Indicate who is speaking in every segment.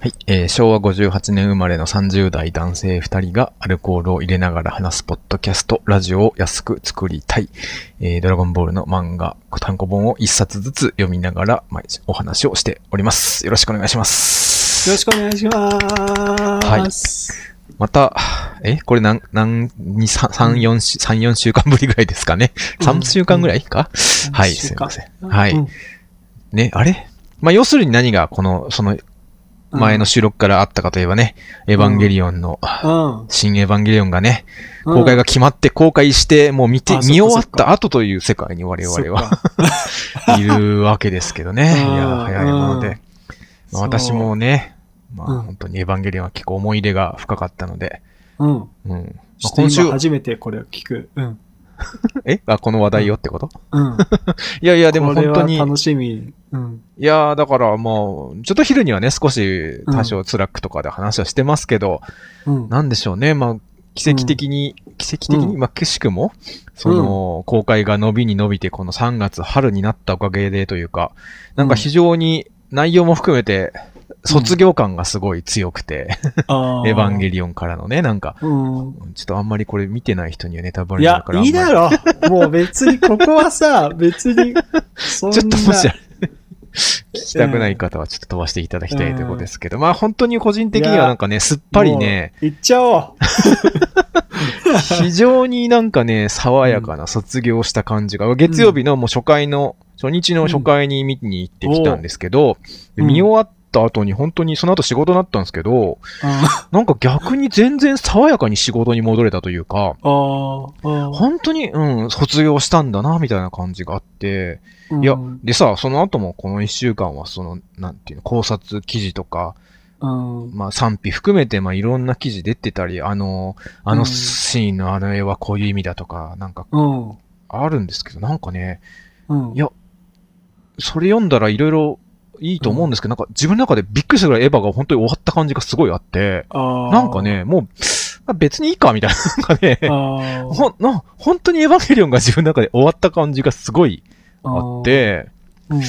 Speaker 1: はい、えー昭和58年生まれの30代男性2人がアルコールを入れながら話すポッドキャスト、ラジオを安く作りたい。えードラゴンボールの漫画、単行本を1冊ずつ読みながら毎日お話をしております。よろしくお願いします。
Speaker 2: よろしくお願いします。
Speaker 1: また、えこれ何、何、二三三4週、3、4週間ぶりぐらいですかね？3週間ぐらいか、はい、すいません。はい。
Speaker 2: うん
Speaker 1: ね、あれ？まあ、要するに何がこの、その前の収録からあったかといえばね、エヴァンゲリオンの、
Speaker 2: うん。
Speaker 1: 新エヴァンゲリオンがね、
Speaker 2: うん
Speaker 1: 公開が決まって公開して、もう見て、見終わった後という世界に我々は いるわけですけどね。い
Speaker 2: うん
Speaker 1: や、早いもので。ま私もね、まあ
Speaker 2: うん
Speaker 1: 本当にエヴァンゲリオンは結構思い入れが深かったので、
Speaker 2: うん。
Speaker 1: うん。ま今週
Speaker 2: 今、初めてこれを聞く。うん。
Speaker 1: え？あ、この話題よってこと？
Speaker 2: うん。
Speaker 1: いやいや、でも本当に、
Speaker 2: は楽しみ。うん。
Speaker 1: いやー、だからもう、ちょっと昼にはね、少し多少 Slack とかで話はしてますけど、
Speaker 2: うん。
Speaker 1: なんでしょうね、まあ、奇跡的に、奇跡的に、
Speaker 2: うん。
Speaker 1: まあ、くしくも、その、公開が伸びに伸びて、この3月春になったおかげでというか、なんか非常に内容も含めて、卒業感がすごい強くて、
Speaker 2: あ
Speaker 1: エヴァンゲ
Speaker 2: リ
Speaker 1: リオンからのね、なんか、
Speaker 2: うん。
Speaker 1: ちょっとあんまりこれ見てない人にはネタバレ
Speaker 2: いや
Speaker 1: になるか、らあんまり。
Speaker 2: いいだろ。もう別に、ここはさ、別に。
Speaker 1: ちょっともし聞きたくない方はちょっと飛ばしていただきたいということですけど、まあ本当に個人的にはなんかね、すっぱりね、
Speaker 2: もう。行っちゃおう。
Speaker 1: 非常になんかね、爽やかな卒業した感じが、月曜日のもう初回の、初日の初回に見に行ってきたんですけど、見終わった後に本当にその後仕事になったんですけど、なんか逆に全然爽やかに仕事に戻れたというか。本当に、うん、卒業したんだな、みたいな感じがあって、いや
Speaker 2: うん、
Speaker 1: でさ、その後もこの一週間はその、なんていうの、考察記事とか、
Speaker 2: うん。
Speaker 1: まあ賛否含めて、まあいろんな記事出てたり、あの、あの
Speaker 2: うん
Speaker 1: シーンのあの絵はこういう意味だとか、なんか
Speaker 2: うん。
Speaker 1: あるんですけど、なんかね、
Speaker 2: うん。
Speaker 1: いやそれ読んだらいろいろいいと思うんですけど、なんか自分の中でびっくりするぐらいエヴァが本当に終わった感じがすごいあって、なんか、ね、もう、まあ別にいいかみたいな、なんかね、ほん、な、本当にエヴァンゲリオンが自分の中で終わった感じがすごいあっ、て、
Speaker 2: うん。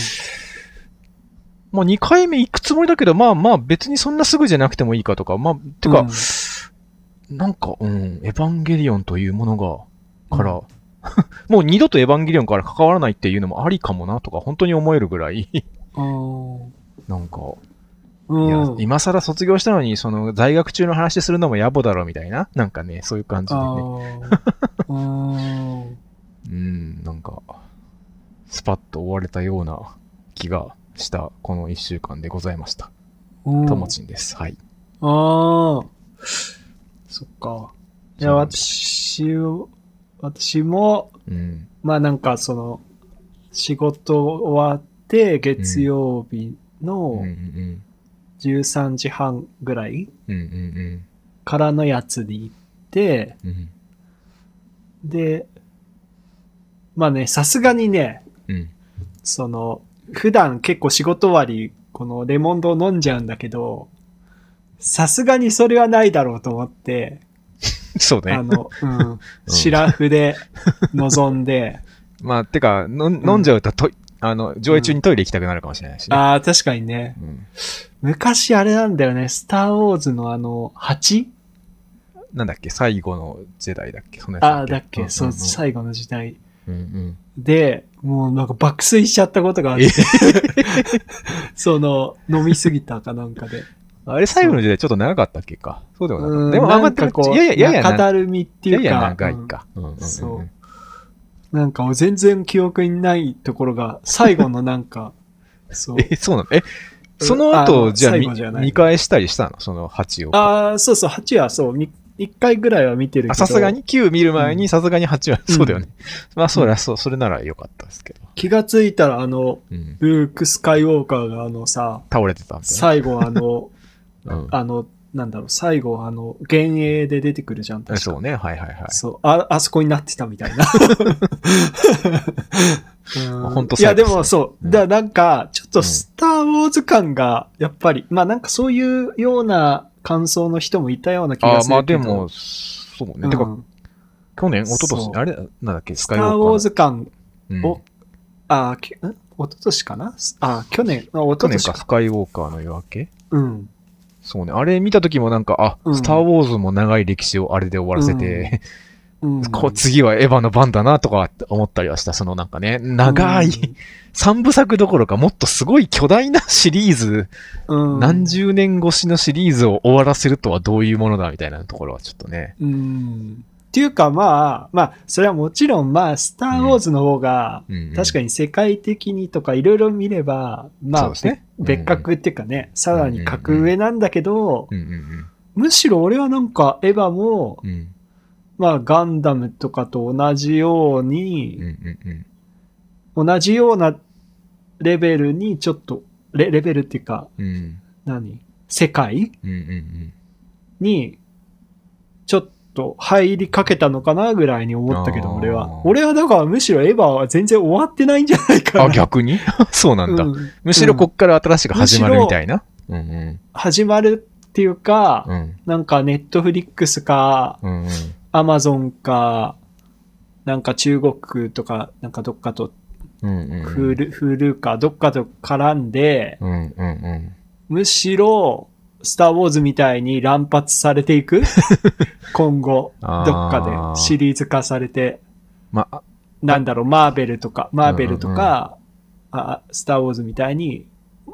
Speaker 1: もう2回目行くつもりだけど、まあまあ別にそんなすぐじゃなくてもいいかとか、まあ、てか、なんか、うん、エヴァンゲリオンというものが、から、
Speaker 2: う
Speaker 1: もう二度とエヴァンゲリオンから関わらないっていうのもありかもなとか、本当に思えるぐらい、
Speaker 2: うん。
Speaker 1: なんか、
Speaker 2: うん。
Speaker 1: いや、今更卒業したのに、その、在学中の話するのも野暮だろみたいな、なんかね、そういう感じで
Speaker 2: あ
Speaker 1: ね、
Speaker 2: ー うん。
Speaker 1: うん、なんか、スパッと終われたような気がした、この一週間でございました。
Speaker 2: うん
Speaker 1: ともちんです。はい。
Speaker 2: ああ。そっか。いや、私を、私も、
Speaker 1: うん。
Speaker 2: まあなんかその、仕事終わって、月曜日
Speaker 1: うん、う
Speaker 2: の
Speaker 1: ん、
Speaker 2: 13時半ぐらい
Speaker 1: うん、うん、うん、
Speaker 2: からのやつに行って、
Speaker 1: うん、
Speaker 2: で、まあね、さすがにね、
Speaker 1: うん。
Speaker 2: その、普段結構仕事終わり、このレモンドを飲んじゃうんだけど、さすがにそれはないだろうと思って、
Speaker 1: そうね。
Speaker 2: あの、うん、シラフで臨んで、
Speaker 1: まあ、てか、の飲んじゃうとトイ、あの、上映中にトイレ行きたくなるかもしれないしね。
Speaker 2: ああ、確かにね。
Speaker 1: うん
Speaker 2: 昔あれなんだよね、スターウォーズのあの、8?
Speaker 1: なんだっけ？最後のジェダイだっけ？そんなやつ
Speaker 2: ああ、だっけ、そう、
Speaker 1: んん
Speaker 2: 最後の時代。
Speaker 1: うんうん。
Speaker 2: で、もうなんか爆睡しちゃったことがあって、その、飲みすぎたかなんかで。
Speaker 1: あれ最後の時代ちょっと長かったっけかそうでもなかった。
Speaker 2: うん
Speaker 1: でも、あんま
Speaker 2: こう、
Speaker 1: やや、ややな、
Speaker 2: 中だるみっていうか、
Speaker 1: やや長いか。うんうんうんうん
Speaker 2: そうなんか全然記憶にないところが、最後のなんか、そう。
Speaker 1: え、そうなの？え、その
Speaker 2: あ
Speaker 1: 後、
Speaker 2: の
Speaker 1: じゃあみ
Speaker 2: 最後じゃない
Speaker 1: 見返したりしたの？その8を。
Speaker 2: ああ、そうそう、8はそう、み一回ぐらいは見てるけど。
Speaker 1: あさすがに ?9 見る前に
Speaker 2: うん
Speaker 1: さすがに8は、
Speaker 2: うん
Speaker 1: そうだよね。まあ、そうだ、そう、それならよかったですけど。
Speaker 2: 気がついたら、あの、
Speaker 1: うん。
Speaker 2: ルーク・スカイウォーカーがあのさ、
Speaker 1: 倒れてたんね。
Speaker 2: 最後あの、
Speaker 1: うん
Speaker 2: あの、なんだろう、最後あの、幻影で出てくるじゃん、確か。
Speaker 1: そうね、はいはいはい。
Speaker 2: そう、あ、あそこになってたみたいな。うん
Speaker 1: ほんと
Speaker 2: いや、でもそう、
Speaker 1: うん。
Speaker 2: だなんか、ちょっとスター・ウォーズ感が、やっぱり、まあなんかそういうような感想の人もいたような気
Speaker 1: ああ、
Speaker 2: がするけど。
Speaker 1: まあでも、そうね。
Speaker 2: うん、
Speaker 1: てか、去年、一昨年あれ、なんだっけ、ス
Speaker 2: スター・ウォーズ感
Speaker 1: の。
Speaker 2: を、あ、きん？一昨年かな？あ、去年、あ、一
Speaker 1: 去年か、
Speaker 2: 昨年か。
Speaker 1: スカイウォーカーの夜明け？
Speaker 2: うん。
Speaker 1: そうね。あれ見た時もなんか、あ、
Speaker 2: うん
Speaker 1: スター・ウォーズも長い歴史をあれで終わらせて、
Speaker 2: うん。
Speaker 1: こう次はエヴァの番だなとか思ったりはした。そのなんかね、長い、
Speaker 2: うん
Speaker 1: 三部作どころかもっとすごい巨大なシリーズ、
Speaker 2: うん。
Speaker 1: 何十年越しのシリーズを終わらせるとはどういうものだみたいなところはちょっとね。
Speaker 2: うん。っていうかまあ、まあ、それはもちろんまあ、スター・ウォーズの方が、確かに世界的にとかいろいろ見れば、まあ、
Speaker 1: ね。
Speaker 2: べ別格っていうかね、さらに格上なんだけど、むしろ俺はなんかエヴァも、まあガンダムとかと同じように。同じようなレベルにちょっと、レレベルっていうか、
Speaker 1: うん。
Speaker 2: 何？世界？に、ちょっと入りかけたのかなぐらいに思ったけど、俺は。俺はだからむしろエヴァは全然終わってないんじゃないかな。
Speaker 1: あ、逆に？そうなんだ。
Speaker 2: うん
Speaker 1: むしろこっから新しく始まるみたいな？うんうん。
Speaker 2: 始まるっていうか、
Speaker 1: うん
Speaker 2: なんか Netflix か。アマゾンか、なんか中国とか、なんかどっかと、
Speaker 1: うんうんうん。
Speaker 2: フール、 Hulu か、どっかと絡んで、
Speaker 1: うんうんうん。
Speaker 2: むしろ、スター・ウォーズみたいに乱発されていく？今後、ど
Speaker 1: あ
Speaker 2: っ
Speaker 1: ー
Speaker 2: かでシリーズ化されて、
Speaker 1: まあ、
Speaker 2: なんだろう、マーベルとか、マーベルとか、あスター・ウォーズみたいに、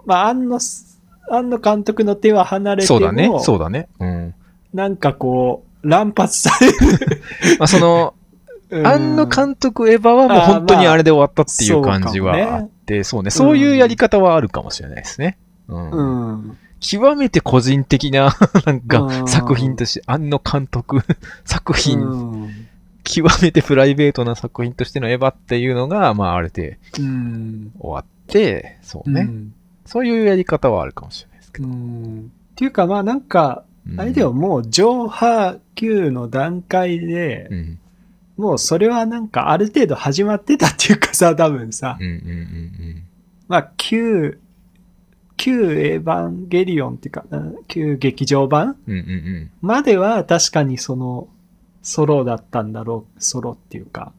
Speaker 2: まあ、庵野す、庵野監督の手は離れても、
Speaker 1: そうだね。そうだね。うん。
Speaker 2: なんかこう、乱発される。
Speaker 1: まあ、その、
Speaker 2: うん
Speaker 1: 庵野監督エヴァはもう本当にあれで終わったっていう感じは
Speaker 2: あ
Speaker 1: って、そうね。そういうやり方はあるかもしれないですね。うん。
Speaker 2: うん。
Speaker 1: 極めて個人的な、なん
Speaker 2: うん
Speaker 1: か、作品として、庵野監督 作品、
Speaker 2: うん
Speaker 1: 極めてプライベートな作品としてのエヴァっていうのが、まあ、あれで
Speaker 2: うん。
Speaker 1: 終わって、そうね。
Speaker 2: うん
Speaker 1: そういうやり方はあるかもしれないですけど。
Speaker 2: うん。っていうか、まあなんか、
Speaker 1: うん
Speaker 2: あれではもう上波級の段階で、
Speaker 1: うん。
Speaker 2: もうそれはなんかある程度始まってたっていうかさ、多分さ
Speaker 1: うん。うんうん
Speaker 2: まあ旧、旧エヴァンゲリオンっていうか、うん旧劇場版
Speaker 1: うん。うんうんうん。
Speaker 2: までは確かにそのソロだったんだろう、ソロっていうか。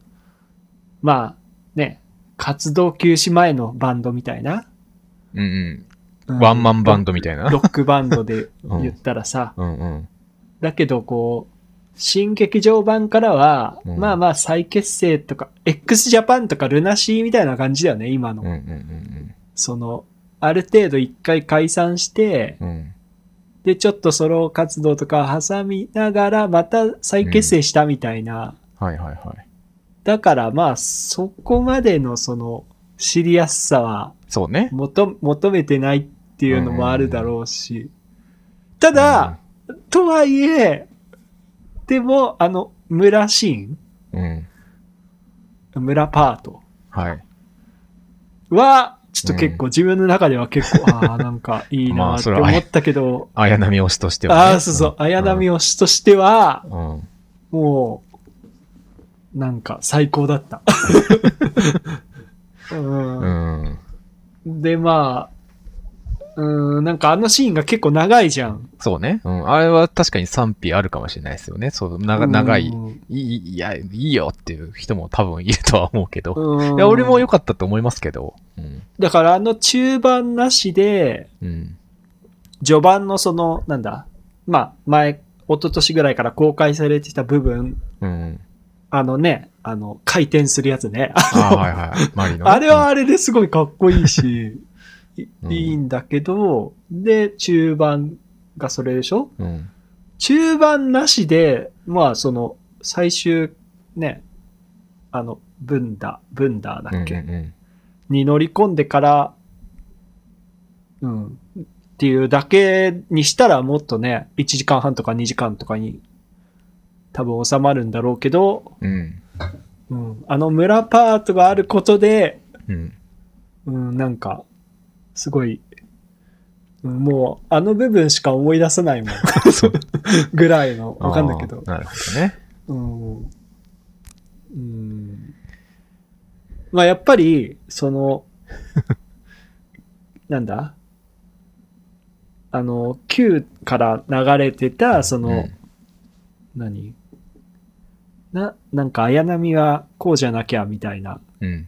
Speaker 2: まあね、活動休止前のバンドみたいな。
Speaker 1: うん
Speaker 2: う
Speaker 1: うんん。ワンマンバンドみたいな。
Speaker 2: ロックバンドで言ったらさ、
Speaker 1: うんうん。
Speaker 2: だけどこう、新劇場版からは、
Speaker 1: うん
Speaker 2: まあまあ再結成とか、x ジャパンとかルナシーみたいな感じだよね、今の。
Speaker 1: うんうんうん
Speaker 2: その、ある程度一回解散して、
Speaker 1: うん。うん。
Speaker 2: で、ちょっとソロ活動とか挟みながら、また再結成したみたいな。
Speaker 1: はいはいはい。
Speaker 2: だからまあ、そこまでのその、知りやすさは
Speaker 1: そうね。
Speaker 2: 求求めてないっていうのもあるだろうし。ただ、とはいえ、でも、あの、村シ
Speaker 1: うん、うん。
Speaker 2: ーン村パート
Speaker 1: はい。
Speaker 2: は、ちょっと結構自分の中では結構、ああ、なんかいい
Speaker 1: まあ
Speaker 2: なって思ったけど、
Speaker 1: 綾波推しとしては、ね。
Speaker 2: ああ、そうそう、綾波推しとしては、
Speaker 1: うん。うん。
Speaker 2: もう、なんか最高だった。うん
Speaker 1: うん。
Speaker 2: で、まあ、うん、なんかあのシーンが結構長いじゃん。
Speaker 1: そうね。うん。あれは確かに賛否あるかもしれないですよね。そう、長長い、
Speaker 2: うん
Speaker 1: いい、いや、いいよっていう人も多分いるとは思うけど。
Speaker 2: うん
Speaker 1: いや、俺も良かったと思いますけど。うん。
Speaker 2: だからあの中盤なしで、
Speaker 1: うん。
Speaker 2: 序盤のその、なんだ、まあ、前、一昨年ぐらいから公開されてた部分、
Speaker 1: うん。
Speaker 2: あのね、あの、回転するやつね。
Speaker 1: ああ、はいはい。マリのね。
Speaker 2: あれはあれですごいかっこいいし、い
Speaker 1: うん
Speaker 2: いいんだけど、で、中盤がそれでしょ？
Speaker 1: うん。うん。
Speaker 2: 中盤なしで、まあ、その、最終、ね、あの、ブンダ、ブンダーだっけ、
Speaker 1: うんうん
Speaker 2: に乗り込んでから、うん、っていうだけにしたらもっとね、1時間半とか2時間とかに多分収まるんだろうけど、
Speaker 1: うん。
Speaker 2: うん、あの村パートがあることで、
Speaker 1: うん。
Speaker 2: うん、なんか、すごい、うんもう、あの部分しか思い出せないもん。ぐらいの、わかんないけど
Speaker 1: なるほどね。
Speaker 2: うん。うん。まあ、やっぱり、その、なんだ？あの、Q から流れてた、その、
Speaker 1: うん
Speaker 2: 何？な、なんか、綾波はこうじゃなきゃ、みたいな。
Speaker 1: うん。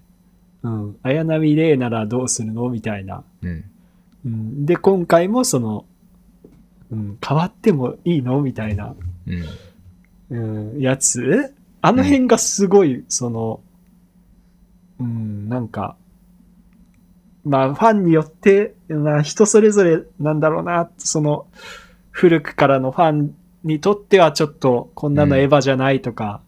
Speaker 2: うん。綾波レイならどうするの？みたいな。
Speaker 1: うん。
Speaker 2: うん。で、今回もその、うん、変わってもいいのみたいな、
Speaker 1: うん。
Speaker 2: うん、やつ？あの辺がすごい、その、うん、なんか、まあ、ファンによって、まあ、人それぞれなんだろうな、その、古くからのファンにとってはちょっと、こんなのエヴァじゃないとか、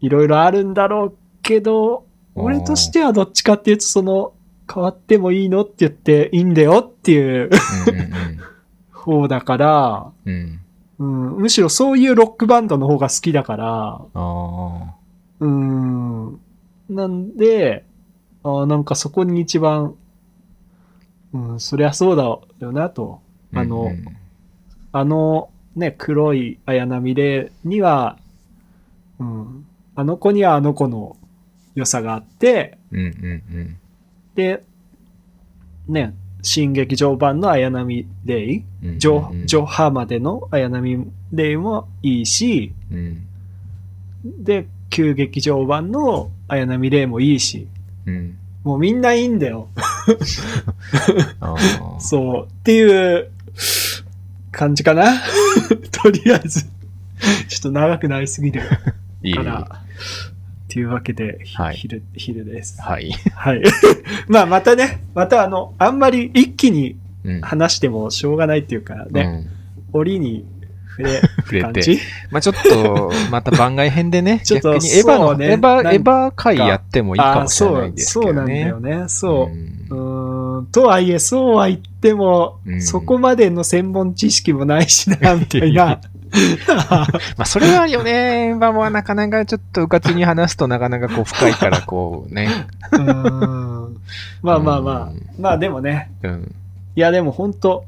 Speaker 2: いろいろあるんだろうけど、俺としてはどっちかっていうと、その、変わってもいいのって言っていいんだよっていう
Speaker 1: うん
Speaker 2: 方だから、
Speaker 1: うんうん。
Speaker 2: うん、むしろそういうロックバンドの方が好きだから、
Speaker 1: ああ。
Speaker 2: うーん。なんで、あーなんかそこに一番、うん、そりゃそうだよなと。あの、
Speaker 1: うん
Speaker 2: あのね、黒い綾波レイには、うん、あの子にはあの子の良さがあって、
Speaker 1: うんうん
Speaker 2: で、ね、新劇場版の綾波レイ、
Speaker 1: うん。
Speaker 2: ジョ、
Speaker 1: うん
Speaker 2: ジョハまでの綾波レイもいいし、
Speaker 1: うん。
Speaker 2: で、旧劇場版の綾波レイもいいし、
Speaker 1: うん。
Speaker 2: もうみんないいんだよ。そう。っていう感じかな。とりあえず。ちょっと長くなりすぎる
Speaker 1: いい
Speaker 2: か。ら。っていうわけで、ひ
Speaker 1: はい
Speaker 2: 昼、昼です。
Speaker 1: はい。
Speaker 2: はい。まあまたね、またあの、あんまり一気に
Speaker 1: うん。
Speaker 2: 話してもしょうがないっていうかね、
Speaker 1: うん。
Speaker 2: 折に触れ
Speaker 1: 触れて。まあちょっと、また番外編でね、
Speaker 2: ちょっと
Speaker 1: 逆にエヴァの、
Speaker 2: そうね
Speaker 1: エヴァ、エヴァ回やってもいいかもしれ
Speaker 2: そ
Speaker 1: ないうですけどね。
Speaker 2: そうなんだよね。そう。
Speaker 1: ん
Speaker 2: うーんとはいえ、そうは言っても、
Speaker 1: うん
Speaker 2: そこまでの専門知識もないしな、みたいな。
Speaker 1: まあそれはあるよね。エヴァもなかなかちょっとうかつに話すとなかなかこう深いからこうね。
Speaker 2: うーんまあまあまあ。まあでもね。
Speaker 1: うん。
Speaker 2: いやでも本当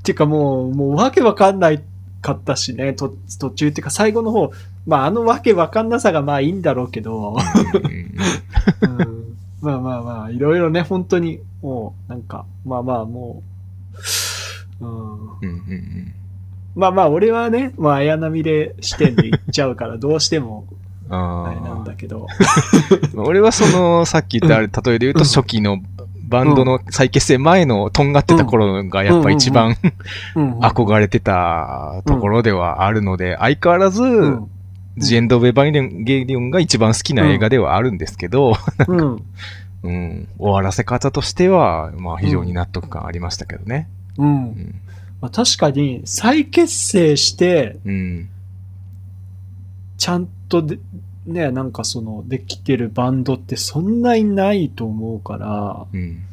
Speaker 2: っていうかもう、もうわけわかんないかったしね、と途中っていうか最後の方、まああのわけわかんなさがまあいいんだろうけど、
Speaker 1: うん
Speaker 2: うんまあまあまあ、いろいろね、本当に、もう、なんか、まあまあもう、うん、
Speaker 1: うんうん
Speaker 2: まあまあ俺はね、まあ綾波で視点で行っちゃうからどうしても
Speaker 1: うん。
Speaker 2: あれなん
Speaker 1: あ
Speaker 2: だけど、
Speaker 1: あ。俺はその、さっき言ったあれ、例えで言うと
Speaker 2: うん
Speaker 1: 初期のバンドの再結成前のとんがってた頃がやっぱ一番
Speaker 2: うん、
Speaker 1: 憧れてたところではあるので、相変わらず、
Speaker 2: うん、
Speaker 1: ジエンド・ウェバンゲリオンが一番好きな映画ではあるんですけど、
Speaker 2: うん、
Speaker 1: うん、終わらせ方としては、まあ非常に納得感ありましたけどね。
Speaker 2: う。
Speaker 1: うんん。
Speaker 2: まあ、確かに再結成して、
Speaker 1: うん。
Speaker 2: ちゃんとで、ね、なんかその、できてるバンドってそんなにないと思うから、
Speaker 1: うん。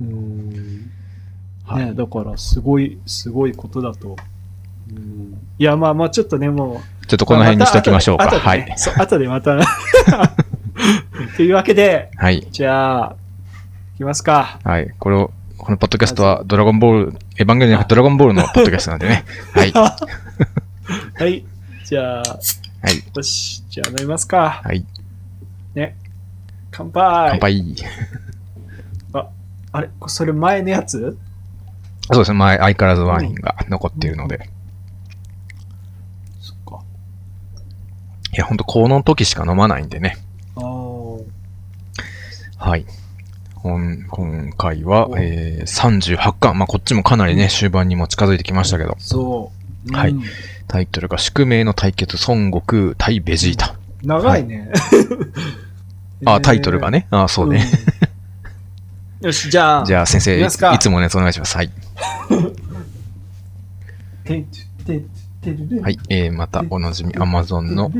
Speaker 2: うん。
Speaker 1: はい
Speaker 2: ね、だからすごい、すごいことだと。うん、いや、まあまあちょっとね、もう、
Speaker 1: ちょっとこの辺にしときましょうか。
Speaker 2: また
Speaker 1: はい
Speaker 2: 後でね。そう後でまた。というわけで、
Speaker 1: はい。
Speaker 2: じゃあ、いきますか。
Speaker 1: はい。これを、このポッドキャストはドラゴンボール、エヴァンゲリオンじゃなくてドラゴンボールのポッドキャストなんでね。はい。は
Speaker 2: はい。じゃあ、
Speaker 1: い。
Speaker 2: よし。じゃあ飲みますか。
Speaker 1: はい。
Speaker 2: 乾杯。
Speaker 1: 乾杯。
Speaker 2: あれ？それ前のやつ？
Speaker 1: そうですね。前、相変わらずワインが残っているので。
Speaker 2: そっか。
Speaker 1: いや、ほんと、この時しか飲まないんでね。
Speaker 2: あー
Speaker 1: はい。今今回は
Speaker 2: お、
Speaker 1: えー、38巻。まあ、こっちもかなりね、終盤にも近づいてきましたけど、
Speaker 2: そう。
Speaker 1: はい
Speaker 2: うん
Speaker 1: タイトルが宿命の対決、孫悟空対ベジータ。
Speaker 2: 長いね。
Speaker 1: あ、タイトルが
Speaker 2: ね。
Speaker 1: ね。あ、そうね。
Speaker 2: うん。よし、じゃあ、
Speaker 1: じゃあ、先生、いつものやつお願いします。はい。はい。えー、また、おなじみ、Amazon の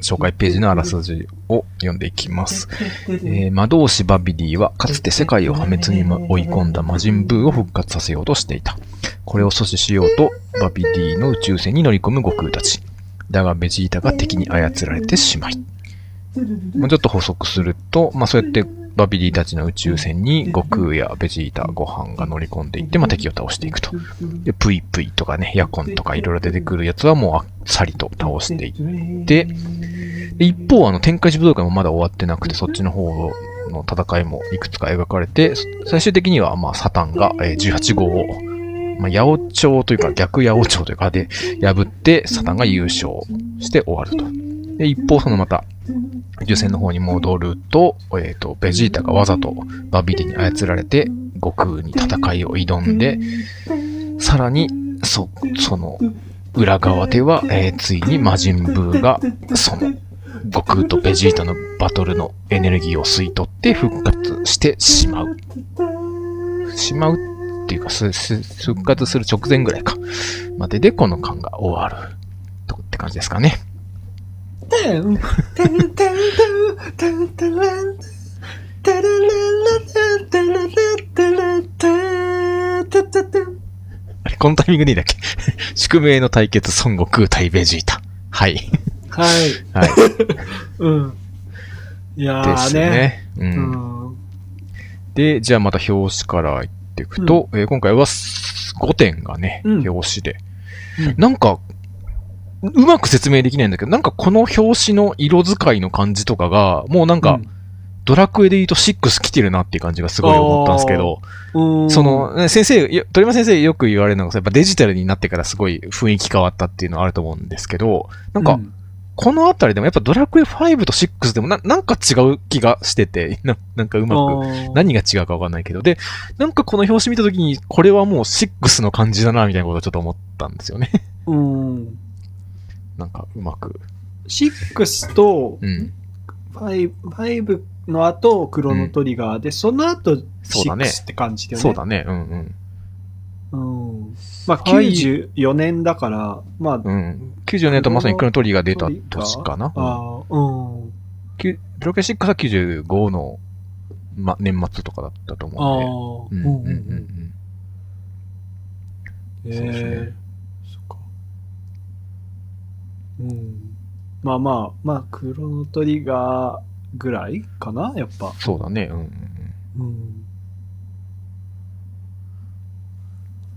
Speaker 1: 紹介ページのあらすじを読んでいきます。えー魔導士バビディはかつて世界を破滅にま追い込んだ魔人ブーを復活させようとしていた。これを阻止しようとバビディの宇宙船に乗り込む悟空たち。だがベジータが敵に操られてしまい。もうちょっと補足すると、まあそうやってバビディたちの宇宙船に悟空やベジータ、ご飯が乗り込んでいって、まあ敵を倒していくと。で、プイプイとかね、ヤコンとかいろいろ出てくるやつはもうあっさりと倒していって、で一方、あの、天下一武道会もまだ終わってなくて、そっちの方の戦いもいくつか描かれて、最終的には、まあ、サタンが、えー18号を、まあ、八百長というか、逆八百長というかで、破って、サタンが優勝して終わると。で、一方、そのまた、宇宙船の方に戻ると、えっ、と、ベジータがわざとバビディに操られて、悟空に戦いを挑んで、さらに、そ、その、裏側では、えーついに魔人ブーが、その、悟空とベジータのバトルのエネルギーを吸い取って復活してしまう。しまうっていうか、復活する直前ぐらいか。までで、この巻が終わる。とって感じですかね。
Speaker 2: てん、てんてんてん、てんてんてん、てれれれれてれれてれて、てててん。
Speaker 1: あれ、このタイミングでいいだっけ？宿命の対決、孫悟空対ベジータ。はい。
Speaker 2: はい。
Speaker 1: はい。
Speaker 2: うん。いや
Speaker 1: です
Speaker 2: ーね。
Speaker 1: ね。う。
Speaker 2: うんん。
Speaker 1: で、じゃあまた表紙からいっていくと、えー今回は5点がね、
Speaker 2: うん
Speaker 1: 表紙で。
Speaker 2: うん
Speaker 1: なんか、うまく説明できないんだけど、なんかこの表紙の色使いの感じとかが、もうなんか、ドラクエで言うと6来てるなっていう感じがすごい思ったんですけど、
Speaker 2: うん、
Speaker 1: その、ね先生、鳥山先生よく言われるのがさ、やっぱデジタルになってからすごい雰囲気変わったっていうのはあると思うんですけど、なんか、
Speaker 2: うん。
Speaker 1: このあたりでもやっぱドラクエ5と6でもななんか違う気がしてて、ななんかうまく、何が違うかわかんないけど、で、なんかこの表紙見たときに、これはもう6の感じだな、みたいなことをちょっと思ったんですよね。
Speaker 2: うん。
Speaker 1: なんかうまく。
Speaker 2: 6と
Speaker 1: うん。
Speaker 2: 5、5の後、クロノトリガーで、その後、
Speaker 1: そうだね
Speaker 2: 6って感じだよね。
Speaker 1: そうだね。うんうん。
Speaker 2: うん。まあ、
Speaker 1: はい
Speaker 2: 94年だから、まあ、
Speaker 1: うん。94年とまさにクロノトリガー出た年かな。うん
Speaker 2: あーうん。
Speaker 1: きゅドラクエ6は95の、ま、年末とかだったと
Speaker 2: あ
Speaker 1: 思うんで。
Speaker 2: あ、
Speaker 1: うんうんうんうん。
Speaker 2: え
Speaker 1: そうですね。
Speaker 2: うん。まあまあ、まあ、クロノトリガーぐらいかなやっぱ。
Speaker 1: そうだね。うんうんうん。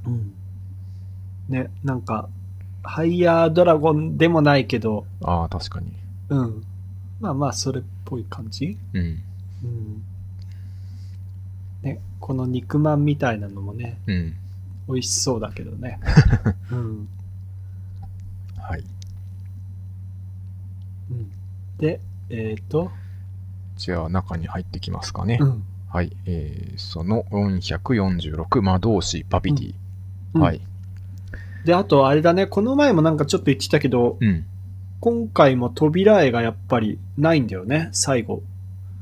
Speaker 2: うん。うん。ね、なんか、ハイヤードラゴンでもないけど、
Speaker 1: ああ、確かに。
Speaker 2: うん。まあまあ、それっぽい感じ
Speaker 1: うん。
Speaker 2: うん。ね、この肉まんみたいなのもね、
Speaker 1: うん。
Speaker 2: 美味しそうだけどね。うん。
Speaker 1: はい。
Speaker 2: うん。で、えっ、と、
Speaker 1: じゃあ中に入ってきますかね。
Speaker 2: うん。
Speaker 1: はい。えー、その446魔導士パピティ。
Speaker 2: うん
Speaker 1: はい。
Speaker 2: で、あとあれだね、この前もなんかちょっと言ってたけど、
Speaker 1: うん。
Speaker 2: 今回も扉絵がやっぱりないんだよね、最後。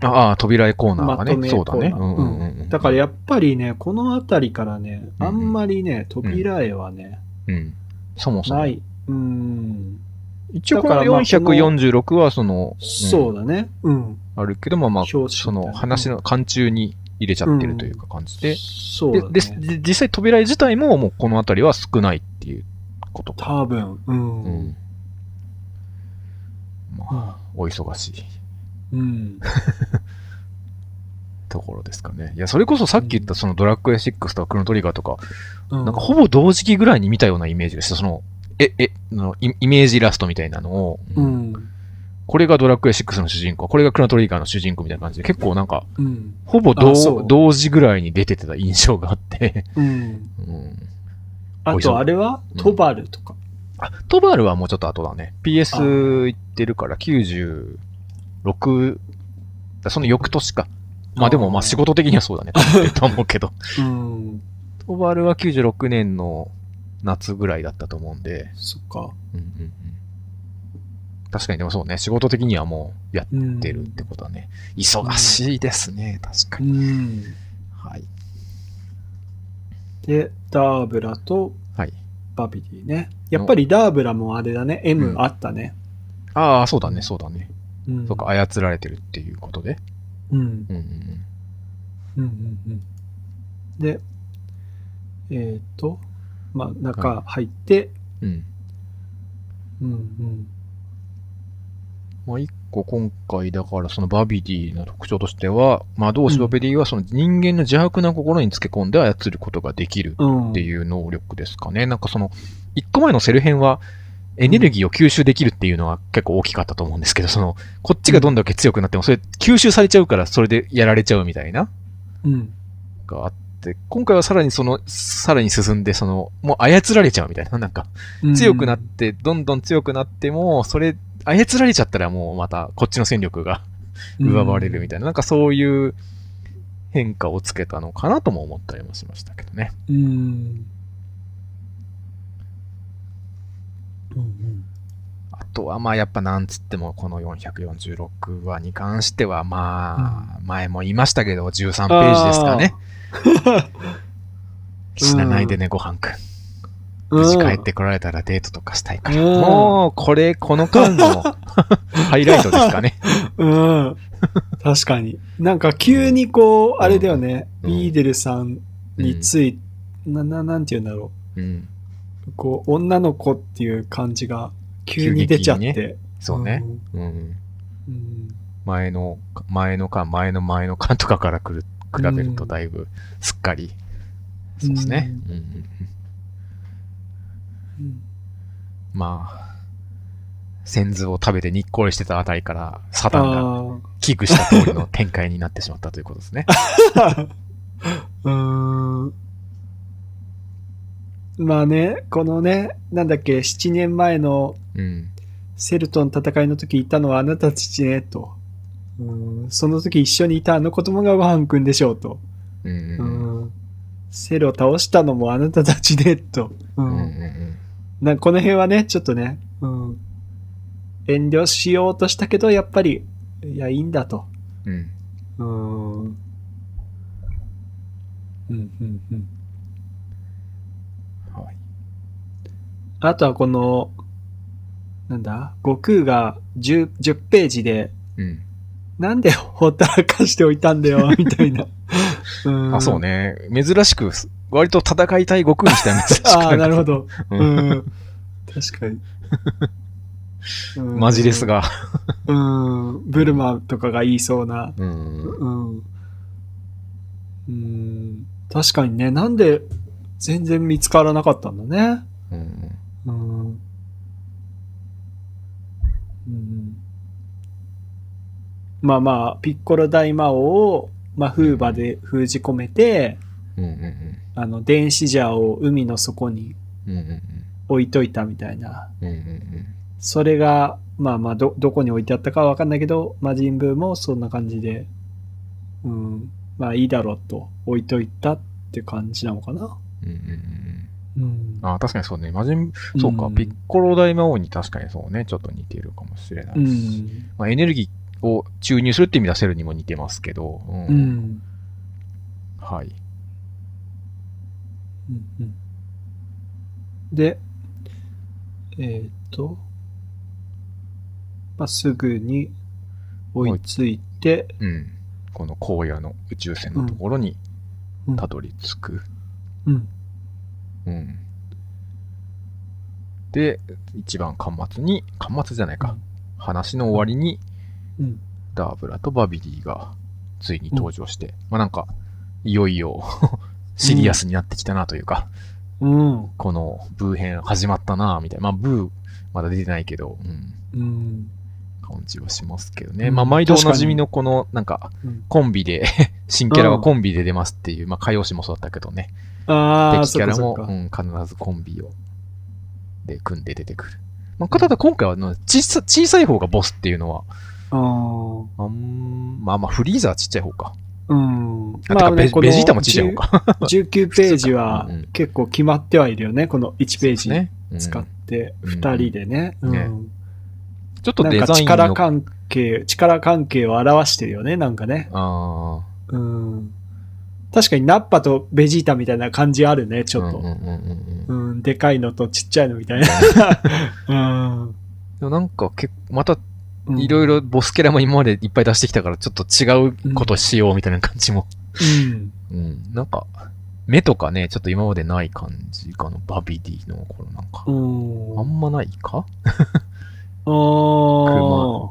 Speaker 1: ああ、扉絵コーナーがね。そうだね。うんうんうんうん。
Speaker 2: だからやっぱりね、この辺りからね、
Speaker 1: うん
Speaker 2: あんまりね、扉絵はね、
Speaker 1: うん。そもそも。
Speaker 2: ない。うん。
Speaker 1: 一応この
Speaker 2: だからまあ
Speaker 1: 446はその、
Speaker 2: そうだね。うん。
Speaker 1: あるけども、まあ、その話の間中に入れちゃってるというか感じで。
Speaker 2: そうだ
Speaker 1: でで
Speaker 2: ね。
Speaker 1: で実際扉絵自体ももうこの辺りは少ないっていうことか。
Speaker 2: 多分、うん。
Speaker 1: う。ん。まあ、お忙しい
Speaker 2: うん。
Speaker 1: ところですかね。いや、それこそさっき言ったそのドラッグエ6とかクロノトリガーとか、
Speaker 2: うん
Speaker 1: なんかほぼ同時期ぐらいに見たようなイメージでした。その、え、え、あのイイメージイラストみたいなのを、
Speaker 2: うん。
Speaker 1: これがドラッグエ6の主人公、これがクロノトリガーの主人公みたいな感じで、結構なんか、
Speaker 2: うん。
Speaker 1: ほぼ同
Speaker 2: あそう
Speaker 1: 同時ぐらいに出てた印象があって、
Speaker 2: うん。
Speaker 1: うん。
Speaker 2: あと、あれは？
Speaker 1: うん
Speaker 2: トバルとか。
Speaker 1: あ、トバールはもうちょっと後だね。PS 行ってるから96、だその翌年か。まあでもまあ仕事的にはそうだね。と思うけど。
Speaker 2: うん。
Speaker 1: トバールは96年の夏ぐらいだったと思うんで。
Speaker 2: そっか。
Speaker 1: うんうんうん。確かにでもそうね。仕事的にはもうやっ
Speaker 2: うん。
Speaker 1: てるってことはね。忙しいですね。確か
Speaker 2: う
Speaker 1: に。
Speaker 2: ん。
Speaker 1: はい。
Speaker 2: で、ダーブラと
Speaker 1: はい。
Speaker 2: バビディね。やっぱりダーブラもあれだね。
Speaker 1: う
Speaker 2: M
Speaker 1: ん
Speaker 2: あったね。
Speaker 1: ああ、そうだね。そうだね。
Speaker 2: うん。
Speaker 1: そうか、操られてるっていうことで。
Speaker 2: うん。
Speaker 1: うんうんうん。
Speaker 2: うんうんうん。で、えっ、と、まあ、中入って、
Speaker 1: うん。
Speaker 2: うんうん。
Speaker 1: まあ、一個今回だからそのバビディの特徴としては、魔導士バビディはその人間の邪悪な心につけ込んで操ることができる
Speaker 2: うん。
Speaker 1: っていう能力ですかね。なんかその、一個前のセル編はエネルギーを吸収できるっていうのは結構大きかったと思うんですけど、その、こっちがどんだけ強くなってもそれ吸収されちゃうからそれでやられちゃうみたいな、
Speaker 2: うん。
Speaker 1: があって、今回はさらにその、さらに進んでその、もう操られちゃうみたいな、なんか、強くなって、どんどん強くなっても、それ、操られちゃったらもうまたこっちの戦力が奪われるみたいな、なんかそういう変化をつけたのかなとも思ったりもしましたけどね。
Speaker 2: うん。うん
Speaker 1: あとはまあやっぱなんつってもこの446話に関してはまあ、前も言いましたけど13ページですかね。死なないでね、ご飯くん。無事帰ってこられたらデートとかしたいから。
Speaker 2: うん
Speaker 1: もう、これ、この間の ハイライトですかね。
Speaker 2: うん。確かに。なんか急にこう、あれだよね、
Speaker 1: うん
Speaker 2: ビーデルさんについ、な、な、なんて言うんだろ
Speaker 1: うん。
Speaker 2: う。こう、女の子っていう感じが急に出ちゃって。
Speaker 1: 急激にそうね。うん。
Speaker 2: うん。うん。
Speaker 1: 前の、前の間、前の前の間とかからくる比べるとだいぶすっかり。そうですね。うんうんうん
Speaker 2: うん
Speaker 1: まあ、先頭を食べてにっこりしてたあたりから、サタンが
Speaker 2: あ
Speaker 1: 危惧した通りの展開になってしまったということですね。
Speaker 2: あ。うーん。まあね、このね、なんだっけ、7年前の
Speaker 1: うん。
Speaker 2: セルトン戦いの時いたのはあなたたちね、と。うんその時一緒にいたあの子供がご飯くんでしょうと。
Speaker 1: うん
Speaker 2: セルを倒したのもあなたたちで、と。う
Speaker 1: うん。うんんうん
Speaker 2: なこの辺はね、ちょっとね、うん、遠慮しようとしたけど、やっぱり、いや、いいんだと。
Speaker 1: うん。うん、
Speaker 2: うん、うん。
Speaker 1: はい。
Speaker 2: あとはこの、なんだ？悟空が 10, 10ページで、
Speaker 1: うん。
Speaker 2: なんでほったらかしておいたんだよ、みたいな。うん
Speaker 1: あ、そう。ね。珍しく、割と戦いたい悟空にしては珍しく
Speaker 2: ああ、なるほ。ど。
Speaker 1: う
Speaker 2: うんん。確かに。うん
Speaker 1: マジです。が。
Speaker 2: うん。ブルマとかが言いそうな。
Speaker 1: うん。
Speaker 2: うん。うん。確かにね、なんで全然見つからなかったんだね。
Speaker 1: うん。
Speaker 2: うん。うん、まあまあ、ピッコロ大魔王を、まあ、風馬で封じ込めて、
Speaker 1: うんうん
Speaker 2: あの、電子ジャーを海の底に
Speaker 1: うん。うんうん
Speaker 2: 置いといたみたいな。
Speaker 1: うん。うんうん
Speaker 2: それが、まあまあ、ど、どこに置いてあったかはわかんないけど、魔人ブーもそんな感じで、うん、まあいいだろうと置いといたって感じなのかな。
Speaker 1: うん。うんうんうん。
Speaker 2: うん。
Speaker 1: あ確かにそうね。魔人、そうか、
Speaker 2: うん
Speaker 1: ピッコロ大魔王に確かにそうね、ちょっと似てるかもしれな
Speaker 2: う
Speaker 1: いし。
Speaker 2: ん。
Speaker 1: まあ、エネルギーを注入するって意味ではセルにも似てますけど。うん
Speaker 2: うん。
Speaker 1: はい。
Speaker 2: うんうんで、えーっと、まあ、すぐに追いついて、
Speaker 1: うん。この荒野の宇宙船のところに
Speaker 2: うん
Speaker 1: たどり着く。
Speaker 2: うん。
Speaker 1: うん。で、一番端末に、端末じゃないか。話の終わりに、
Speaker 2: うん。
Speaker 1: ダーブラとバビリーがついに登場して、まあなんか、いよいよシリアスになってきたなというか、
Speaker 2: うん。
Speaker 1: このブー編始まったなみたいな。まあブーまだ出てないけど、うん、
Speaker 2: うん。
Speaker 1: 感じはしますけどね。
Speaker 2: うん
Speaker 1: まあ毎度おなじみのこの、なんか、
Speaker 2: うん
Speaker 1: コンビで、新キャラはコンビで出ますっていう、まあ歌謡詞もそうだったけどね。
Speaker 2: ああ、
Speaker 1: 敵キャラも、うん、必ずコンビを、で、組んで出てくる。まあ、ただ今回は小さ、小さい方がボスっていうのは、
Speaker 2: か。あ
Speaker 1: あん、まあまあ、フリーザはちっちゃい方か。
Speaker 2: あ。うん。
Speaker 1: あ、てかベ、
Speaker 2: この
Speaker 1: ベジータもちっちゃい方か。
Speaker 2: 19ページは
Speaker 1: うん
Speaker 2: 結構決まってはいるよね。この1ページ使って、
Speaker 1: うん
Speaker 2: 2人でね。
Speaker 1: ね
Speaker 2: うん
Speaker 1: ちょっと
Speaker 2: なんか
Speaker 1: デザインの。
Speaker 2: 力関係、力関係を表してるよね、なんかね。
Speaker 1: あ
Speaker 2: うん。確かにナッパとベジータみたいな感じあるね、ち
Speaker 1: あ。
Speaker 2: ょっと。
Speaker 1: うんうん
Speaker 2: でかいのとちっちゃいのみたいな。うん
Speaker 1: でもなんか、けまた、
Speaker 2: うん。
Speaker 1: いろいろボスキャラも今までいっぱい出してきたから、ちょっと違うことしようみたいな感じも。
Speaker 2: うん。
Speaker 1: うん。なんか、目とかね、ちょっと今までない感じかな。バビディの頃なんか。
Speaker 2: うん。
Speaker 1: あんまないか？
Speaker 2: あー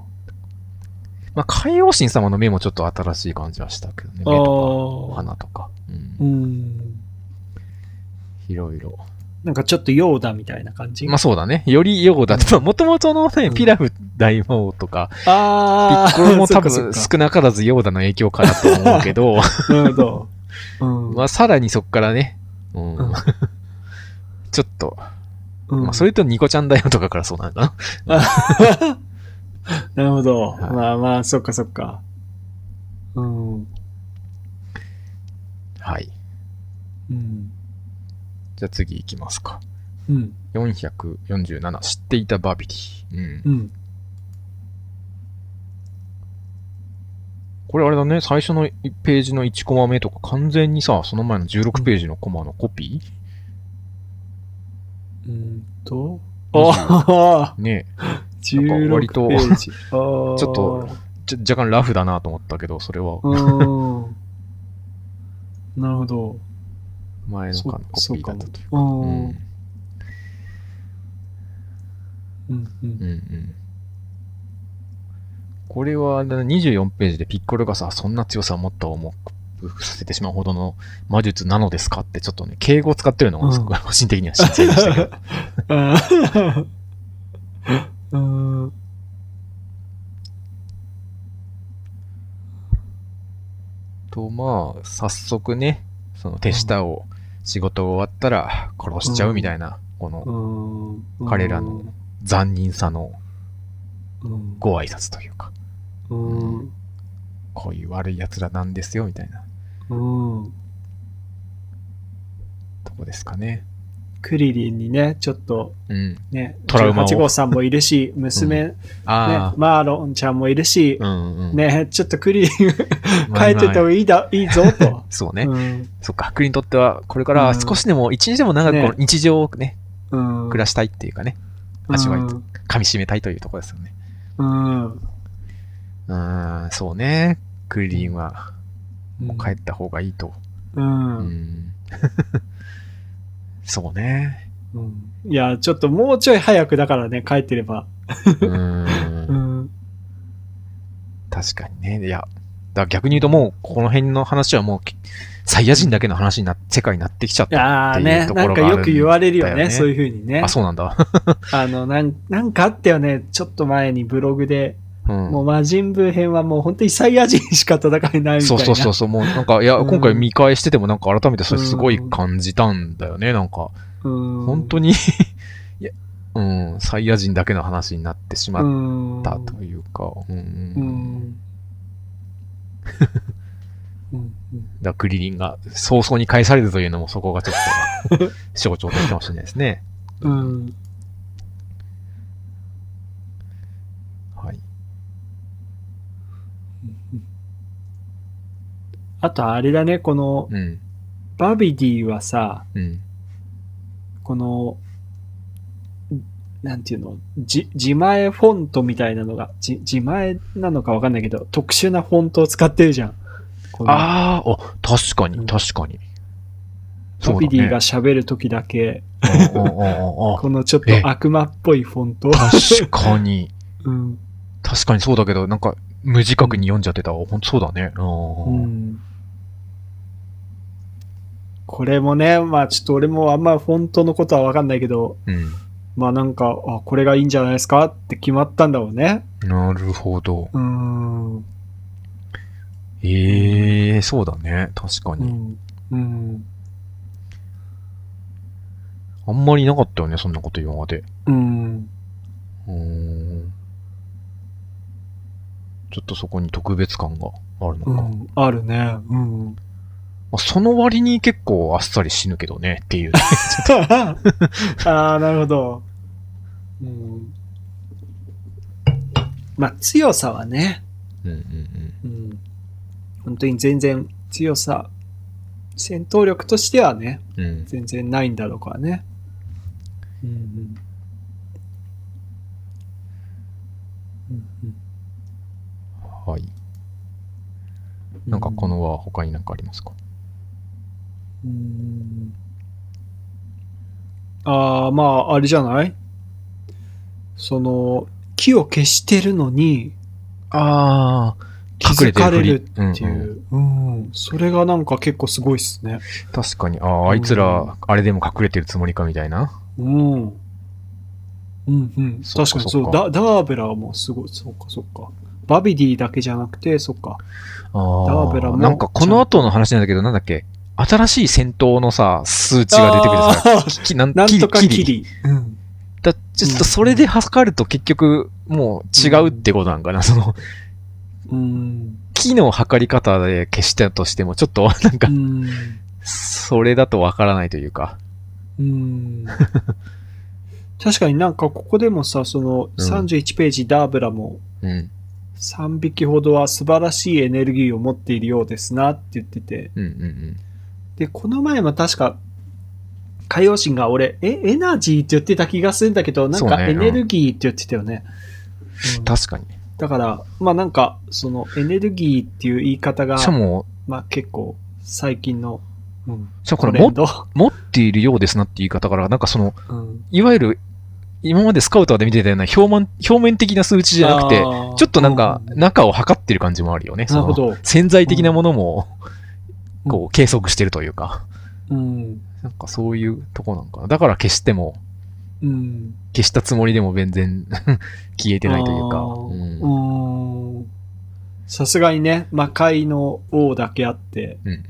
Speaker 1: まあ、海王神様の目もちょっと新しい感じはしたけどね。目
Speaker 2: あ
Speaker 1: とか、
Speaker 2: ー。
Speaker 1: 鼻とか。うん。
Speaker 2: うん。
Speaker 1: いろいろ。
Speaker 2: なんかちょっとヨーダみたいな感じ？
Speaker 1: まあそうだね。よりヨーダって、もともとのね、
Speaker 2: うん
Speaker 1: ピラフ大魔王とか、ピ
Speaker 2: あ
Speaker 1: ッコロも 多分少なからずヨーダの影響かなと思うけど、
Speaker 2: か なるほど。うん。
Speaker 1: まあさらにそっからね、うん
Speaker 2: うん
Speaker 1: ちょっと、
Speaker 2: うん
Speaker 1: まあそれとニコちゃんだよとかからそうなのかな。
Speaker 2: なるほど。
Speaker 1: はい
Speaker 2: まあまあ、そっかそっか。うん。
Speaker 1: はい。
Speaker 2: うん。
Speaker 1: じゃあ次行きますか。
Speaker 2: うん。
Speaker 1: 447、知っていたバビリー。うん。
Speaker 2: うん。
Speaker 1: これあれだね、最初の1ページの1コマ目とか完全にさ、その前の16ページのコマのコピ
Speaker 2: うんと、
Speaker 1: 20
Speaker 2: ああ、
Speaker 1: ーね
Speaker 2: 16
Speaker 1: 割と
Speaker 2: ページ。ちょ
Speaker 1: っと、若干ラフだなと思ったけど、それは
Speaker 2: うん。なるほど。そ
Speaker 1: 前のかコピーだったという。
Speaker 2: う。
Speaker 1: うんん。
Speaker 2: うん。うん
Speaker 1: うんうん。これはだ24ページでピッコロがさ、そんな強さをもっと重くさせてしまうほどの魔術なのですかってちょっとね、敬語を使ってるのがすごい個人的には新鮮でしたけど。
Speaker 2: うん。うん。
Speaker 1: と、まあ、早速ね、その手下を仕事が終わったら殺しちゃうみたいな、この
Speaker 2: うん
Speaker 1: 彼らの残忍さの
Speaker 2: うん。
Speaker 1: ご挨拶というか、
Speaker 2: うん。
Speaker 1: こういう悪い奴らなんですよ、みたいな
Speaker 2: うん。
Speaker 1: とこですかね。
Speaker 2: クリリンにね、ちょっと
Speaker 1: うん。
Speaker 2: ね、
Speaker 1: トラウマを
Speaker 2: 18号さんもいるし、娘、ね、マーロンちゃんもいるし、
Speaker 1: うんうん。
Speaker 2: ね、ちょっとクリリン
Speaker 1: まあ
Speaker 2: 帰ってた方がいいだ、いいぞと。
Speaker 1: そうね。
Speaker 2: うん。
Speaker 1: そっか、クリにとっては、これから少しでも、一日でも長く日常をね、
Speaker 2: うん。
Speaker 1: 暮らしたいっていうかね、味わいと噛み締めたいというところですよね。
Speaker 2: うん。
Speaker 1: うーん、そうね。クリリンは、もう帰った方がいいと。
Speaker 2: う。
Speaker 1: うんん。そうね。
Speaker 2: うんいや、ちょっともうちょい早くだからね、帰ってれば。
Speaker 1: うー。
Speaker 2: うんん。
Speaker 1: 確かにね。いや、だ逆に言うともう、この辺の話はもう、サイヤ人だけの話にな、世界になってきちゃっ
Speaker 2: い
Speaker 1: た。っていうとこ
Speaker 2: なんか
Speaker 1: ろがあるんだよね
Speaker 2: よく言われるよね、そういう風にね
Speaker 1: あ、。そうなんだ。
Speaker 2: あの、なん、なんかあったよね、ちょっと前にブログで、
Speaker 1: うん。
Speaker 2: もう魔人ブー編はもう本当にサイヤ人しか戦えないみたいな。
Speaker 1: そうそうそうそう、もうなんか、いや、
Speaker 2: うん
Speaker 1: 今回見返しててもなんか改めてそれすごい感じたんだよね、なんか。
Speaker 2: うん。
Speaker 1: 本当に いや、うん、サイヤ人だけの話になってしまっ
Speaker 2: うん。
Speaker 1: たというか、うん。だクリリンが早々に返されるというのもそこがちょっと 象徴的かもしれないですね。
Speaker 2: うん。
Speaker 1: はい。
Speaker 2: あとあれだね、この、
Speaker 1: うん。
Speaker 2: バビディはさ、
Speaker 1: うん。
Speaker 2: この、なんていうの、じ自前フォントみたいなのが、じ自前なのかわかんないけど、特殊なフォントを使ってるじゃん。
Speaker 1: ああ、あ、確かに、
Speaker 2: うん
Speaker 1: 確かに。
Speaker 2: バビディが喋るときだけ、このちょっと悪魔っぽいフォント。
Speaker 1: 確かに。
Speaker 2: うん。
Speaker 1: 確かにそうだけど、なんか、無自覚に読んじゃってたわ。ほんとそうだね。
Speaker 2: う
Speaker 1: うん。
Speaker 2: ん。これもね、まあちょっと俺もあんまフォントのことはわかんないけど、
Speaker 1: うん。
Speaker 2: まあなんか、あ、これがいいんじゃないですかって決まったんだろうね。
Speaker 1: なるほど。
Speaker 2: うーん。
Speaker 1: ええそうだね。確かに。
Speaker 2: うん。うん。
Speaker 1: あんまりなかったよね、そんなこと今まで。
Speaker 2: うん。
Speaker 1: うーん。ちょっとそこに特別感があるのか。ま
Speaker 2: うん。あるね。うん。
Speaker 1: あ、その割に結構あっさり死ぬけどねっていう。
Speaker 2: ああ、なるほど。うん。まあ強さはね、
Speaker 1: うんうん
Speaker 2: うん。本当に全然強さ、戦闘力としてはね、
Speaker 1: うん。うん。
Speaker 2: 全然ないんだろうからね。うんうん。うん
Speaker 1: はい。
Speaker 2: うん
Speaker 1: なんかこのは他になんかありますか？
Speaker 2: うんああ、まあ、あれじゃない？その、木を消してるのに
Speaker 1: ああ、
Speaker 2: 気づかれる
Speaker 1: うん
Speaker 2: っていう。うん、それがなんか結構すごいっすね。
Speaker 1: 確かに、ああ、あいつ
Speaker 2: うん
Speaker 1: ら、あれでも隠れてるつもりかみたいな。
Speaker 2: うん。うんうん。確かにそう。ダダーベラはもうすごい。そうか、そうか。バビディだけじゃなくて、そっか。
Speaker 1: あ
Speaker 2: ダーベラ
Speaker 1: あ、
Speaker 2: も
Speaker 1: なんかこの後の話なんだけど、なんだっけ？新しい戦闘のさ、数値が出てくるさ、なん
Speaker 2: なんとか
Speaker 1: キリ。
Speaker 2: うん。
Speaker 1: だちょっとそれで測ると結局、もう違うってことなんかな。その、
Speaker 2: うん。
Speaker 1: 木の測り方で消したとしても、ちょっと なんか
Speaker 2: う、ん。
Speaker 1: それだとわからないというか。
Speaker 2: うん。確かになんかここでもさ、その
Speaker 1: うん
Speaker 2: 31ページダーブラも
Speaker 1: うん。
Speaker 2: 3匹ほどは素晴らしいエネルギーを持っているようですなって言ってて。
Speaker 1: うんうん
Speaker 2: で、この前も確か、海洋神が俺、え、エナジーって言ってた気がするんだけど、なんかエネルギーって言ってたよね。
Speaker 1: う。
Speaker 2: うんん
Speaker 1: 確かに。
Speaker 2: だから、まあなんか、そのエネルギーっていう言い方が
Speaker 1: し、かも、
Speaker 2: まあ結構最近の、うん、
Speaker 1: しかもこのも
Speaker 2: トレンド。
Speaker 1: 持っているようですなって言い方から、なんかその、
Speaker 2: うん
Speaker 1: いわゆる、今までスカウターで見てたような表面表面的な数値じゃなくて、ちょっとなんか
Speaker 2: うん
Speaker 1: 中を測ってる感じもあるよね。
Speaker 2: なるほど。
Speaker 1: 潜在的なものも、
Speaker 2: うん
Speaker 1: こう、計測してるというか、
Speaker 2: うん。
Speaker 1: なんかそういうとこなんかな。だから消しても、
Speaker 2: うん。
Speaker 1: 消したつもりでも全然 消えてないというか。
Speaker 2: あ
Speaker 1: うん
Speaker 2: ーうん。さすがにね、魔界の王だけあって、
Speaker 1: うんうん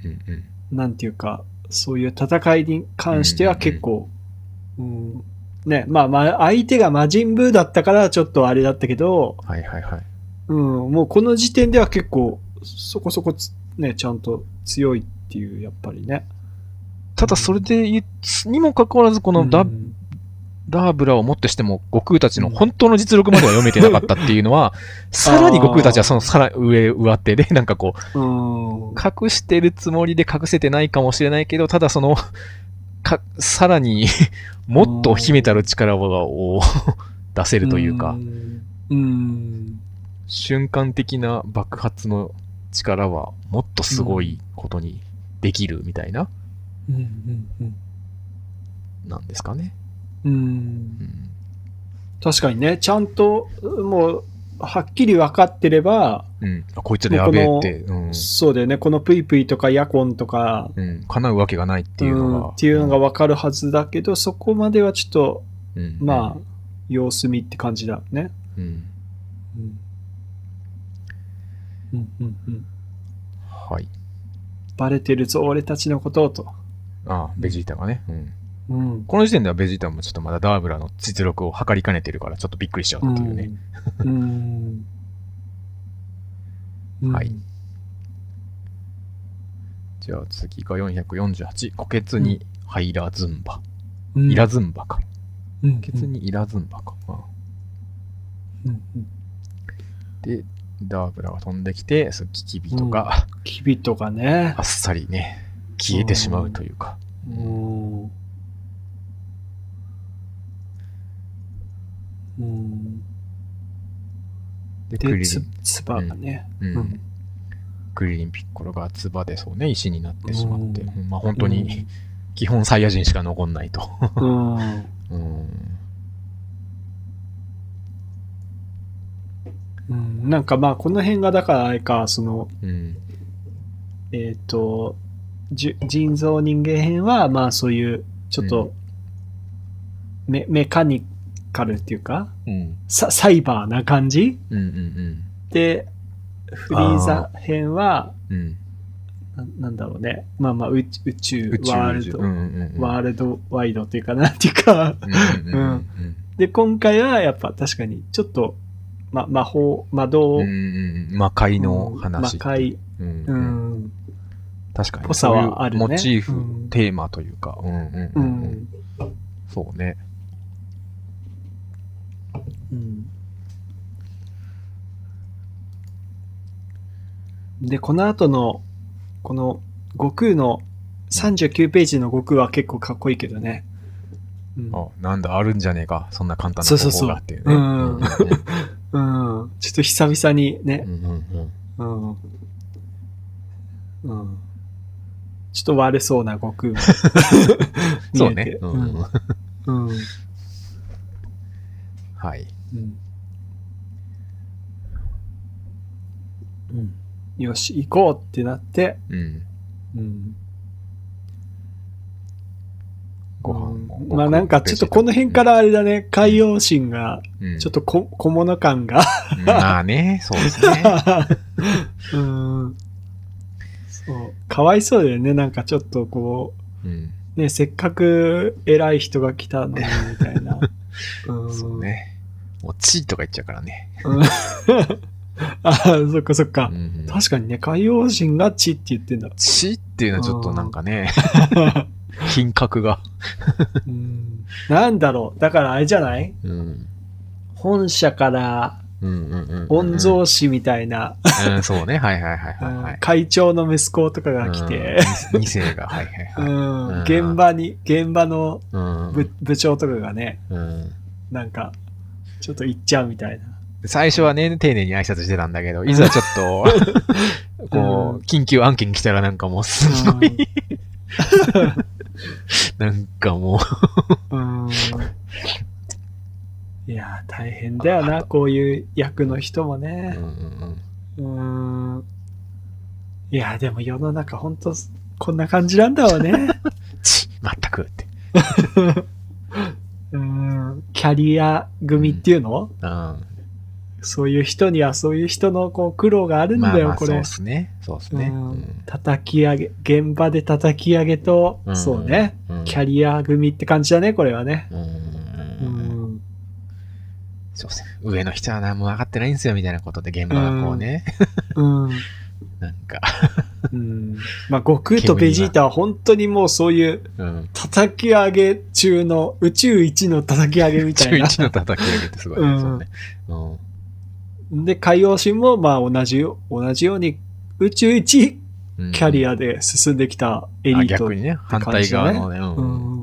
Speaker 1: うん。
Speaker 2: なんていうか、そういう戦いに関しては結構、うんね、まあまあ、相手が魔人ブーだったからちょっとあれだったけど、
Speaker 1: はいはいはい。
Speaker 2: うん、もうこの時点では結構、そこそこつね、ちゃんと強いっていう、やっぱりね。
Speaker 1: ただそれで言うにもかかわらず、このダ,、
Speaker 2: うん
Speaker 1: ダーブラをもってしても、悟空たちの本当の実力までは読めてなかったっていうのは、さらに悟空たちはそのさら上、上手で、なんかこう、
Speaker 2: うん。
Speaker 1: 隠してるつもりで隠せてないかもしれないけど、ただその、か、さらに もっと秘めたる力を 出せるというか、
Speaker 2: ん。うん。
Speaker 1: 瞬間的な爆発の力はもっとすごいことにできるみたいな、
Speaker 2: うん。うん。うん
Speaker 1: なんですかね。
Speaker 2: うん
Speaker 1: うん。
Speaker 2: 確かにね、ちゃんと、もう、はっきり分かってれば、
Speaker 1: うん。あこいつでやべえって、うん。
Speaker 2: そうだよね、このプイプイとかヤコンとか、
Speaker 1: うん。叶うわけがないっていうのが。
Speaker 2: うんっていうのが分かるはずだけど、そこまではちょっと、
Speaker 1: うん、
Speaker 2: まあ、様子見って感じだね。
Speaker 1: うん。
Speaker 2: うん。うんうんうん。
Speaker 1: はい。
Speaker 2: バレてるぞ、俺たちのことをと。
Speaker 1: ああ、ベジータがね。うん。
Speaker 2: うん。
Speaker 1: この時点ではベジータもちょっとまだダーブラの実力を測りかねてるから、ちょっとびっくりしちゃうっていうね。
Speaker 2: うん。うん。
Speaker 1: はいじゃあ次が448。虎穴にハイラズンバ。
Speaker 2: うん。
Speaker 1: イラズンバか。
Speaker 2: うん。
Speaker 1: 虎穴にイラズンバか。
Speaker 2: うんうん。
Speaker 1: で、ダーブラが飛んできて、そうキキビとか、
Speaker 2: キビとかね
Speaker 1: あ。っさりね、消えてしまうというか。
Speaker 2: うん。うん。
Speaker 1: で、ク
Speaker 2: で、つ
Speaker 1: リリン、、
Speaker 2: つばがね。
Speaker 1: うん
Speaker 2: うん
Speaker 1: クリリンピッコロがつばでそうね、石になってしまって、
Speaker 2: うん
Speaker 1: うんまあ本当に、基本サイヤ人しか残んないと。
Speaker 2: うん。
Speaker 1: うん。
Speaker 2: うん。なんかまあ、この辺がだからあれか、その、
Speaker 1: うん。
Speaker 2: えっ、と、じゅ人造人間編は、まあそういう、ちょっと、メメカニカルっていうか、
Speaker 1: うん。
Speaker 2: ササイバーな感じ？
Speaker 1: うんうん
Speaker 2: で、フリーザ編は、
Speaker 1: うん。うん。
Speaker 2: ななんだろうね。まあまあ、宇宇宙、ワールド、
Speaker 1: うんうんうん。
Speaker 2: ワールドワイドっていうかなっていうか。
Speaker 1: うんうんうんうん
Speaker 2: で、今回はやっぱ確かに、ちょっと、ま、魔法、魔導、
Speaker 1: うんうんうん魔界の話。
Speaker 2: 魔界、
Speaker 1: うん
Speaker 2: う
Speaker 1: うん
Speaker 2: ん、
Speaker 1: 確かに。
Speaker 2: ぽさはあるね
Speaker 1: モチーフ、
Speaker 2: うん
Speaker 1: テーマというか。うんうん
Speaker 2: う
Speaker 1: うんうん
Speaker 2: ん、
Speaker 1: そうね。
Speaker 2: うん。で、この後の、この、悟空の39ページの悟空は結構かっこいいけどね。うん
Speaker 1: あ、なんだ、あるんじゃねえか。そんな簡単な方法がっていうね。
Speaker 2: うん。ちょっと久々にね
Speaker 1: う、んうんうん。
Speaker 2: ちょっと悪そうな悟空が
Speaker 1: そう。ねうん。うん。はい。
Speaker 2: うん。うん。よし、行こうってなって、
Speaker 1: うん。
Speaker 2: うん。
Speaker 1: ご飯も。
Speaker 2: まあなんかちょっとこの辺からあれだね、海洋神が
Speaker 1: うん、
Speaker 2: ちょっとこ小物感が。
Speaker 1: うん。まあね、そうですね。
Speaker 2: うん。そう。かわいそうだよね。なんかちょっとこ
Speaker 1: うん。
Speaker 2: う、ね、せっかく偉い人が来たのに、みたいな。うん。
Speaker 1: そうね。もう、チーとか言っちゃうからね。
Speaker 2: うん。ああ、そっかそっか
Speaker 1: う。ん
Speaker 2: 確かにね、海洋神が地って言ってんだ。
Speaker 1: チっていうのはちょっとなんかね、品格が。
Speaker 2: うんなんだろう。だからあれじゃない？
Speaker 1: うん。
Speaker 2: 本社から
Speaker 1: うんうんうん。
Speaker 2: 御曹司みたいな、
Speaker 1: うん、そうね。はいはいはいはい、はい。
Speaker 2: 会長の息子とかが来て、
Speaker 1: うん、二世が、はいはいはい。
Speaker 2: うん
Speaker 1: うん
Speaker 2: 現場に、現場の
Speaker 1: うん。
Speaker 2: 部部長とかがね、
Speaker 1: うん。
Speaker 2: なんか、ちょっと行っちゃうみたいな。
Speaker 1: 最初はね、丁寧に挨拶してたんだけど、いざちょっと、こう、緊急案件来たらなんかもうすごい、なんかも
Speaker 2: うんいやー、大変だよな、こういう役の人も
Speaker 1: う、う
Speaker 2: ね。
Speaker 1: んうん
Speaker 2: うん。いやー、でも世の中ほんと、こんな感じなんだわね。
Speaker 1: ち、全くって。
Speaker 2: うん。キャリア組っていうの、
Speaker 1: うん。
Speaker 2: そういう人にはそういう人のこう苦労があるんだよ、
Speaker 1: まあまあ、
Speaker 2: これ
Speaker 1: そうっ。すね。そうっすね。
Speaker 2: うん叩き上げ、現場で叩き上げと、
Speaker 1: うん
Speaker 2: そうね、
Speaker 1: うん
Speaker 2: キャリア組って感じだね、これはね。
Speaker 1: うん。
Speaker 2: う
Speaker 1: うん
Speaker 2: ん。
Speaker 1: そうっすね。上の人は何も分かってないんですよ、みたいなことで現場がこうね、
Speaker 2: うん。
Speaker 1: なんか、
Speaker 2: うん。まあ、悟空とベジータは本当にもうそういう
Speaker 1: うん。
Speaker 2: 叩き上げ中の宇宙一の叩き上げみたいな。
Speaker 1: 11の叩き上げってすごいですよね。うん。
Speaker 2: で、海洋神もまあ同じよ、同じように宇宙一
Speaker 1: うん
Speaker 2: キャリアで進んできたエリ
Speaker 1: あ
Speaker 2: ート。
Speaker 1: 逆にね、反対側のね。う。
Speaker 2: うんん。うん。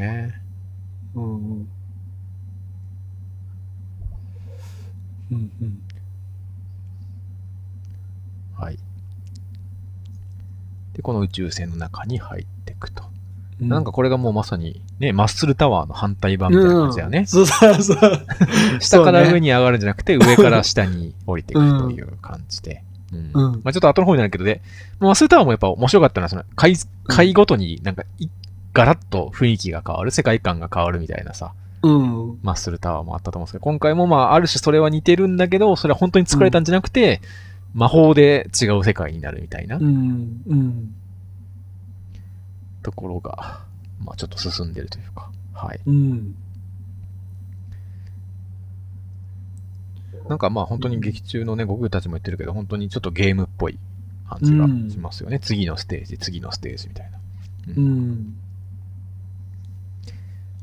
Speaker 1: そうね。
Speaker 2: うん。うん。うん。
Speaker 1: はい。で、この宇宙船の中に入っていくと。
Speaker 2: うん
Speaker 1: なんかこれがもうまさに、ね、マッスルタワーの反対版みたいな感じだよね。
Speaker 2: そうそうそう。
Speaker 1: 下から上に上がるんじゃなくて、上から下に降りていくという感じで。うん
Speaker 2: うん
Speaker 1: まあちょっと後の方になるけどで、まあマッスルタワーもやっぱ面白かったのは、その回、回ごとになんかい、ガラッと雰囲気が変わる、世界観が変わるみたいなさ、
Speaker 2: うん。
Speaker 1: マッスルタワーもあったと思うんですけど、今回もまあ、ある種それは似てるんだけど、それは本当に作られたんじゃなくて、魔法で違う世界になるみたいな
Speaker 2: うん。うん。
Speaker 1: ところが、まあちょっと進んでるというか、はい。
Speaker 2: うん。
Speaker 1: なんかまあ本当に劇中のね、悟空たちも言ってるけど、本当にちょっとゲームっぽい感じがしますよね。次のステージ、次のステージみたいな。
Speaker 2: うん。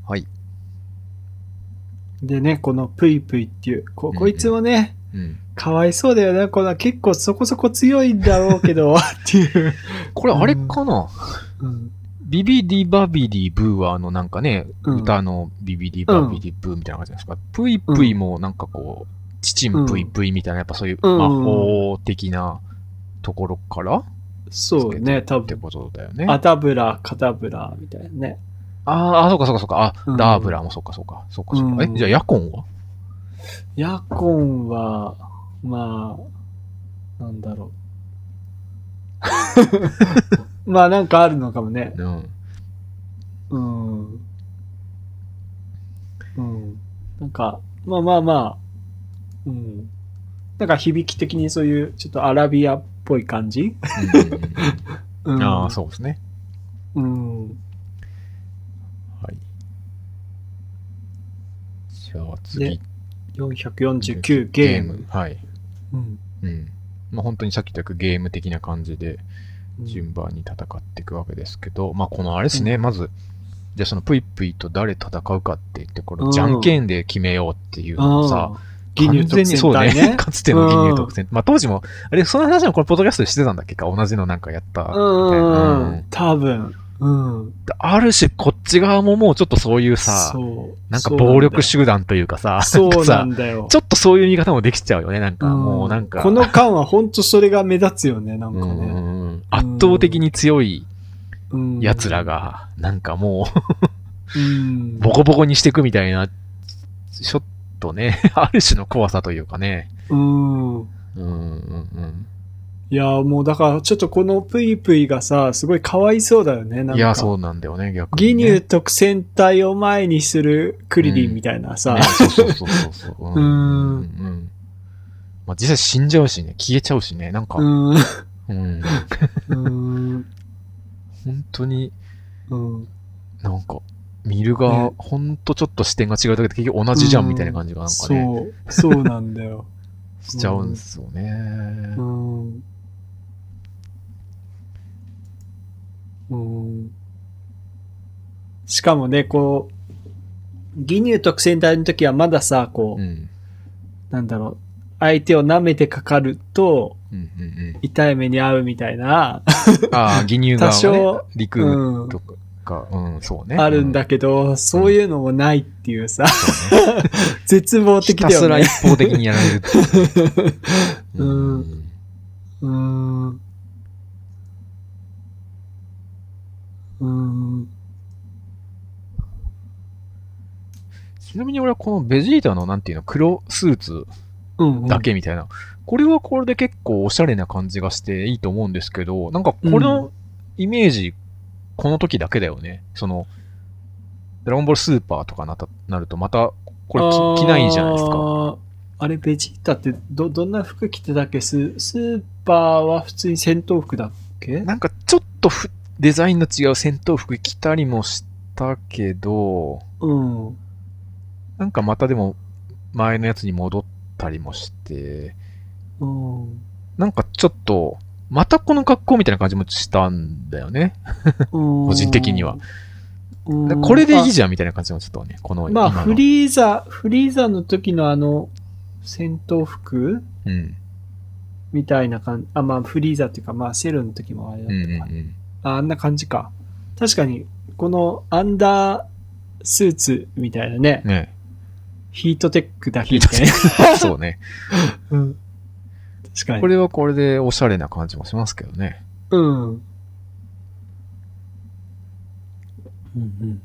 Speaker 1: はい。
Speaker 2: でね、このプイプイっていう、こ
Speaker 1: うん
Speaker 2: こいつもね、
Speaker 1: うん。
Speaker 2: かわいそうだよね。この結構そこそこ強いんだろうけど、っていう。
Speaker 1: これあれかな、
Speaker 2: うん。
Speaker 1: ビビディバビディブーはあのなんかね、
Speaker 2: うん
Speaker 1: 歌のビビディバビディブーみたいな感じですか、プイプイもなんかこう、チチンプイプイみたいな、やっぱそういう
Speaker 2: うん
Speaker 1: 魔法的なところから
Speaker 2: そうね、多分。
Speaker 1: ってことだよね。
Speaker 2: アタブラ、カタブラ、みたいなね。
Speaker 1: あーあ、そうかそうかそうか。あ、
Speaker 2: うん
Speaker 1: ダーブラもそうかそうか。そうかそうか。
Speaker 2: うん
Speaker 1: え、じゃあヤコンは？
Speaker 2: ヤコンは、まあ、なんだろう。まあなんかあるのかもね。
Speaker 1: うん。
Speaker 2: うん。うん。なんか、まあまあまあ、うん。なんか響き的にそういうちょっとアラビアっぽい感じ？
Speaker 1: うんうんうん
Speaker 2: うん。
Speaker 1: ああ、そうですね。
Speaker 2: う。うん。
Speaker 1: はい。じゃあ次
Speaker 2: で。449ゲーム。
Speaker 1: はい。
Speaker 2: うん。
Speaker 1: うん。まあ本当にさっき言ったゲーム的な感じで順番に戦っていくわけですけど、まあこのあれですね、まず、じゃあそのプイプイと誰戦うかって言って、これじゃんけんで決めようっていうのをさ、
Speaker 2: ああ、ギニュー特選
Speaker 1: そう
Speaker 2: 隊
Speaker 1: ね。
Speaker 2: ね。
Speaker 1: かつての銀乳特選。まあ当時も、あれ、その話もこれポッドキャストでしてたんだっけか？同じのなんかやったみたいな。
Speaker 2: うんうんう
Speaker 1: うん
Speaker 2: ん。多分。うん。
Speaker 1: ある種こっち側ももうちょっとそういうさ、
Speaker 2: そう。
Speaker 1: なんか暴力集団というかさ、
Speaker 2: そうな
Speaker 1: なん
Speaker 2: だよ。
Speaker 1: ちょっとそういう見方もできちゃうよね。なんか
Speaker 2: うん
Speaker 1: もうなんか、
Speaker 2: この間は本当それが目立つよね、なんかね。
Speaker 1: 圧倒的に強い
Speaker 2: うん
Speaker 1: 奴ら。が、なんかも
Speaker 2: うん
Speaker 1: う、ボコボコにしていくみたいな、ちょっとね、ある種の怖さというかね。
Speaker 2: うん。
Speaker 1: うんうんうん
Speaker 2: いや、もうだからちょっとこのプイプイがさ、すごいかわいそうだよね、なんか。
Speaker 1: いや、そうなんだよね、逆に、ね。
Speaker 2: ギニュー特選隊を前にするクリリンみたいなさ。
Speaker 1: ねそうそうそうそうそう。
Speaker 2: うん
Speaker 1: うんうんまあ、実際死んじゃうしね、消えちゃうしね、なんか、
Speaker 2: うん。
Speaker 1: うん、
Speaker 2: うん。
Speaker 1: 本当に
Speaker 2: うん。
Speaker 1: なんか、見るが
Speaker 2: ね、
Speaker 1: ほんとちょっと視点が違うだけで結局同じじゃんみたいな感じがなんかね、
Speaker 2: そう、そうなんだよ。
Speaker 1: しちゃうんですよね。
Speaker 2: うん。うん。しかもね、こう、義乳特選隊の時はまださ、こう、
Speaker 1: うん。
Speaker 2: なんだろう、相手を舐めてかかると、
Speaker 1: うんうんうん。
Speaker 2: 痛い目に遭うみたいな、
Speaker 1: ああ、義乳側
Speaker 2: 多少
Speaker 1: はね、陸
Speaker 2: うん
Speaker 1: とか、うん、そうね。
Speaker 2: あるんだけど、そういうのもないっていうさ、
Speaker 1: そうね。
Speaker 2: 絶望
Speaker 1: ひ
Speaker 2: 的だよね
Speaker 1: たすら一。方的にやられるう。
Speaker 2: うん
Speaker 1: ん。
Speaker 2: うーん。うーん。
Speaker 1: ちなみに俺はこのベジータのなんていうの、黒スーツ
Speaker 2: うん、うん。
Speaker 1: だけみたいな。これはこれで結構おしゃれな感じがしていいと思うんですけど、なんかこのイメージ、この時だけだよね。その、ドラゴンボールスーパーとかなったなるとまた、これ着着ないじゃないですか。
Speaker 2: あれ、ベジータってど、どんな服着てたっけ？ススーパーは普通に戦闘服だっけ？
Speaker 1: なんかちょっとふデザインの違う戦闘服着たりもしたけど、
Speaker 2: うん。
Speaker 1: なんかまたでも前のやつに戻ったりもして、
Speaker 2: うん。
Speaker 1: なんかちょっと、またこの格好みたいな感じもしたんだよね。
Speaker 2: 個
Speaker 1: 個人的には。
Speaker 2: うん
Speaker 1: これでいいじゃんみたいな感じもちょっとね、この
Speaker 2: まあ、フリーザ、フリーザの時のあの、戦闘服？
Speaker 1: うん。
Speaker 2: みたいな感じ。あ、まあ、フリーザっていうか、まあ、セルの時もあれだ
Speaker 1: うん
Speaker 2: ったか
Speaker 1: うんうん。
Speaker 2: ああんな感じか。確かに、このアンダースーツみたいなね、
Speaker 1: ね
Speaker 2: ヒートテックだけみたいな。
Speaker 1: そうね。
Speaker 2: うん。確かに。
Speaker 1: これはこれでおしゃれな感じもしますけどね。
Speaker 2: うん。うんうん。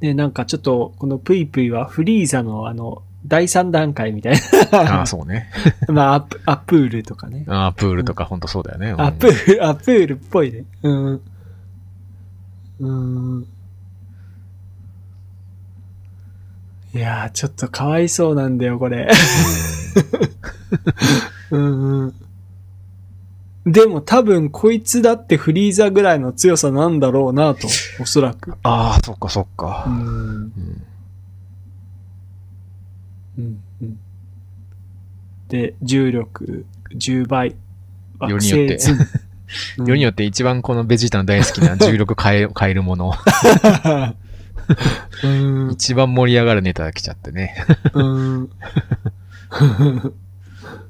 Speaker 2: で、なんかちょっと、このプイプイはフリーザのあの、第3段階みたい
Speaker 1: あ
Speaker 2: な。
Speaker 1: あ、そうね。
Speaker 2: まあ、アップ、アップールとかね。
Speaker 1: ああ、プールとかほんとそうだよね。うん
Speaker 2: アップール、アップールっぽいね。うん。うん。いやー、ちょっとかわいそうなんだよ、これ。うん うん。でも多分こいつだってフリーザぐらいの強さなんだろうなと、おそらく。
Speaker 1: ああ、そっかそっ
Speaker 2: う
Speaker 1: か。
Speaker 2: ん。
Speaker 1: うん
Speaker 2: うん。うん。で、重力10倍。
Speaker 1: よりによって
Speaker 2: 惑星ズン
Speaker 1: よりによって一番このベジータの大好きな 重力変え、変えるもの。
Speaker 2: うん。
Speaker 1: 一番盛り上がるネタが来ちゃってね。
Speaker 2: うん。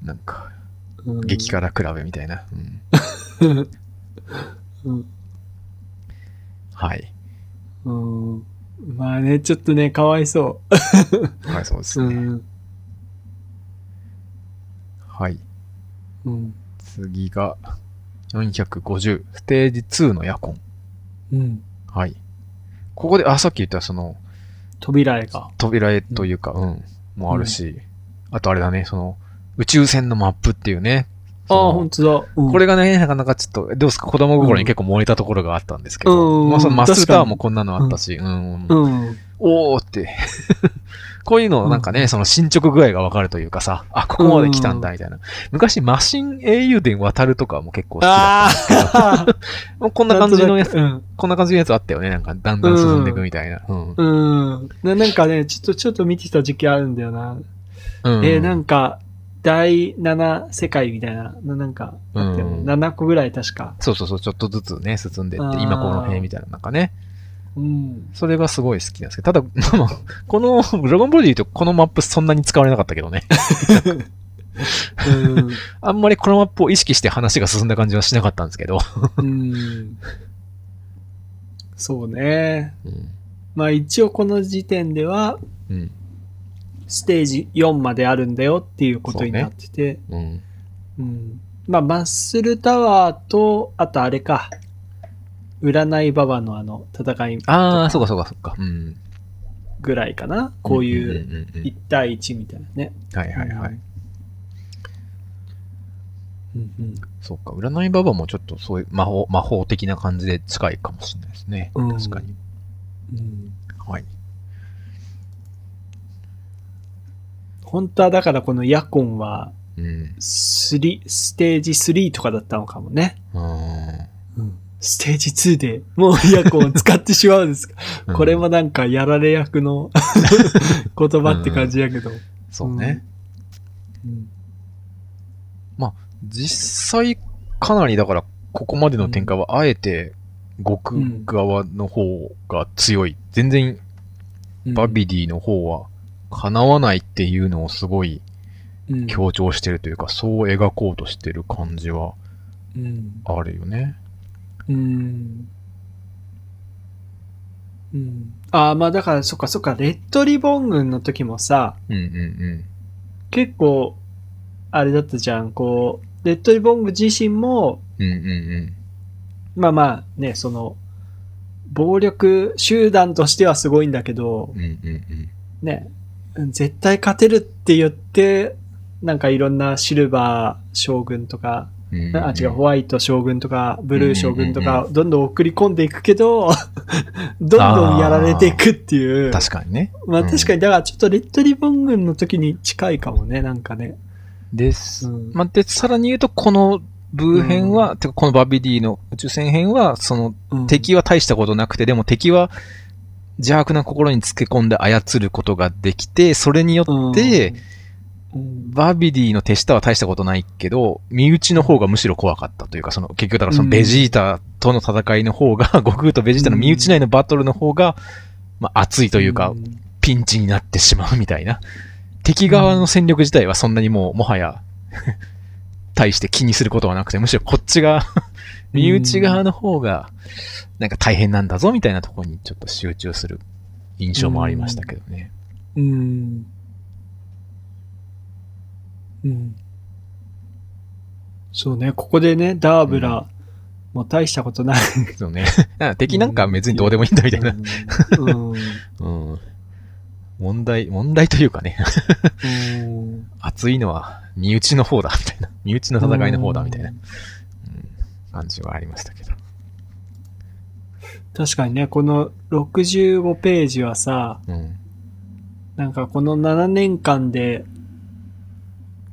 Speaker 1: なんか、
Speaker 2: うん
Speaker 1: 激辛比べみたいな。うん
Speaker 2: うん。
Speaker 1: はい。
Speaker 2: うん。まあね、ちょっとね、かわいそ
Speaker 1: はい、そうです
Speaker 2: う。う
Speaker 1: ね。
Speaker 2: ん。
Speaker 1: はい。
Speaker 2: うん。
Speaker 1: 次が、450、ステージ2のヤコン。
Speaker 2: うん。
Speaker 1: はい。ここで、あ、さっき言ったその、
Speaker 2: 扉絵が。
Speaker 1: 扉絵というか、うん、もあるし、あとあれだね、その、宇宙船のマップっていうね。
Speaker 2: ああ、
Speaker 1: その
Speaker 2: ほんとだ。うん
Speaker 1: これがね、なかなかちょっと、どうですか子供心に結構燃えたところがあったんですけど、
Speaker 2: うん
Speaker 1: まあそのマスターもこんなのあったし、うん、
Speaker 2: うん。
Speaker 1: おーって。こういうのなんかね、
Speaker 2: うん
Speaker 1: その進捗具合がわかるというかさ、あ、ここまで来たんだ、みたいな。昔、マシン英雄伝渡るとかも結構好きだったんですけど、こんな感じのやつ、
Speaker 2: うん。
Speaker 1: こんな感じのやつあったよね。なんか、だんだん進んでいくみたいな。うん。
Speaker 2: うん。ななんかね、ちょっと、ちょっと見てた時期あるんだよな。
Speaker 1: うん
Speaker 2: えーなんか、第7世界みたいな、ななんか、
Speaker 1: うん
Speaker 2: 7個ぐらい確か。
Speaker 1: そうそうそう、ちょっとずつね、進んでって今この辺みたいな、なんかね。
Speaker 2: うん。
Speaker 1: それがすごい好きなんですけど、ただ、まあこの、ドラゴンボールで言うと、このマップそんなに使われなかったけどね。
Speaker 2: うん。
Speaker 1: あんまりこのマップを意識して話が進んだ感じはしなかったんですけど。
Speaker 2: うん。そうね。
Speaker 1: うん。
Speaker 2: まあ一応この時点では、
Speaker 1: うん。
Speaker 2: ステージ4まであるんだよっていうことになってて、
Speaker 1: うん。
Speaker 2: うん。まあマッスルタワーと、あとあれか、占いババのあの戦い
Speaker 1: ああ、そうかそうかそうか。うん。
Speaker 2: ぐらいかな。こういう
Speaker 1: うんうんうんうん
Speaker 2: 1対1みたいなね。
Speaker 1: はいはいはい。
Speaker 2: うんうん。
Speaker 1: そうか、占いババもちょっとそういう魔法、魔法的な感じで近いかもしれないですね。
Speaker 2: うん
Speaker 1: 確かに。
Speaker 2: うん
Speaker 1: はい。
Speaker 2: 本当はだからこのヤコンは
Speaker 1: うん。
Speaker 2: 3、ステージ3とかだったのかもね。
Speaker 1: う
Speaker 2: ステージ2でもうヤコンを使ってしまうんですか。
Speaker 1: ん。
Speaker 2: これもなんかやられ役の 言葉って感じやけど。
Speaker 1: そうね。
Speaker 2: うん
Speaker 1: 実際、かなりだから、ここまでの展開はあえて悟空側の方が強い。全然バビディの方は叶わないっていうのをすごい
Speaker 2: うん
Speaker 1: 強調してるというか、そう描こうとしてる感じは
Speaker 2: うん。
Speaker 1: あるよね。
Speaker 2: うん。うん。ああ、まあだから、そっかそっか、レッドリボン軍の時もさ、
Speaker 1: うんうん
Speaker 2: 結構、あれだったじゃん、こう、レッドリボン軍自身も、
Speaker 1: うん。うんうん
Speaker 2: まあまあね、その、暴力集団としてはすごいんだけど
Speaker 1: うん。う、んうんうん。
Speaker 2: ね、絶対勝てるって言って、なんかいろんなシルバー将軍とか、
Speaker 1: うんうんうん
Speaker 2: あ、違う、ホワイト将軍とか、ブルー将軍と
Speaker 1: うん
Speaker 2: か、どんどん送り込んでいくけど、どんどんやられていくっていう。
Speaker 1: 確かにね。
Speaker 2: まあ
Speaker 1: うん
Speaker 2: 確かに、だからちょっとレッドリボン軍の時に近いかもね、なんかね。
Speaker 1: です。
Speaker 2: うん
Speaker 1: まあ、で、さらに言うと、このブー編は、てかこのバビディの宇宙船編は、その
Speaker 2: うん
Speaker 1: 敵は大したことなくて、でも敵は邪悪な心につけ込んで操ることができて、それによって、、
Speaker 2: うん。
Speaker 1: バビディの手下は大したことないけど、身内の方がむしろ怖かったというか、その、結局だからそのベジータとの戦いの方が、悟空とベジータの身内内のバトルの方が、まあ熱いというか、
Speaker 2: ん。
Speaker 1: ピンチになってしまうみたいな。敵側の戦力自体はそんなにもう、もはや、対して気にすることはなくて、むしろこっちが、身内側の方が、なんか大変なんだぞみたいなところにちょっと集中する印象もありましたけどね。
Speaker 2: うん。うん。そうね、ここでね、ダーブラ、もう大したことない。
Speaker 1: そうね。敵なんか別にどうでもいいんだみたいな。
Speaker 2: うん。
Speaker 1: うん。問題、問題というかね、
Speaker 2: うん
Speaker 1: 熱いのは身内の方だ、みたいな。身内の戦いの方だ、みたいな、うん、感じはありましたけど。
Speaker 2: 確かにね、この65ページはさ、
Speaker 1: うん。
Speaker 2: なんかこの7年間で、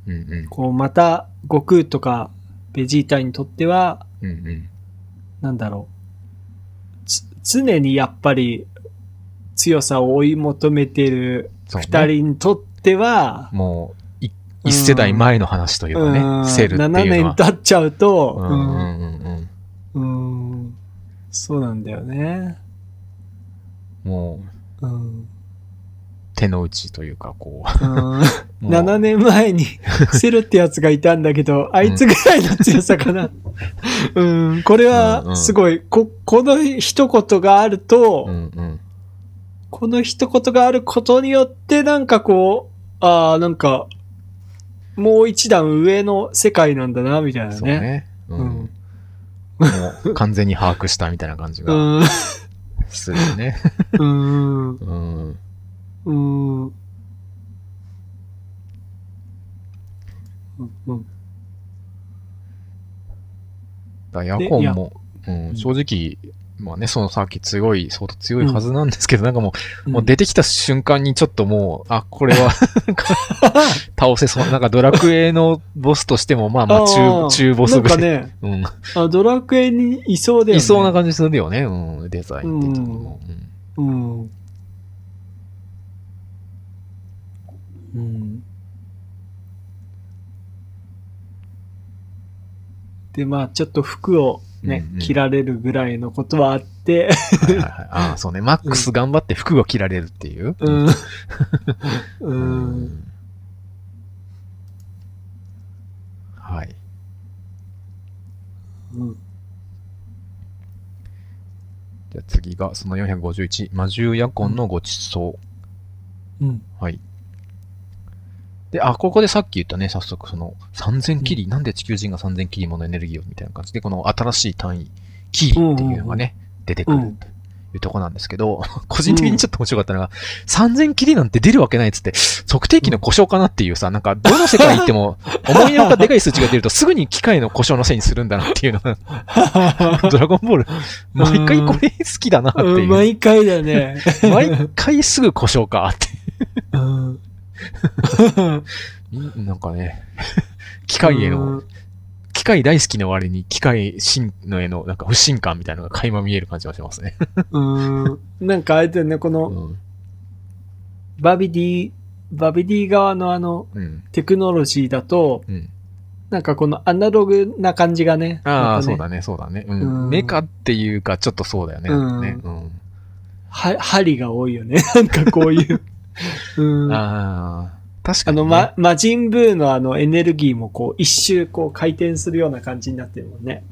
Speaker 1: うんうん。
Speaker 2: こうまた悟空とかベジータにとっては、
Speaker 1: うんうん。
Speaker 2: なんだろう。つ常にやっぱり強さを追い求めてる
Speaker 1: そうね
Speaker 2: 二人にとっては、
Speaker 1: もう、い一世代前の話というかね、
Speaker 2: うん
Speaker 1: セルっていうのは。
Speaker 2: 7年経っちゃうと、
Speaker 1: うんうん
Speaker 2: そうなんだよね。
Speaker 1: うん。もう、
Speaker 2: うん
Speaker 1: 手の内というか、こ
Speaker 2: うん
Speaker 1: う。もう
Speaker 2: 7年前に セルってやつがいたんだけど、あいつぐらいの強さかな。うん、これは
Speaker 1: ん
Speaker 2: すごい、こ、この一言があると、
Speaker 1: うんうん。
Speaker 2: この一言があることによって、なんかこう、ああ、なんか、もう一段上の世界なんだな、みたいなね。
Speaker 1: そうね。う。
Speaker 2: うんん。
Speaker 1: もう完全に把握したみたいな感じが
Speaker 2: うん。
Speaker 1: するよね。
Speaker 2: うん。
Speaker 1: うん。
Speaker 2: うん。うん。
Speaker 1: だヤコンも、う
Speaker 2: うん
Speaker 1: ん、正直、まあね、そのさっき強い、相当強いはずなんですけど、なんかもう、
Speaker 2: うん
Speaker 1: もう出てきた瞬間にちょっともう、あ、これは 倒せそう。なんかドラクエのボスとしても、まあまあ
Speaker 2: あ
Speaker 1: 中、
Speaker 2: ー
Speaker 1: 中ボス
Speaker 2: なん
Speaker 1: ぐらい。
Speaker 2: かね、
Speaker 1: うん。
Speaker 2: あドラクエにいそうだよね。
Speaker 1: いそうな感じするよね。うん。デザイン的にも。うん
Speaker 2: うん。うん。で、まあ、ちょっと服をね、
Speaker 1: うんうん
Speaker 2: 着られるぐらいのことはあって、
Speaker 1: はいはいはい。ああ、そうね。マックス頑張って服を着られるっていう。
Speaker 2: うん。う。。
Speaker 1: うんはい。
Speaker 2: うん。
Speaker 1: じゃあ次が、その451、魔獣ヤコンのごちそう。
Speaker 2: うん。
Speaker 1: はい。で、あ、ここでさっき言ったね、早速、その、3000キリ、なんで地球人が3000キリものエネルギーをみたいな感じで、この新しい単位、キリっていうのがね、出てくる
Speaker 2: うん
Speaker 1: というとこなんですけど、個人的にちょっと面白かったのが、3000キリなんて出るわけないっつって、測定器の故障かなっていうさ、なんか、どの世界行っても、思いのほかでかい数値が出ると、すぐに機械の故障のせいにするんだなっていうのが、ドラゴンボール、毎回これ好きだなって
Speaker 2: うん
Speaker 1: いう。
Speaker 2: 毎回だね。
Speaker 1: 毎回すぐ故障かって。
Speaker 2: うん。
Speaker 1: み なんかね、機械への、機械大好きな割に機械新のへのなんか不信感みたいなのが垣間見える感じがしますね。
Speaker 2: うん。なんかあれだよね、この、
Speaker 1: うん。
Speaker 2: バビディ、バビディ側のあの、
Speaker 1: うん。
Speaker 2: テクノロジーだと、
Speaker 1: うん。
Speaker 2: なんかこのアナログな感じがね。
Speaker 1: ああ、
Speaker 2: ね
Speaker 1: そうだね、そうだね。う
Speaker 2: うん
Speaker 1: ん。メカっていうか、ちょっとそうだよね。
Speaker 2: うん
Speaker 1: ねうん。
Speaker 2: は、針が多いよね。なんかこういう。うん。あ
Speaker 1: ああ、確かに、ね。
Speaker 2: の、ま、魔人ブーのあのエネルギーもこう一周こう回転するような感じになってるもんね。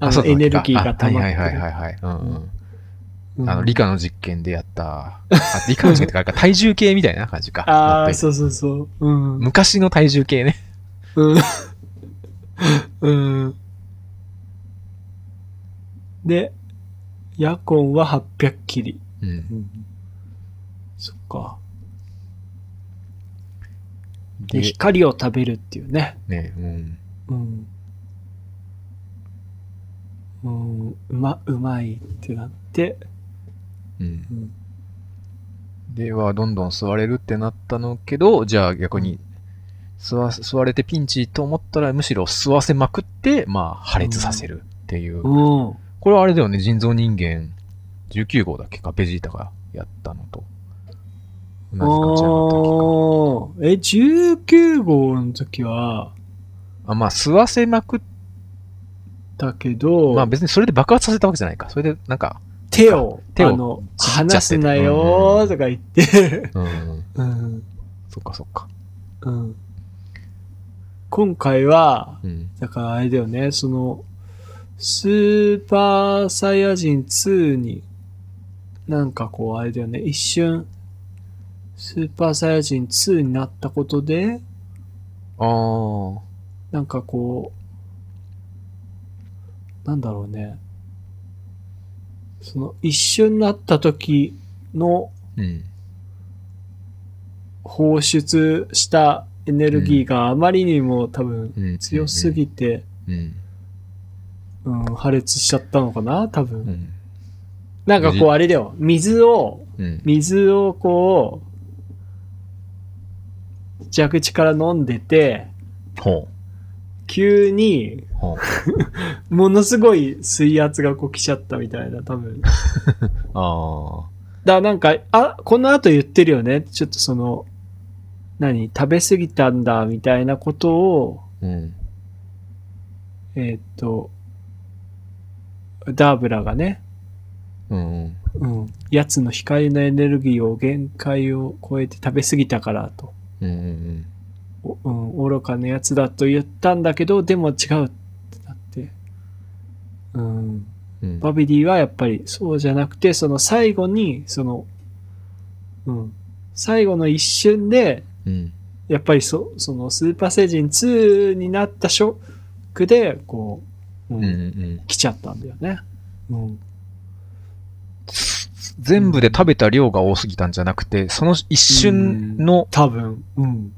Speaker 2: あのエネルギーが溜まっ
Speaker 1: はいはいはいはいはい。うんうん。
Speaker 2: うん
Speaker 1: あの、理科の実験でやった、あ理科の実験ってか、あれか 体重計みたいな感じか。
Speaker 2: ああ、そうそうそう。うん。
Speaker 1: 昔の体重計ね。
Speaker 2: うん。うん。で、ヤコンは800キリ。
Speaker 1: うん。
Speaker 2: うん。そっか。で、
Speaker 1: で、
Speaker 2: 光を食べるっていうね。
Speaker 1: ね、うん。
Speaker 2: うん。うん、うま、うまいってなって、
Speaker 1: うん。
Speaker 2: うん。
Speaker 1: では、どんどん吸われるってなったのけど、じゃあ逆に、吸わ、吸われてピンチと思ったら、むしろ吸わせまくって、まあ、破裂させるっていう。
Speaker 2: うん。
Speaker 1: これはあれだよね、人造人間19号だっけか、ベジータがやったのと。同じ
Speaker 2: え、19号の時は、
Speaker 1: あ、まあ、吸わせまくっ
Speaker 2: だけど、
Speaker 1: まあ別にそれで爆発させたわけじゃないか。それで、なんか、
Speaker 2: 手を、
Speaker 1: 手を
Speaker 2: あの、離すなよーとか言って、
Speaker 1: うん、
Speaker 2: うん、
Speaker 1: そっかそっか。
Speaker 2: うん。今回は、
Speaker 1: うん。
Speaker 2: だからあれだよね、その、スーパーサイヤ人2に、なんかこうあれだよね、一瞬、スーパーサイヤ人2になったことで、
Speaker 1: ああ、
Speaker 2: なんかこう、なんだろうね。その一瞬なった時の
Speaker 1: うん。
Speaker 2: 放出したエネルギーがあまりにも多分
Speaker 1: うん。
Speaker 2: 強すぎて、
Speaker 1: うん。
Speaker 2: うん、破裂しちゃったのかな多分。
Speaker 1: うん。
Speaker 2: なんかこうあれだよ。水を、
Speaker 1: うん。
Speaker 2: 水をこう、蛇口から飲んでて、
Speaker 1: ほ
Speaker 2: 急に
Speaker 1: う。ほう。
Speaker 2: ものすごい水圧がこう来ちゃったみたいな、多分。
Speaker 1: あ
Speaker 2: だからなんか、あ、この後言ってるよね。ちょっとその、何食べ過ぎたんだ、みたいなことを、
Speaker 1: あ。うん。
Speaker 2: えーっと、ダーブラがね、
Speaker 1: うん。
Speaker 2: うん、やつの光のエネルギーを限界を超えて食べ過ぎたからと、
Speaker 1: うん。うん。
Speaker 2: 愚かなやつだと言ったんだけど、でも違うってなって、うん、
Speaker 1: うん。
Speaker 2: バビディはやっぱりそうじゃなくて、その最後に、その、うん、最後の一瞬で、
Speaker 1: うん。
Speaker 2: やっぱりそそのスーパー星人2になったショックで、こう、うん
Speaker 1: うん。うん。
Speaker 2: 来ちゃったんだよね。うん。
Speaker 1: 全部で食べた量が多すぎたんじゃなくて、その一瞬の
Speaker 2: 多分、うん。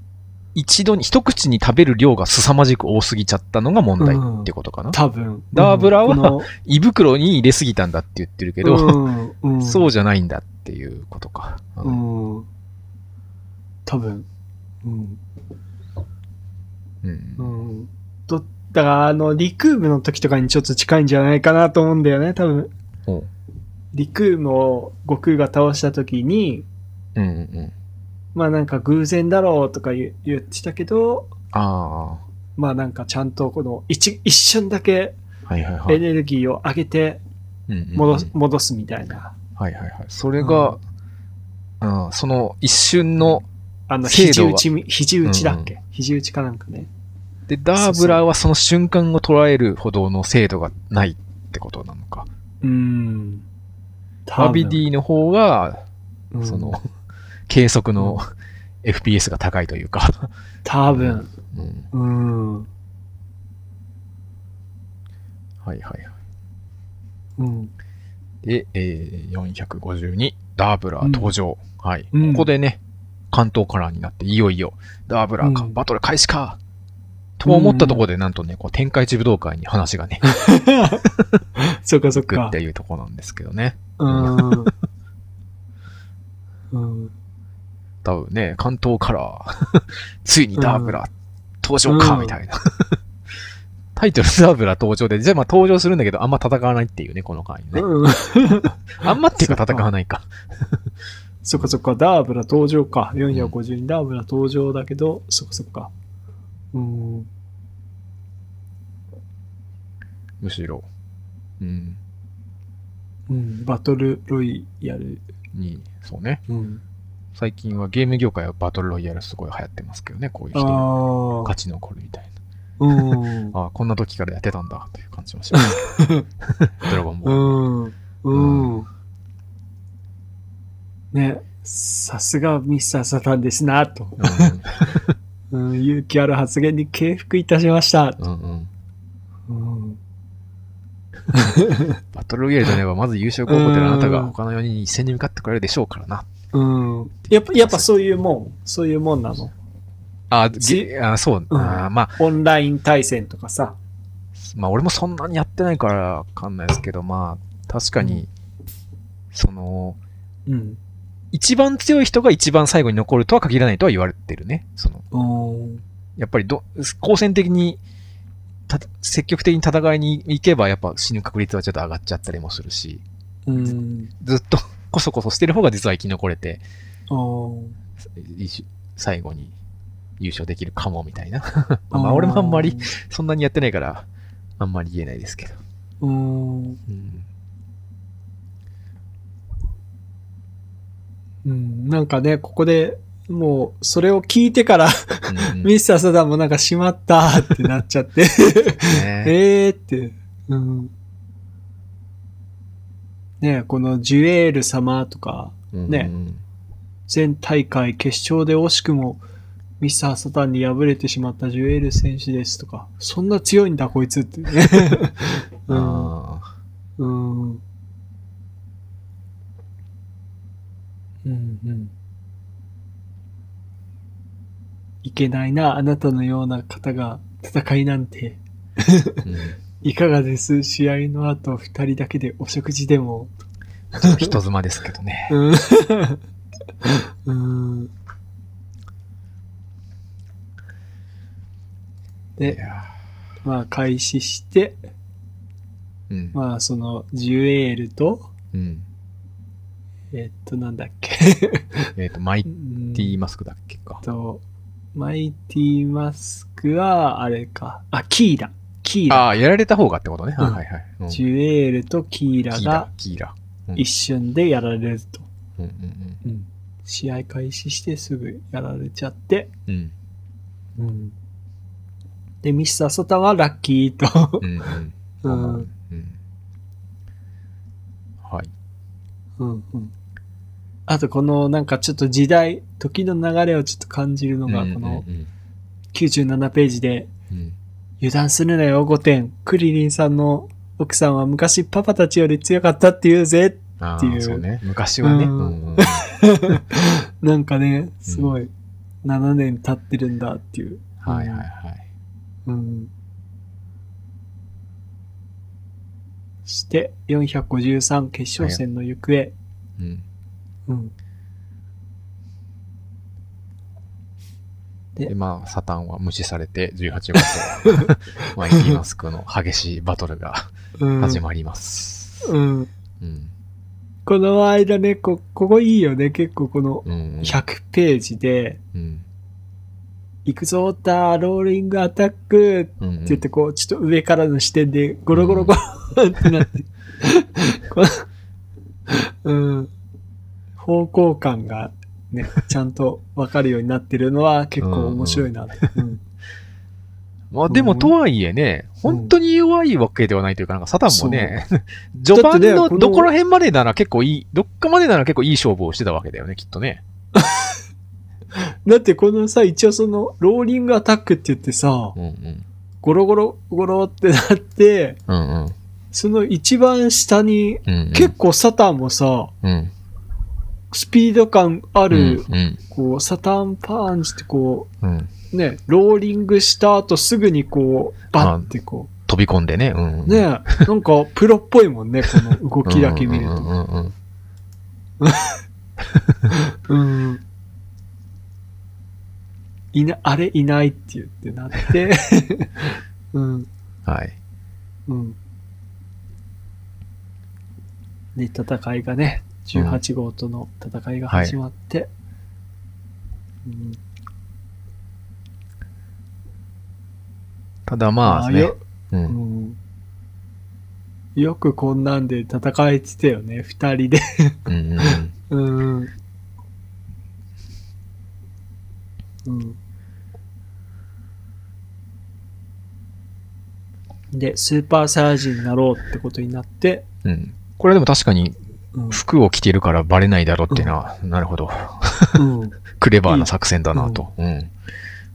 Speaker 1: 一度に、一口に食べる量が凄まじく多すぎちゃったのが問題ってことかな。
Speaker 2: 多分。
Speaker 1: ダーブラは胃袋に入れすぎたんだって言ってるけど、そうじゃないんだっていうことか。
Speaker 2: う
Speaker 1: うん
Speaker 2: ん。多分。うん。
Speaker 1: うん
Speaker 2: だから、あの、リクームの時とかにちょっと近いんじゃないかなと思うんだよね、多分。
Speaker 1: ほう
Speaker 2: リクームを悟空が倒した時に、
Speaker 1: うんうん。
Speaker 2: まあなんか偶然だろうとか言う言ってたけど、
Speaker 1: あ
Speaker 2: まあなんかちゃんとこの一一瞬だけ。エネルギーを上げて
Speaker 1: うんうんうん
Speaker 2: 戻す,、戻すみたいな。
Speaker 1: はいはいはい。それが、うん、その一瞬の、
Speaker 2: あの、肘打ちみ、肘打ちだっけ、
Speaker 1: う
Speaker 2: 肘打ちかなんかね。
Speaker 1: で、ダーブラはその瞬間を捉えるほどの精度がないってことなのか。
Speaker 2: うーん。
Speaker 1: バビディの方が、
Speaker 2: うん
Speaker 1: その、計測の FPS が高いというか。
Speaker 2: 多分。
Speaker 1: うん。
Speaker 2: うん。
Speaker 1: はいはいはい。
Speaker 2: うん。
Speaker 1: で、えー、452、ダーブラ登場。はい。
Speaker 2: うん
Speaker 1: ここでね、巻頭カラーになって、いよいよ、ダーブラか、
Speaker 2: うん
Speaker 1: バトル開始かと思ったところで、なんとね、こう、天下一武道会に話がね、
Speaker 2: そっかそっか
Speaker 1: って。いうところなんですけどね。
Speaker 2: うん。うん。
Speaker 1: 多分ね、巻頭カラー、ついにダーブラ登場か、
Speaker 2: うん
Speaker 1: みたいな。タイトルダーブラー登場で、じゃあまあ登場するんだけど、あんま戦わないっていうね、この回ね。
Speaker 2: うん。
Speaker 1: あんまっていうか戦わないか。
Speaker 2: そっかそっか、ダーブラ登場か。452ダーブラ登場だけど、そっかそっか。うん。
Speaker 1: むしろ。うん。
Speaker 2: うん、バトルロイヤル。
Speaker 1: に、そうね。
Speaker 2: うん。
Speaker 1: 最近はゲーム業界はバトルロイヤルすごい流行ってますけどね、こういう人勝。ち残るみたい
Speaker 2: うん。
Speaker 1: な。ああ、こんな時からやってたんだという感じもします。ドラゴンボール。
Speaker 2: うん。うん。ね、さすがミスターサタンですな、と。うん、勇気ある発言に敬服いたしました。
Speaker 1: うんうんうん。
Speaker 2: うん。
Speaker 1: バトルロイヤルといえば、まず優勝候補であなたが他の4人に一斉に向かってくれるでしょうからな。
Speaker 2: うん。やっぱ、やっぱそういうもん、そういうもんなの？
Speaker 1: あ、
Speaker 2: じ
Speaker 1: げあそう、
Speaker 2: うん
Speaker 1: あまあ、
Speaker 2: オンライン対戦とかさ？
Speaker 1: まあ俺もそんなにやってないからわかんないですけど、まあ、確かに、その、
Speaker 2: うん。
Speaker 1: 一番強い人が一番最後に残るとは限らないとは言われてるね。その、
Speaker 2: うん。
Speaker 1: やっぱりど、好戦的に、た積極的に戦いに行けば、やっぱ死ぬ確率はちょっと上がっちゃったりもするし、
Speaker 2: うん。
Speaker 1: ずっとこそこそしてる方が実は生き残れて、最後に優勝できるかもみたいな。まあ俺もあんまり、そんなにやってないから、あんまり言えないですけど。
Speaker 2: うん。
Speaker 1: うん。
Speaker 2: うん。なんかね、ここで、もう、それを聞いてから、
Speaker 1: うんうん
Speaker 2: ミスターサダンもなんかしまったってなっちゃって。
Speaker 1: ね
Speaker 2: えーって。うん。ねこのジュエール様とか、ね
Speaker 1: うん
Speaker 2: 前大会決勝で惜しくもミスターサタンに敗れてしまったジュエール選手ですとか、そんな強いんだこいつってね。うん。
Speaker 1: あ
Speaker 2: うん。うんうん。いけないな、あなたのような方が戦いなんて。いかがです？試合の後二人だけでお食事でも。
Speaker 1: ちょっと人妻ですけどね。
Speaker 2: うん。うん。で、まあ開始して、
Speaker 1: ーうん。
Speaker 2: まあそのジュエールと、
Speaker 1: うん。
Speaker 2: えっとなんだっけ。
Speaker 1: えっと、マイ
Speaker 2: うん
Speaker 1: ティマスクだっけか。
Speaker 2: と、マイティマスクは、あれか。あ、キーラ。キーラ。
Speaker 1: ああ、やられた方がってことね。
Speaker 2: うん
Speaker 1: あはいはい。うん
Speaker 2: ジュエールとキーラが、
Speaker 1: キーラ。うん
Speaker 2: 一瞬でやられると。
Speaker 1: うんうん
Speaker 2: うん試合開始してすぐやられちゃって、
Speaker 1: うん。
Speaker 2: うんで、ミスターソタはラッキーと。うん
Speaker 1: うん。うん。はい。
Speaker 2: うんうんあと、このなんかちょっと時代、時の流れをちょっと感じるのが、この
Speaker 1: うん
Speaker 2: 97ページで、油断するなよ5点。クリリンさんの奥さんは昔パパたちより強かったって言うぜ。
Speaker 1: あ
Speaker 2: っていう
Speaker 1: あ、そうね。昔はね。
Speaker 2: なんかね、すごい、7年経ってるんだっていう。
Speaker 1: はいはいはい。
Speaker 2: うん。そして、453決勝戦の行方。
Speaker 1: うん。
Speaker 2: うん。で
Speaker 1: で、まあ、サタンは無視されて、18号と、マイティマスクの激しいバトルが
Speaker 2: うん。
Speaker 1: 始まります。
Speaker 2: うん。
Speaker 1: うん。
Speaker 2: この間ね、こ、ここいいよね。結構この
Speaker 1: うん。
Speaker 2: 100ページで、
Speaker 1: うん。
Speaker 2: 行くぞーたローリングアタックって
Speaker 1: うん。
Speaker 2: 言って、こう、ちょっと上からの視点で、ゴロゴロゴロってなって、うん、方向感がね、ちゃんとわかるようになってるのは結構面白いなと。うん
Speaker 1: まあでも、
Speaker 2: うん
Speaker 1: とはいえね、本当に弱いわけではないというか、なんかサタンもね、序盤
Speaker 2: の
Speaker 1: のどこら辺までなら結構いい、どっかまでなら結構いい勝負をしてたわけだよね、きっとね。
Speaker 2: だってこのさ、一応その、ローリングアタックって言ってさ、
Speaker 1: うんうん。
Speaker 2: ゴロゴロゴロってなって、
Speaker 1: うんうん。
Speaker 2: その一番下に、
Speaker 1: うんうん、
Speaker 2: 結構サタンもさ、
Speaker 1: うん、
Speaker 2: スピード感ある、
Speaker 1: うん、
Speaker 2: こう、サタンパンチってこ
Speaker 1: うん。うん
Speaker 2: う、ね、ローリングした後すぐにこう、バッてこ
Speaker 1: 飛び込んでね。うん。
Speaker 2: う、ね、なんかプロっぽいもんね、この動きだけ見ると。
Speaker 1: うんうんうん
Speaker 2: うん。いな、あれいないって言ってなって、うん、
Speaker 1: はい。
Speaker 2: うん。で、戦いがね、18号との戦いが始まって、うん
Speaker 1: ただまあね
Speaker 2: よ、
Speaker 1: う。
Speaker 2: うんんよくこんなんで戦えてたよね、二人で。
Speaker 1: うんうん。
Speaker 2: うん。うん。で、スーパーサイヤ人になろうってことになって、
Speaker 1: うん。これでも確かに
Speaker 2: うん。
Speaker 1: 服を着てるからバレないだろうっていうのは、なるほど。
Speaker 2: うん。
Speaker 1: クレバーな作戦だなと。うん。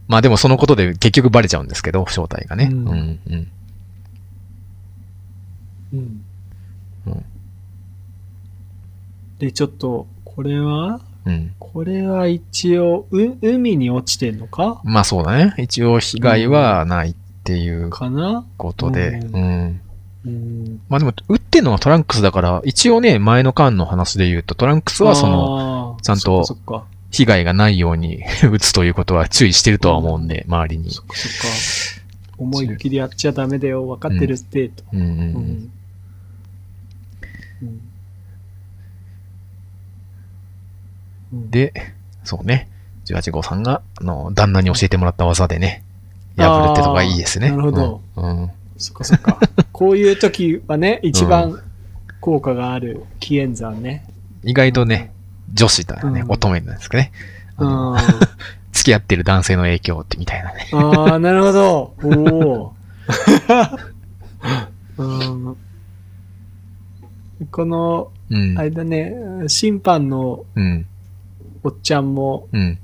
Speaker 1: まあでもそのことで結局バレちゃうんですけど、正体がね。
Speaker 2: う
Speaker 1: うんん。うん。
Speaker 2: うん
Speaker 1: うん。
Speaker 2: で、ちょっと、これは？
Speaker 1: うん。
Speaker 2: これは一応、う、海に落ちてんのか？
Speaker 1: まあそうだね。一応被害はないっていう
Speaker 2: かな？
Speaker 1: ことで。
Speaker 2: う
Speaker 1: うん。
Speaker 2: うん。
Speaker 1: まあでも、打ってんのはトランクスだから、一応ね、前の間の話で言うと、トランクスはその、
Speaker 2: の
Speaker 1: ちゃんと。被害がないように 打つということは注意してるとは思うんで、周りに。
Speaker 2: そっかそっか。思いっきりやっちゃダメだよ、分かってるって、と。
Speaker 1: うんうんう。
Speaker 2: うん
Speaker 1: で、そうね。18号さんが、あの、旦那に教えてもらった技でね、破るってとがいいですね。
Speaker 2: なるほど
Speaker 1: うん。うん。
Speaker 2: そっかそっか。こういう時はね、一番効果がある紀元山ね。
Speaker 1: 意外とね、女子だね、
Speaker 2: うん
Speaker 1: 乙女なんですけどね。あ
Speaker 2: う。
Speaker 1: 付き合ってる男性の影響ってみたいなね。
Speaker 2: ああ、なるほど。おお。うんこの、
Speaker 1: うん
Speaker 2: あ。れだね、審判の
Speaker 1: うん。
Speaker 2: おっちゃんも、
Speaker 1: うん。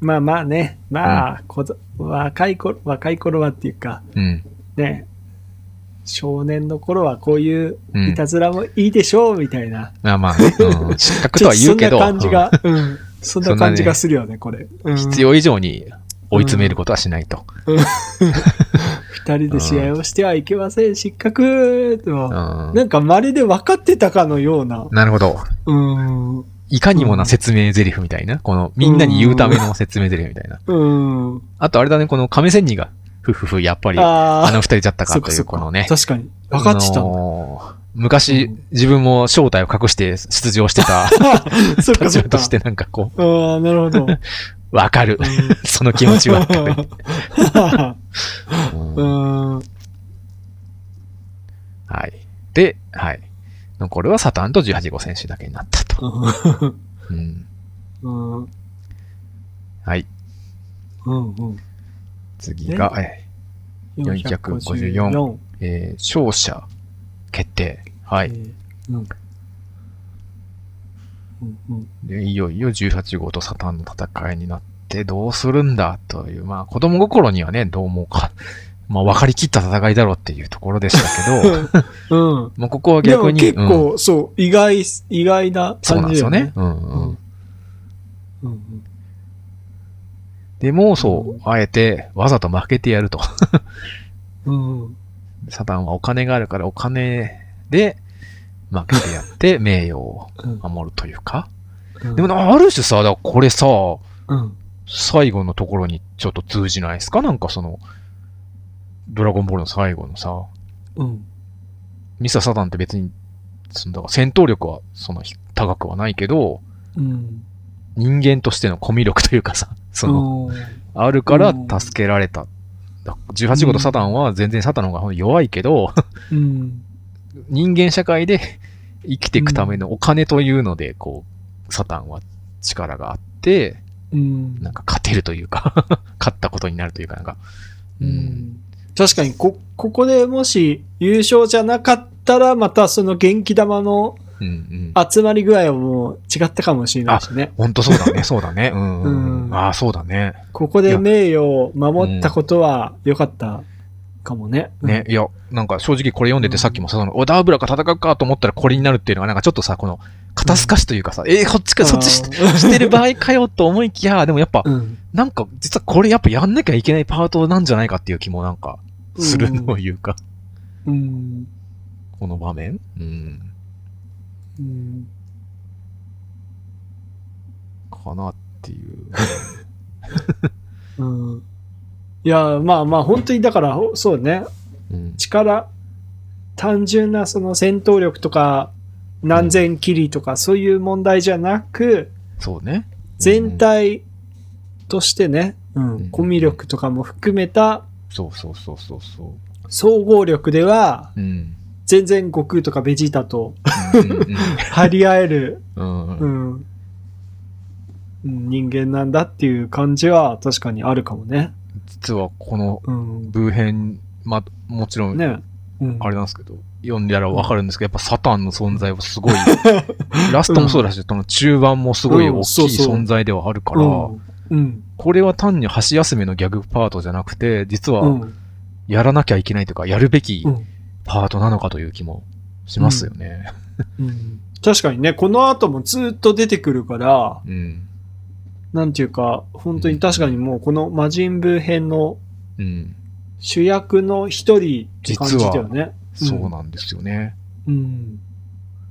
Speaker 2: まあまあね、まあ、若い頃、若い頃はっていうか、
Speaker 1: うん。
Speaker 2: ね、少年の頃はこういう
Speaker 1: うん
Speaker 2: いたずらもいいでしょう、みたいな。
Speaker 1: まあまあね、うん、失格とは言うけど、
Speaker 2: そんな感じが、うん。そんな感じがするよね、これ。
Speaker 1: うん必要以上に追い詰めることはしないと。
Speaker 2: 二人で試合をしてはいけません、失格と。
Speaker 1: うん
Speaker 2: なんかまるで分かってたかのような。
Speaker 1: なるほど。
Speaker 2: うん。
Speaker 1: いかにもな説明台詞みたいな。この、みんなに言うための説明台詞みたいな。
Speaker 2: うん。
Speaker 1: あとあれだね、この亀仙人が、ふふふ、やっぱり、あ。の二人じゃったかとい、
Speaker 2: う
Speaker 1: このね。
Speaker 2: 確かに。分かってた
Speaker 1: 昔、
Speaker 2: うん
Speaker 1: 自分も正体を隠して出場してた 立場とし。てなんかこ
Speaker 2: ああ、なるほど。
Speaker 1: う、わかる。その気持ちわかる。はい。で、はい。残るはサタンと18号選手だけになったと。うん。
Speaker 2: うん。うん。
Speaker 1: はい。
Speaker 2: うん。
Speaker 1: 次が、え454えー勝者決定。はい。
Speaker 2: えーうん。うんうん
Speaker 1: で、いよいよ18号とサタンの戦いになってどうするんだ？という、まあ子供心にはね、どう思うか。まあ分かりきった戦いだろうっていうところでしたけど、
Speaker 2: うん。
Speaker 1: まあここは逆に、うん
Speaker 2: 結構、そう、意外、意外な
Speaker 1: そうなん。ですよねうん
Speaker 2: う
Speaker 1: うんん。
Speaker 2: うん
Speaker 1: でも、そう、あえてわざと負けてやると。
Speaker 2: うん。うん。
Speaker 1: サタンはお金があるからお金で負けてやって名誉を
Speaker 2: うん
Speaker 1: 守るというか。
Speaker 2: うん
Speaker 1: でもな、ある種さ、だこれさ、
Speaker 2: うん。
Speaker 1: 最後のところにちょっと通じないですか？なんかその、ドラゴンボールの最後のさ、
Speaker 2: うん。
Speaker 1: ミスターサタンって別に、そのだから戦闘力はその高くはないけど、
Speaker 2: うん。
Speaker 1: 人間としてのコミュ力というかさ、その、
Speaker 2: うん
Speaker 1: あるから助けられた。だ18号とサタンは全然サタンの方が弱いけど、
Speaker 2: うん。
Speaker 1: 人間社会で生きていくためのお金というので、こう、サタンは力があって、
Speaker 2: うん。
Speaker 1: なんか勝てるというか、勝ったことになるというか、なんか、う。
Speaker 2: うんん確かに、こ、ここでもし優勝じゃなかったら、またその元気玉の
Speaker 1: うんうん。
Speaker 2: 集まり具合はもう違ったかもしれないしね。
Speaker 1: ほんとそうだね、そうだね。うん、うん。
Speaker 2: うん
Speaker 1: ああ、そうだね。
Speaker 2: ここで名誉を守ったことは良かったかもね。
Speaker 1: ね、いや、なんか正直これ読んでてさっきもさ、おダーブラか戦うかと思ったらこれになるっていうのがなんかちょっとさ、この、肩透かしというかさ、えー、こっちか、そっちし してる場合かよと思いきや、でもやっぱ、
Speaker 2: うん。
Speaker 1: なんか実はこれやっぱやんなきゃいけないパートなんじゃないかっていう気もなんか、するというか、
Speaker 2: うん。
Speaker 1: この場面うん。
Speaker 2: うん。
Speaker 1: かなっていう。
Speaker 2: うん。いや、まあまあ、本当にだから、ほそうね。
Speaker 1: うん。
Speaker 2: 力、単純なその戦闘力とか、何千キリとか、そういう問題じゃなく、
Speaker 1: そうね。
Speaker 2: 全体としてね、うん
Speaker 1: うん
Speaker 2: コミュ力とかも含めた
Speaker 1: そうそうそうそうそ
Speaker 2: 総合力では、
Speaker 1: う。うん。
Speaker 2: 全然悟空とかベジータと張り合える、
Speaker 1: うん
Speaker 2: 人間なんだっていう感じは確かにあるかもね。
Speaker 1: 実はこの
Speaker 2: うん。
Speaker 1: ブー編、まあ、もちろん、
Speaker 2: ね。うん。
Speaker 1: あれなんですけど、読んでやらわかるんですけど、やっぱサタンの存在はすごい、ラストもそうだし、その中盤もすごい大きい存在ではあるから。これは単に箸休めのギャグパートじゃなくて、実は
Speaker 2: うん。
Speaker 1: やらなきゃいけないというか、やるべき
Speaker 2: うん
Speaker 1: パートなのかという気もしますよね。
Speaker 2: うん確かにね、この後もずっと出てくるから、
Speaker 1: うん。
Speaker 2: なんていうか、本当に確かにもうこの魔人ブー編の
Speaker 1: うん。
Speaker 2: 主役の一人って感じだよね。
Speaker 1: そうなんですよね。
Speaker 2: うん。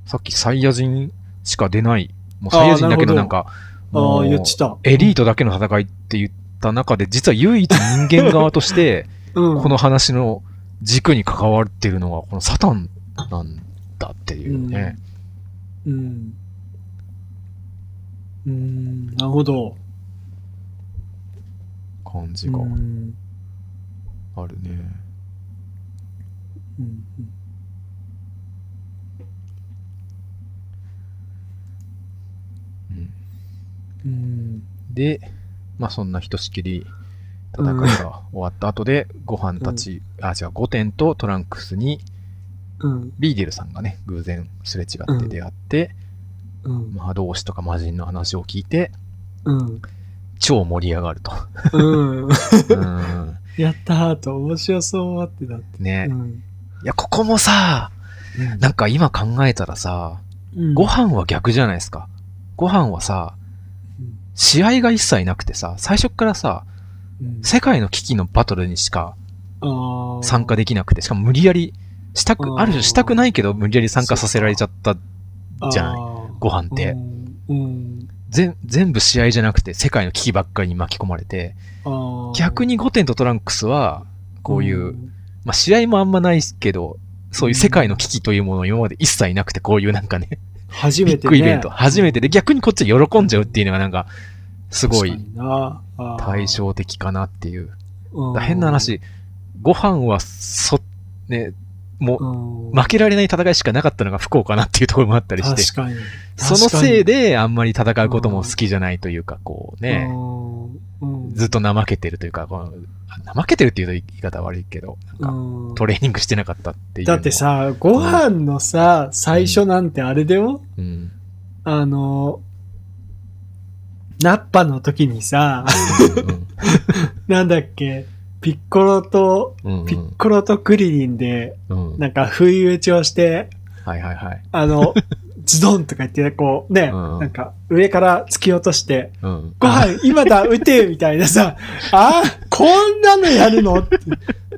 Speaker 1: さっきサイヤ人しか出ない、もうサイヤ人だけどなんか、
Speaker 2: あ言ってた。
Speaker 1: エリートだけの戦いって言った中で、実は唯一人間側として、
Speaker 2: うん、
Speaker 1: この話の軸に関わっているのは、このサタンなんだっていうね。
Speaker 2: うん。うん、なるほど。
Speaker 1: 感じが。あるね。
Speaker 2: うん。
Speaker 1: うん。
Speaker 2: うん。
Speaker 1: で、まあそん。なひとしきり戦いが終わった後で、ご飯たち、あ、違う、ゴテンとトランクスに、
Speaker 2: うん。
Speaker 1: リーデルさんがね、偶然すれ違って出会って、
Speaker 2: うん。
Speaker 1: 魔導士とか魔人の話を聞いて、
Speaker 2: うん。
Speaker 1: 超盛り上がると。
Speaker 2: うん。
Speaker 1: うん。
Speaker 2: やったーと面白そうってなって。
Speaker 1: ね
Speaker 2: う。ん。
Speaker 1: いや、ここもさ、なんか今考えたらさ、
Speaker 2: うん
Speaker 1: ご飯は逆じゃないですか。ご飯はさ、
Speaker 2: うん
Speaker 1: 試合が一切なくてさ、最初っからさ、
Speaker 2: うん
Speaker 1: 世界の危機のバトルにしか参加できなくて、しかも無理やり、したく、
Speaker 2: あ
Speaker 1: る種したくないけど無理やり参加させられちゃったじゃないご飯って。全全部試合じゃなくて世界の危機ばっかりに巻き込まれて、逆にゴテンとトランクスは、こういう、
Speaker 2: ん。
Speaker 1: まあ試合もあんまないけど、そういう世界の危機というものを今まで一切なくて、こういうなんかね、ビッ
Speaker 2: 初めてね。
Speaker 1: グイベント、初めてで逆にこっちは喜んじゃうっていうのがなんか、すごい対照的かなっていう。変な話、ご飯はそ、ね、もう、
Speaker 2: うん。
Speaker 1: 負けられない戦いしかなかったのが不幸かなっていうところもあったりして。そのせい
Speaker 2: で、
Speaker 1: であんまり戦うことも好きじゃないというか、こうね、
Speaker 2: うん。
Speaker 1: ずっと怠けてるというか、こう怠けてるっていうと言い方悪いけど、なんか
Speaker 2: うん。
Speaker 1: トレーニングしてなかったっていう。
Speaker 2: だってさ、ご飯のさ、最初なんてあれだよ、
Speaker 1: うん、
Speaker 2: あの、ナッパの時にさ、なんだっけ、ピッコロと、
Speaker 1: うん、うん
Speaker 2: ピッコロとクリリンで、
Speaker 1: うん、うん。
Speaker 2: なんか不意打ちをして、
Speaker 1: はいはいはい。
Speaker 2: あの、ズドンとか言って、こうね、
Speaker 1: うん
Speaker 2: なんか上から突き落として、
Speaker 1: うん。
Speaker 2: ご飯 今だ、撃てみたいなさ、あこんなのやるの？って。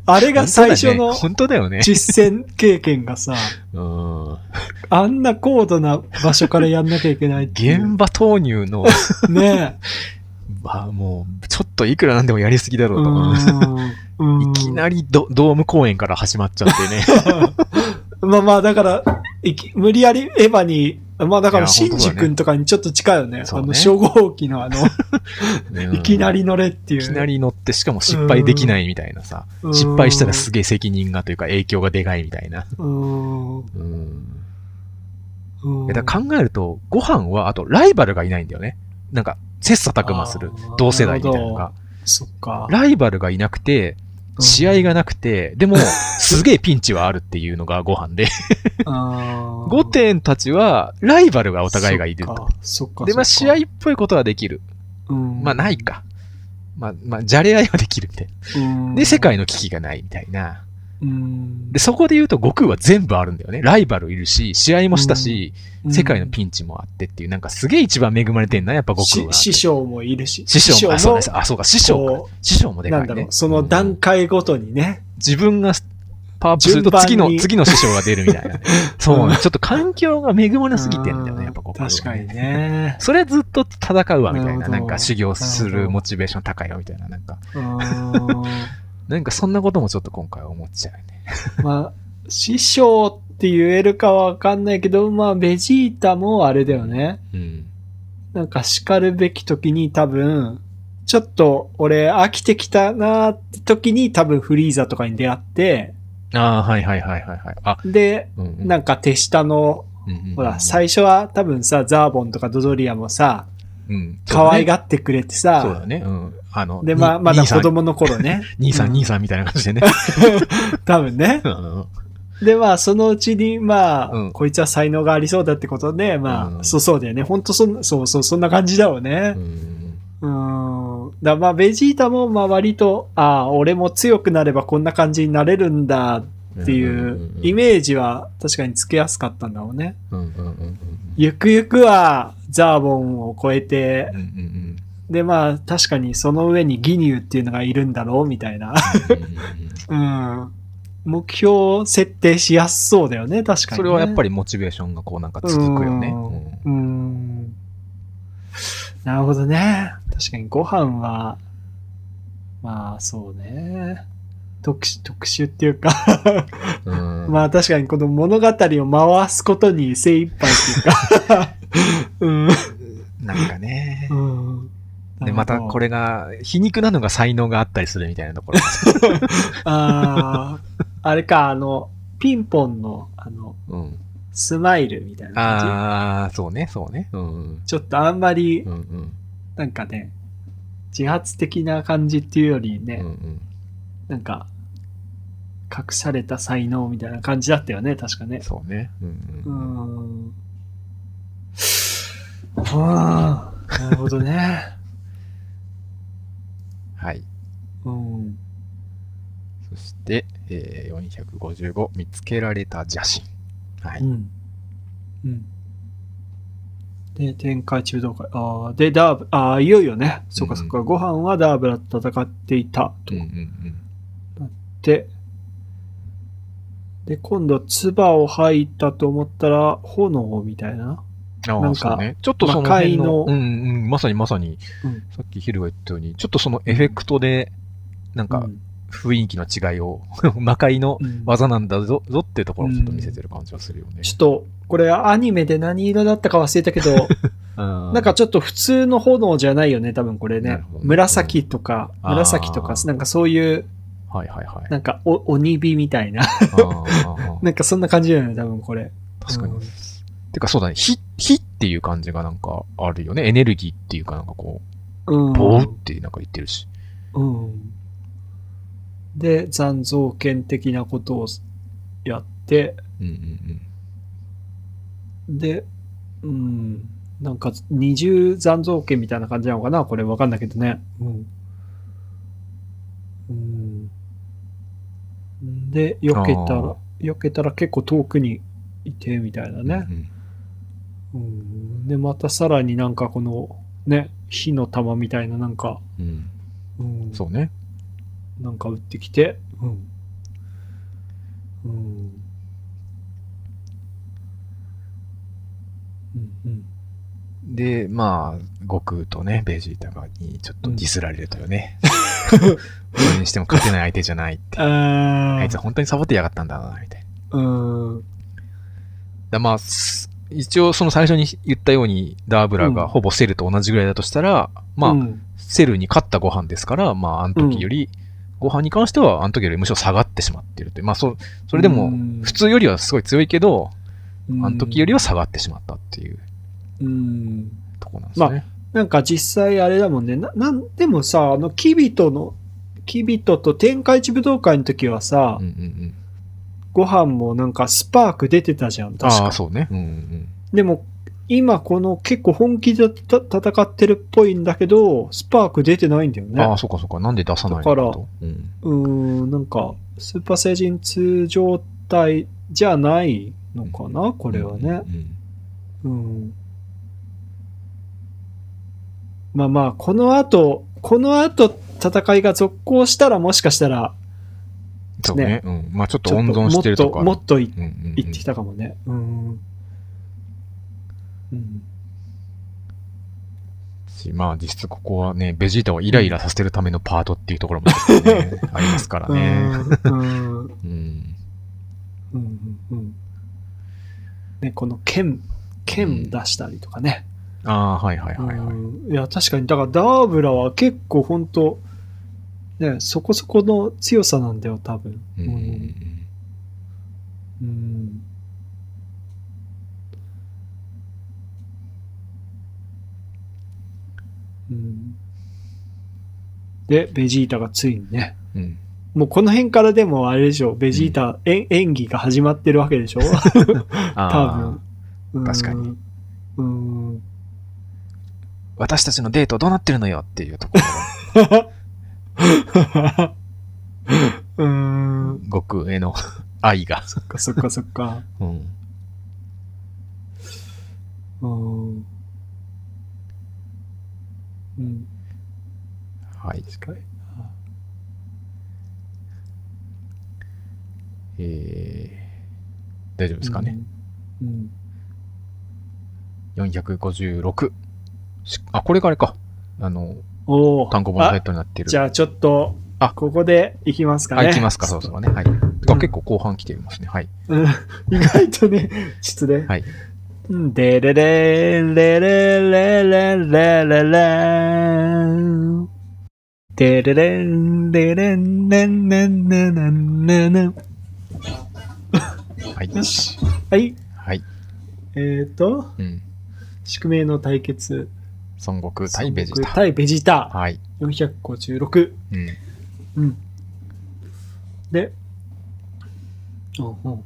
Speaker 2: あれが最初の
Speaker 1: 本当だよね。
Speaker 2: 実践経験がさ、
Speaker 1: うん。
Speaker 2: あんな高度な場所からやんなきゃいけないっていう。
Speaker 1: 現場投入の、
Speaker 2: ね
Speaker 1: あもう、ちょっといくらなんでもやりすぎだ
Speaker 2: え。
Speaker 1: ろうと。
Speaker 2: うん
Speaker 1: いきなりドドーム公演から始まっちゃってね。
Speaker 2: まあまあ、だから、無理やりエヴァに、まあだから、シンジ君とかにちょっと近いよね。
Speaker 1: ね
Speaker 2: あの、初号機のあの、
Speaker 1: う ん
Speaker 2: いきなり乗れっていう。
Speaker 1: いきなり乗って、しかも失敗できないみたいなさ。
Speaker 2: うん
Speaker 1: 失敗したらすげえ責任がというか影響がでかいみたいな。
Speaker 2: うん。
Speaker 1: うん。だから考えると、ご飯は、あとライバルがいないんだよね。なんか、切磋琢磨する同世代みたいなのが。
Speaker 2: そっか。
Speaker 1: ライバルがいなくて、試合がなくて、でも、すげえピンチはあるっていうのがご飯で。
Speaker 2: あー
Speaker 1: 5点たちは、ライバルがお互いがいると。で、まあ、試合っぽいことはできる。
Speaker 2: うん
Speaker 1: まあ、ないか。まあ、まあ、じゃれ合いはできるみたい
Speaker 2: うん
Speaker 1: な。で、世界の危機がないみたいな。
Speaker 2: うん
Speaker 1: で、そこで言うと、悟空は全部あるんだよね。ライバルいるし、試合もしたし、世界のピンチもあってっていう、なんかすげえ一番恵まれてんな、やっぱ悟空は。
Speaker 2: し師匠もいるし。
Speaker 1: 師匠も、あ、そう
Speaker 2: も
Speaker 1: です。あ、そうか、師匠か。
Speaker 2: こ
Speaker 1: 師匠も
Speaker 2: う
Speaker 1: でかいね
Speaker 2: なんだろう、。その段階ごとにね。
Speaker 1: 自分がパワーアップすると次の、次の師匠が出るみたいな。そう
Speaker 2: うん
Speaker 1: ね。ちょっと環境が恵まれすぎてんだよね、やっぱここ、
Speaker 2: 確かに。ね。
Speaker 1: それずっと戦うわ、みたいな。
Speaker 2: な
Speaker 1: んか修行す
Speaker 2: なる
Speaker 1: モチベーション高いよ、みたいな。なんか、
Speaker 2: うん
Speaker 1: なんかそんなこともちょっと今回は思っちゃうよね。
Speaker 2: まあ、師匠って言えるかわかんないけど、まあ、ベジータもあれだよね。
Speaker 1: うん。
Speaker 2: なんか叱るべき時に多分、ちょっと俺飽きてきたなーって時に多分フリーザとかに出会って、
Speaker 1: ああ、はいはいはいはいはい。あ、
Speaker 2: で、
Speaker 1: うんうん
Speaker 2: なんか手下の、
Speaker 1: うんうんうん
Speaker 2: ほら、最初は多分さ、ザーボンとかドドリアもさ、
Speaker 1: うん。
Speaker 2: 可愛
Speaker 1: が
Speaker 2: がってくれて
Speaker 1: そう
Speaker 2: さ、
Speaker 1: だね。うん。あの、
Speaker 2: で、まあ、まだ子供の頃ね。
Speaker 1: 兄さん、
Speaker 2: うん
Speaker 1: 兄さんみたいな感じでね。
Speaker 2: 多分ね。
Speaker 1: うん
Speaker 2: で、まあ、そのうちに、まあ、
Speaker 1: うん
Speaker 2: こいつは才能がありそうだってことで、まあ、
Speaker 1: うん
Speaker 2: そうそうだよね。ほんとそん、そうそう、そんな感じだよね
Speaker 1: う。ん
Speaker 2: うん。だまあ、ベジータも、まあ、割と、ああ、俺も強くなればこんな感じになれるんだっていうイメージは確かにつけやすかったんだろうね。ゆくゆくは、ザーボンを超えて
Speaker 1: うんう、ん
Speaker 2: で、まあ、確かにその上にギニューっていうのがいるんだろうみたいな。
Speaker 1: うん。
Speaker 2: 目標設定しやすそうだよね、確かに、ね。
Speaker 1: それはやっぱりモチベーションがこうなんか続くよね。
Speaker 2: うんうん。なるほどね。確かにご飯は、まあそうね。特殊、特殊っていうかまあ確かにこの物語を回すことに精一杯っていうか うん。
Speaker 1: なんかね。
Speaker 2: うん。
Speaker 1: で、またこれが、皮肉なのが才能があったりするみたいなところ。
Speaker 2: ああ、あれか、あの、ピンポンの、あの、
Speaker 1: うん。
Speaker 2: スマイルみたいな感
Speaker 1: ああ、そうね、そうね。うん。
Speaker 2: じ。ちょっとあんまり
Speaker 1: う、んうん。
Speaker 2: なんかね、自発的な感じっていうよりね、
Speaker 1: うんうん。
Speaker 2: なんか、隠された才能みたいな感じだったよね、確かね。
Speaker 1: そうね。うん
Speaker 2: う
Speaker 1: うん。
Speaker 2: ん。ああ、なるほどね。
Speaker 1: はい。
Speaker 2: うん。
Speaker 1: そして、えー、455、見つけられた邪神。はい。
Speaker 2: うん。うん。で、天下中道会。ああ、で、ダーブ、ああ、いよいよね。そうかそうか、ご飯はダーブラと戦っていたと
Speaker 1: うんうんうん。
Speaker 2: で、で、今度、唾を吐いたと思ったら、炎みたいな。なんか
Speaker 1: ね。ちょっとその辺の、
Speaker 2: の
Speaker 1: うんうん、まさにまさに、
Speaker 2: うん
Speaker 1: さっきヒルが言ったように、ちょっとそのエフェクトで、なんか
Speaker 2: うん
Speaker 1: 雰囲気の違いを、魔界の
Speaker 2: うん
Speaker 1: 技なんだぞ、ぞっていうところをちょっと見せてる感じはするよね。
Speaker 2: ちょっと、これアニメで何色だったか忘れたけど、
Speaker 1: な
Speaker 2: なんかちょっと普通の炎じゃないよね、多分これね。
Speaker 1: ね
Speaker 2: 紫とか、
Speaker 1: うん
Speaker 2: 紫とかなんかそういう、
Speaker 1: はいはいはい。
Speaker 2: なんかお鬼火みたいな。なんかそんな感じだよね、多分これ。
Speaker 1: 確かに
Speaker 2: うん。
Speaker 1: てかそうだね、火、火っていう感じがなんかあるよね。エネルギーっていうかなんかこ
Speaker 2: うん。
Speaker 1: う、ボーってなんか言ってるし。
Speaker 2: うん。で、残像権的なことをやって、
Speaker 1: うんうん
Speaker 2: で、うん、なんか二重残像権みたいな感じなのかな？これわかんないけどね。うん。うん。で、避けたら、避けたら結構遠くにいて、みたいな
Speaker 1: うん。
Speaker 2: ね。うん。で、またさらになんかこの、ね、火の玉みたいななんか、
Speaker 1: うん。うん。
Speaker 2: うん、
Speaker 1: そうね。
Speaker 2: なんか撃ってきて、うん。うん。うんうん。
Speaker 1: で、まあ、悟空とね、ベジータがにちょっとディスられるとよね。それにしても勝てない相手じゃないって。
Speaker 2: あ
Speaker 1: あいつは本当にサボってやがったんだな、みたいな。
Speaker 2: うん。
Speaker 1: だまあ、す一応その最初に言ったように、ダーブラがほぼセルと同じぐらいだとしたら、まあ、
Speaker 2: うん
Speaker 1: セルに勝ったご飯ですから、まあ、あの時より、ご飯に関しては、あの時よりむしろ下がってしまっているという。まあ、そ、それでも、普通よりはすごい強いけど、あの時よりは下がってしまったっていう
Speaker 2: うん。
Speaker 1: ところなんですね。
Speaker 2: なんか実際あれだもんね。な、なんでもさ、あの、キビトの、キビトと天下一武道会の時はさ、
Speaker 1: うんうんうん。
Speaker 2: ご飯もなんかスパーク出てたじゃん、確か
Speaker 1: ああ、そうね。うんうん
Speaker 2: でも、今この結構本気でた戦ってるっぽいんだけど、スパーク出てないんだよ
Speaker 1: うん。ああ、
Speaker 2: ね。
Speaker 1: そうかそうか。なんで出さないの？か
Speaker 2: だ
Speaker 1: と。うん。
Speaker 2: うーん、なんか、スーパー星人2状態じゃないのかな、これはね。
Speaker 1: うん。
Speaker 2: うん。まあまあ、この後、この後戦いが続行したらもしかしたら、
Speaker 1: そうね
Speaker 2: ね。
Speaker 1: うん。まあちょっと温存してるとか。
Speaker 2: もっと、もっとい
Speaker 1: うんうんうん
Speaker 2: 行ってきたかもね。うん。うん。
Speaker 1: しまあ実質ここはね、ベジータをイライラさせてるためのパートっていうところもね、ありますからね。
Speaker 2: うん。うん。
Speaker 1: うん。
Speaker 2: うん。うん。ね、この剣、剣出したりとかね。
Speaker 1: ああ、はいはいはいはい。
Speaker 2: うんいや、確かに、だからダーブラは結構本当ね、そこそこの強さなんだよ、多分。
Speaker 1: うんうんうん
Speaker 2: うん。うん。で、ベジータがついにね。
Speaker 1: うん。
Speaker 2: もうこの辺からでもあれでしょ、ベジータ、え演技が始まってるわけでしょ？
Speaker 1: あ
Speaker 2: 多分。
Speaker 1: 確かに
Speaker 2: うん。うん。
Speaker 1: 私たちのデートどうなってるのよっていうところ
Speaker 2: うーん。
Speaker 1: の悟空への 愛が。
Speaker 2: そっかそっかそっか。
Speaker 1: うん。
Speaker 2: うん。うん。
Speaker 1: はい。
Speaker 2: 確かに。
Speaker 1: えー、大丈夫ですかね。
Speaker 2: うん。
Speaker 1: 456。しあ、これがあれか。あの。単語もサ
Speaker 2: イ
Speaker 1: トになってる。
Speaker 2: じゃあちょっと、
Speaker 1: あ、
Speaker 2: ここでいきますかね。
Speaker 1: 行、いきますか、そうそうね。はい。うん、結構後半来ていますね。はい。
Speaker 2: うん、意外とね、失礼。
Speaker 1: はい。
Speaker 2: でれれん、れれれれれれれん。でれれん、れれん、ねんねんねんねん。
Speaker 1: はい。
Speaker 2: よし。はい。
Speaker 1: はい。
Speaker 2: えっ、と、
Speaker 1: うん、
Speaker 2: 宿命の対決。
Speaker 1: 孫悟空対ベジータ。
Speaker 2: 対ベジータ。
Speaker 1: はい。
Speaker 2: 456。
Speaker 1: うん。
Speaker 2: うん。で、うんうん。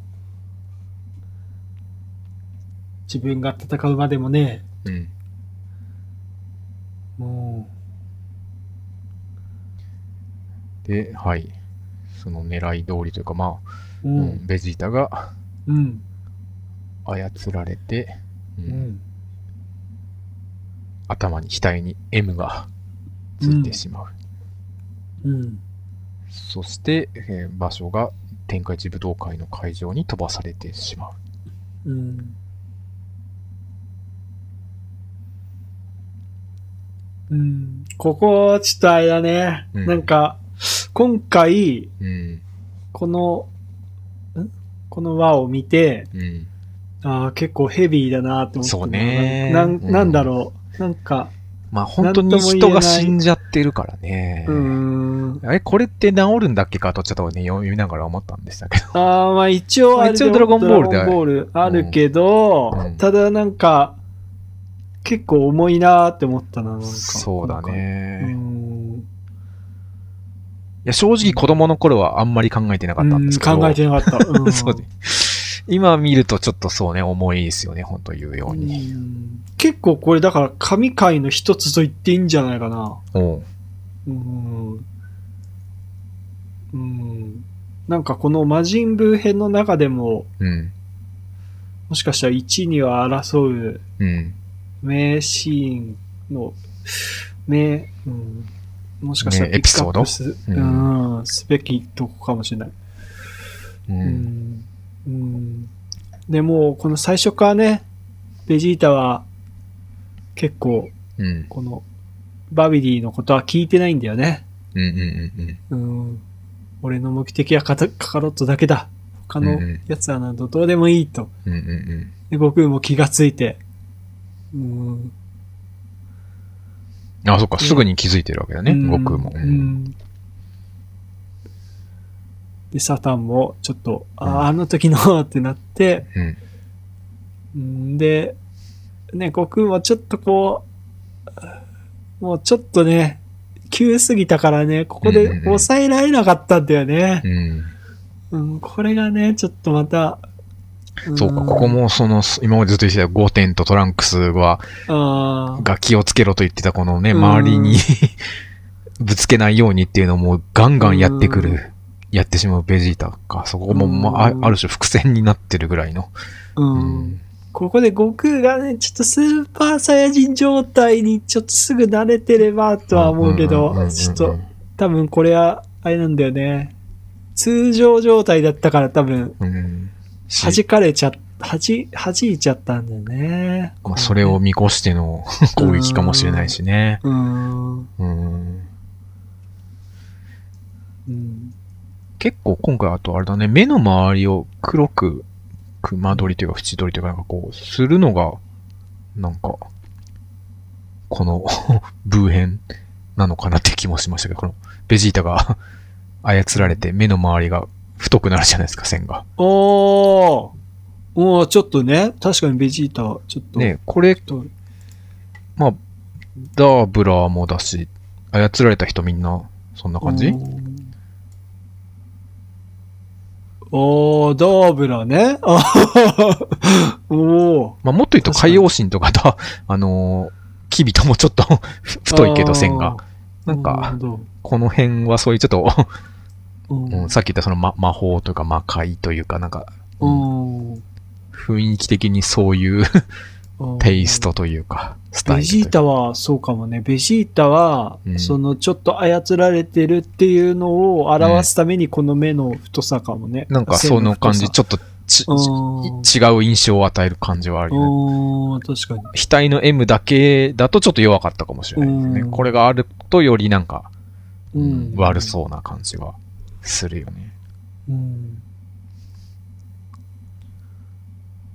Speaker 2: 自分が戦うまでもね、
Speaker 1: うん。
Speaker 2: も
Speaker 1: で、はい。その狙い通りというか、まあ、
Speaker 2: う、う
Speaker 1: うん
Speaker 2: ん、
Speaker 1: ベジータが
Speaker 2: うん、
Speaker 1: 操られて、う
Speaker 2: うんん、
Speaker 1: 頭に、額に M がついてしまう。
Speaker 2: うん、
Speaker 1: そして、えー場所が天下一武道会の会場に飛ばされてしまう。
Speaker 2: うん。うん、ここ、ちょっとあれだね。
Speaker 1: うん
Speaker 2: なんか、今回、
Speaker 1: うん。
Speaker 2: この、ん？この輪を見て、
Speaker 1: うん。
Speaker 2: ああ、結構ヘビーだなって思った
Speaker 1: そうね
Speaker 2: ななんだろう。なんか、
Speaker 1: まあ本当に人が死んじゃってるからね。
Speaker 2: うーん。
Speaker 1: あれ、これって治るんだっけかとちょっとね、読みながら思ったんでしたけど。
Speaker 2: ああ、まあ一応あれ
Speaker 1: 一応ドラゴンボールで
Speaker 2: ドラゴンボールあるけど、
Speaker 1: うん
Speaker 2: ただなんか、結構重いなーって思ったな、なんか。
Speaker 1: そうだね。い
Speaker 2: ん。
Speaker 1: や、正直子供の頃はあんまり考えてなかったんですけど。
Speaker 2: うん考えてなかった。うん
Speaker 1: そうね。今見るとちょっとそうね、重いですよね、本当言うように。
Speaker 2: うん結構これだから神回の一つと言っていいんじゃないかな。
Speaker 1: おう
Speaker 2: うん。うん。なんかこの魔人ブー編の中でも、
Speaker 1: うん。
Speaker 2: もしかしたら1には争う
Speaker 1: うん。
Speaker 2: 名シーンの、名、うん、もしかしたら
Speaker 1: 名エピソード？う
Speaker 2: うんすべきとこかもしれない。
Speaker 1: う。
Speaker 2: うんん。うん。でも、この最初からね、ベジータは結構、
Speaker 1: うん。
Speaker 2: この、バビディのことは聞いてないんだよね。
Speaker 1: うん。うん。うん。
Speaker 2: うん。俺の目的はカタカカロットだけだ。他のやつはなどどうでもいいと。
Speaker 1: うん。うん。
Speaker 2: で、悟空も気がついて。うん。
Speaker 1: あ、そっか、すぐに気づいてるわけだね、
Speaker 2: うん
Speaker 1: 悟空も。
Speaker 2: う
Speaker 1: うん
Speaker 2: ん。で、サタンもちょっと、あ
Speaker 1: うん
Speaker 2: あ、あの時のってなって、
Speaker 1: うん。
Speaker 2: うんで、ね、悟空もちょっとこう、もうちょっとね、急すぎたからね、ここで抑えられなかったんだよね
Speaker 1: う。ん。
Speaker 2: うん、これがね、ちょっとまた、ん
Speaker 1: そうか、ここ。もその、今までずっと言ってたゴーテンとトランクスは、が気をつけろと言ってたこのね、
Speaker 2: うん
Speaker 1: 周りに ぶつけないようにっていうのもガンガンやってく
Speaker 2: うん
Speaker 1: る、やってしまうベジータか。そこも、まあ、ある種伏線になってるぐらいの。
Speaker 2: うん。ここで悟空がね、ちょっとスーパーサイヤ人状態にちょっとすぐ慣れてればとは思うけど、ちょっと、多分これは、あれなんだよね。通常状態だったから多分、弾かれちゃっ、はじ、弾いちゃったんだよね。
Speaker 1: まあ、それを見越しての攻撃かもしれないしね。
Speaker 2: うん。
Speaker 1: うん。
Speaker 2: うん。
Speaker 1: 結構今回あとあれだね、目の周りを黒く、熊取りというか縁取りというかなんかこう、するのが、なんか、この ブー編なのかなって気もしましたけど、このベジータが 操られて目の周りが太くなるじゃないですか、線が。
Speaker 2: おー。おー、ちょっとね。確かにベジータはちょっと。
Speaker 1: ね、これ、
Speaker 2: と
Speaker 1: まあ、ダーブラーもだし、操られた人みんな、そんな感じ？
Speaker 2: おーおー、ダーブラね。おー。
Speaker 1: まあ、もっと言うと海洋神とかだ、あのーキビトもちょっと 太いけど線が。なんか、この辺はそういうちょっと、
Speaker 2: うん
Speaker 1: うんさっき言ったその、ま、魔法とか魔界というかなんか、
Speaker 2: うん
Speaker 1: 雰囲気的にそういうテイストというか、スタイル。
Speaker 2: ベジータはそうかもね。ベジータは、
Speaker 1: うん
Speaker 2: そのちょっと操られてるっていうのを表すためにこの目の太さかもね。
Speaker 1: なんかその感じ、ちょっとち
Speaker 2: うん
Speaker 1: 違う印象を与える感じはあるよね。
Speaker 2: うん、確かに。
Speaker 1: 額の M だけだとちょっと弱かったかもしれないですね。
Speaker 2: うん
Speaker 1: これがあるとよりなんか、
Speaker 2: うん。
Speaker 1: 悪そうな感じはするよね。
Speaker 2: うん。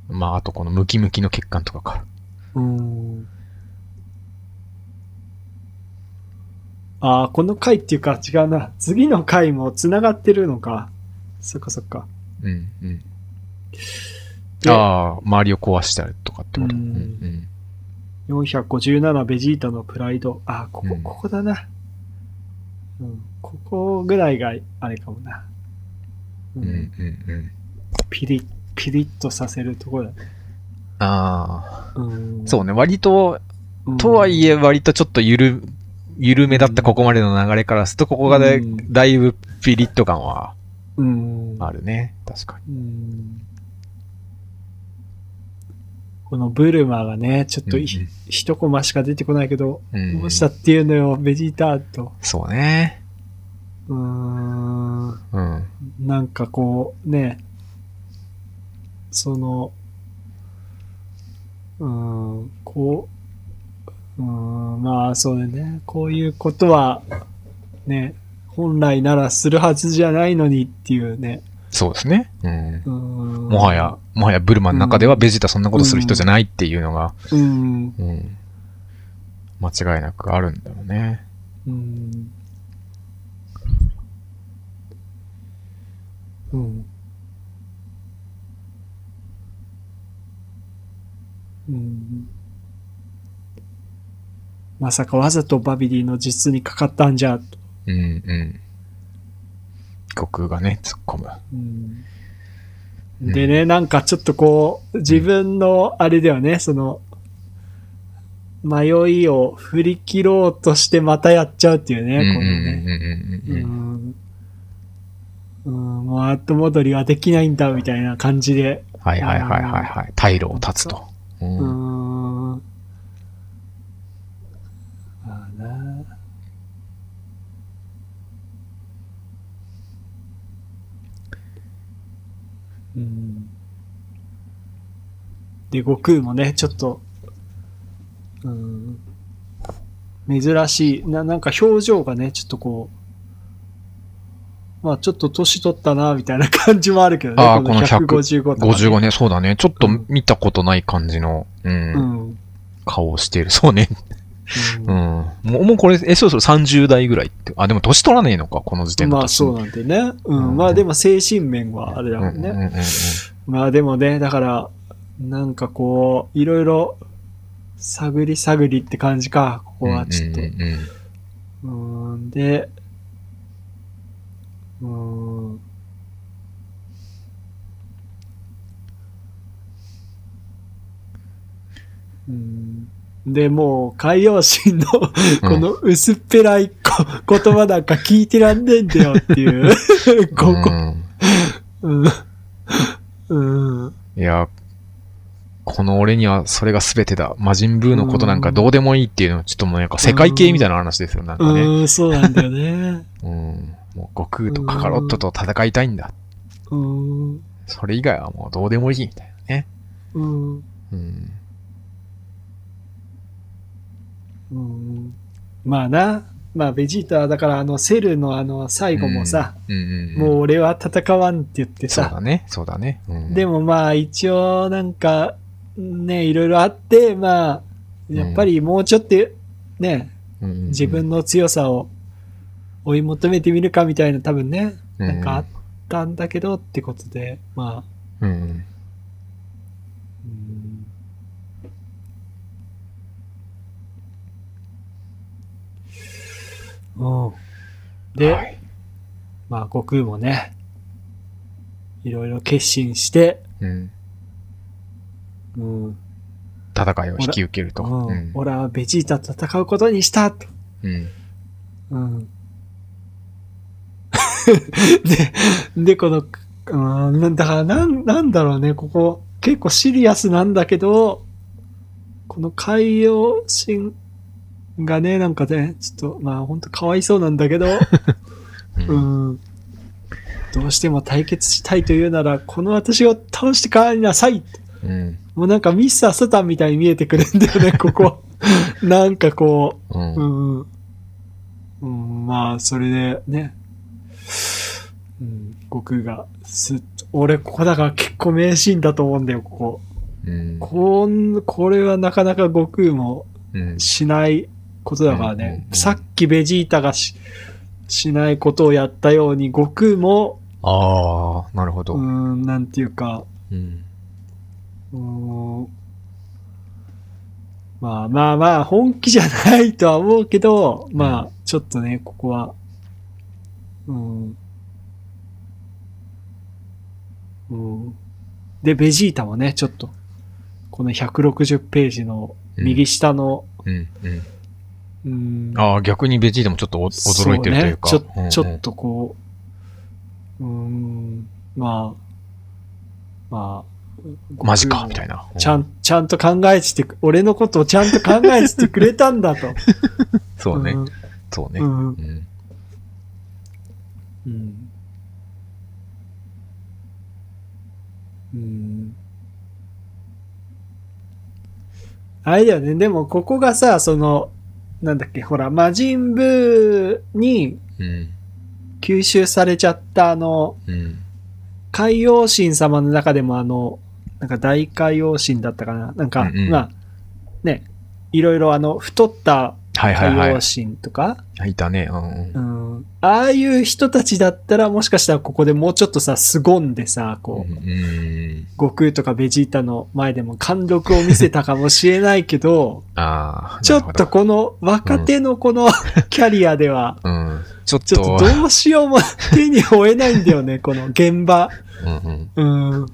Speaker 1: まあ、あとこのムキムキの血管とかか。
Speaker 2: うん。ああ、この回っていうか違うな。次の回も繋がってるのか。そっかそっか。
Speaker 1: うん、うん。
Speaker 2: で
Speaker 1: ああ、周りを壊したりとかってこと。
Speaker 2: う
Speaker 1: うんん、
Speaker 2: 457ベジータのプライド。あ、ここ、
Speaker 1: うん
Speaker 2: ここだな。うん。ここぐらいがあれかもな。う
Speaker 1: うん。うん、うん、うん。
Speaker 2: ピリッ、ピリッとさせるところだね。
Speaker 1: ああ、
Speaker 2: うん。
Speaker 1: そうね。割と、
Speaker 2: うん。
Speaker 1: とはいえ割とちょっとゆる、緩めだったここまでの流れからすると、ここがだい,、
Speaker 2: うん
Speaker 1: だいぶピリッと感は
Speaker 2: うん。
Speaker 1: あるね。確かに。
Speaker 2: うん。このブルマがね、ちょっとい、
Speaker 1: うん
Speaker 2: 一コマしか出てこないけど、
Speaker 1: うん
Speaker 2: どうしたっていうのよ、ベジータと。
Speaker 1: そうね。
Speaker 2: うーん。
Speaker 1: うん。
Speaker 2: なんかこう、ね、その、うーん、こう、うーん、まあそうだね。こういうことは、ね、本来ならするはずじゃないのにっていうね。
Speaker 1: そうですね。うん。
Speaker 2: うーん
Speaker 1: もはや、もはやブルマの中ではベジータそんなことする人じゃないっていうのが、
Speaker 2: うん。
Speaker 1: うん。間違いなくあるんだろうね。
Speaker 2: うん。うん。うん。まさかわざとバビリーの実にかかったんじゃ、と。
Speaker 1: うん、うん。曲がね、突っ込む。
Speaker 2: うんでね、なんかちょっとこう、自分のあれではね、その、迷いを振り切ろうとしてまたやっちゃうっていうね、このね。
Speaker 1: うん、
Speaker 2: もう後戻りはできないんだみたいな感じで。
Speaker 1: はいはいはいはいはい。退路を断つと。う
Speaker 2: う
Speaker 1: ん
Speaker 2: ん。まあな。うん。で、悟空もね、ちょっと、うん。珍しい。な、なんか表情がね、ちょっとこう、まあちょっと年取ったな、みたいな感じもあるけどね。
Speaker 1: ああ、この100
Speaker 2: 155とか、ね。
Speaker 1: 55ね、そうだね。ちょっと見たことない感じの、うん、
Speaker 2: うん。
Speaker 1: 顔をしている。そうね。
Speaker 2: う
Speaker 1: うんん。もう、もうこれ、え、そうそう、30代ぐらいって。あ、でも年取らねえのか、この時点の
Speaker 2: まあ
Speaker 1: 年
Speaker 2: そうなんでね。うん。
Speaker 1: うん
Speaker 2: まあでも精神面はあれだもんね。
Speaker 1: うんうんうんうん
Speaker 2: まあでもね、だから、なんかこう、いろいろ探り探りって感じか、ここはちょっと。
Speaker 1: うんうん、
Speaker 2: で、うーん。うんで、もう、海洋神のこの薄っぺらいこ言葉なんか聞いてらんねえんだよっていう、ここ。
Speaker 1: うん
Speaker 2: うん。うん。
Speaker 1: いや、この俺にはそれが全てだ。魔人ブーのことなんかどうでもいいっていうのは、ちょっともうなんか世界系みたいな話ですよ、なんかね。
Speaker 2: うん、そうなんだよね。
Speaker 1: うん。もう悟空とカカロットと戦いたいんだ。
Speaker 2: うん。
Speaker 1: それ以外はもうどうでもいいみたいなね。
Speaker 2: うん。
Speaker 1: うん。
Speaker 2: うん。まあな。まあ、ベジータはだからあの、セルのあの、最後もさ、
Speaker 1: うんうんうん、
Speaker 2: もう俺は戦わんって言ってさ、
Speaker 1: そうだね、そうだね。うん、
Speaker 2: でもまあ一応なんか、ね、いろいろあって、まあ、やっぱりもうちょっとね、
Speaker 1: うんうんうん、
Speaker 2: 自分の強さを追い求めてみるかみたいな多分ね、なんかあったんだけどってことで、まあ、
Speaker 1: うん。
Speaker 2: うんうん。で、
Speaker 1: はい
Speaker 2: まあ、悟空もね、いろいろ決心して、
Speaker 1: うん。
Speaker 2: うん。
Speaker 1: 戦いを引き受けると。
Speaker 2: うん
Speaker 1: うん。
Speaker 2: 俺はベジータと戦うことにしたと。
Speaker 1: うん。
Speaker 2: うん。で、で、この、うん、なんだから、なん、なんだろうね、ここ、結構シリアスなんだけど、この海洋神がね、なんかね、ちょっと、まあ、ほんとかわいそうなんだけど、
Speaker 1: うん
Speaker 2: うん。どうしても対決したいというなら、この私を倒して帰りなさい
Speaker 1: うん。
Speaker 2: もうなんかミスターサタンみたいに見えてくるんだよね、ここ。なんかこう、
Speaker 1: うん。
Speaker 2: うん。うん、まあ、それでね、うん、悟空がす俺ここだから結構名シーンだと思うんだよ、ここ。
Speaker 1: うん。
Speaker 2: こん、これはなかなか悟空も
Speaker 1: うん。
Speaker 2: しないことだからね
Speaker 1: う。ん
Speaker 2: さっきベジータがし、しないことをやったように、悟空も、
Speaker 1: ああ、なるほど。
Speaker 2: うん、なんていうか、
Speaker 1: うん。
Speaker 2: うんまあまあまあ、本気じゃないとは思うけど、まあ、ちょっとね、ここは、うん。うん。で、ベジータもね、ちょっと、この160ページの右下の、
Speaker 1: うん。うん。
Speaker 2: うん。
Speaker 1: ああ、逆にベジータもちょっとお驚いてるというか。
Speaker 2: そうね、ちょ、
Speaker 1: うんうん
Speaker 2: ちょっとこう、うん、まあ、まあ、
Speaker 1: マジか、みたい
Speaker 2: な。
Speaker 1: な。
Speaker 2: ちゃん、ちゃんと考えててく、俺のことをちゃんと考えててくれたんだと。
Speaker 1: そうね。
Speaker 2: ん
Speaker 1: そうね。
Speaker 2: うん。
Speaker 1: うん。
Speaker 2: うん。うん。あれだよね。でも、ここがさ、その、なんだっけ、ほら、魔人ブーに
Speaker 1: うん。
Speaker 2: 吸収されちゃったあの、
Speaker 1: うん。
Speaker 2: 海洋神様の中でもあの、なんか大海洋神だったかな。なんか、
Speaker 1: うんうん
Speaker 2: まあ、ね、いろいろあの、太った
Speaker 1: はいはいはい。
Speaker 2: 神とか、
Speaker 1: いたね。うん
Speaker 2: うん、ああいう人たちだったらもしかしたらここでもうちょっとさ、凄んでさ、こう、
Speaker 1: うん。
Speaker 2: 悟空とかベジータの前でも貫禄を見せたかもしれないけど、
Speaker 1: ああ。
Speaker 2: ちょっとこの若手のこのキャリアでは。
Speaker 1: うん。ちょっと。
Speaker 2: とどうしようも手に負えないんだよね、この現場。
Speaker 1: うんうん。
Speaker 2: うん。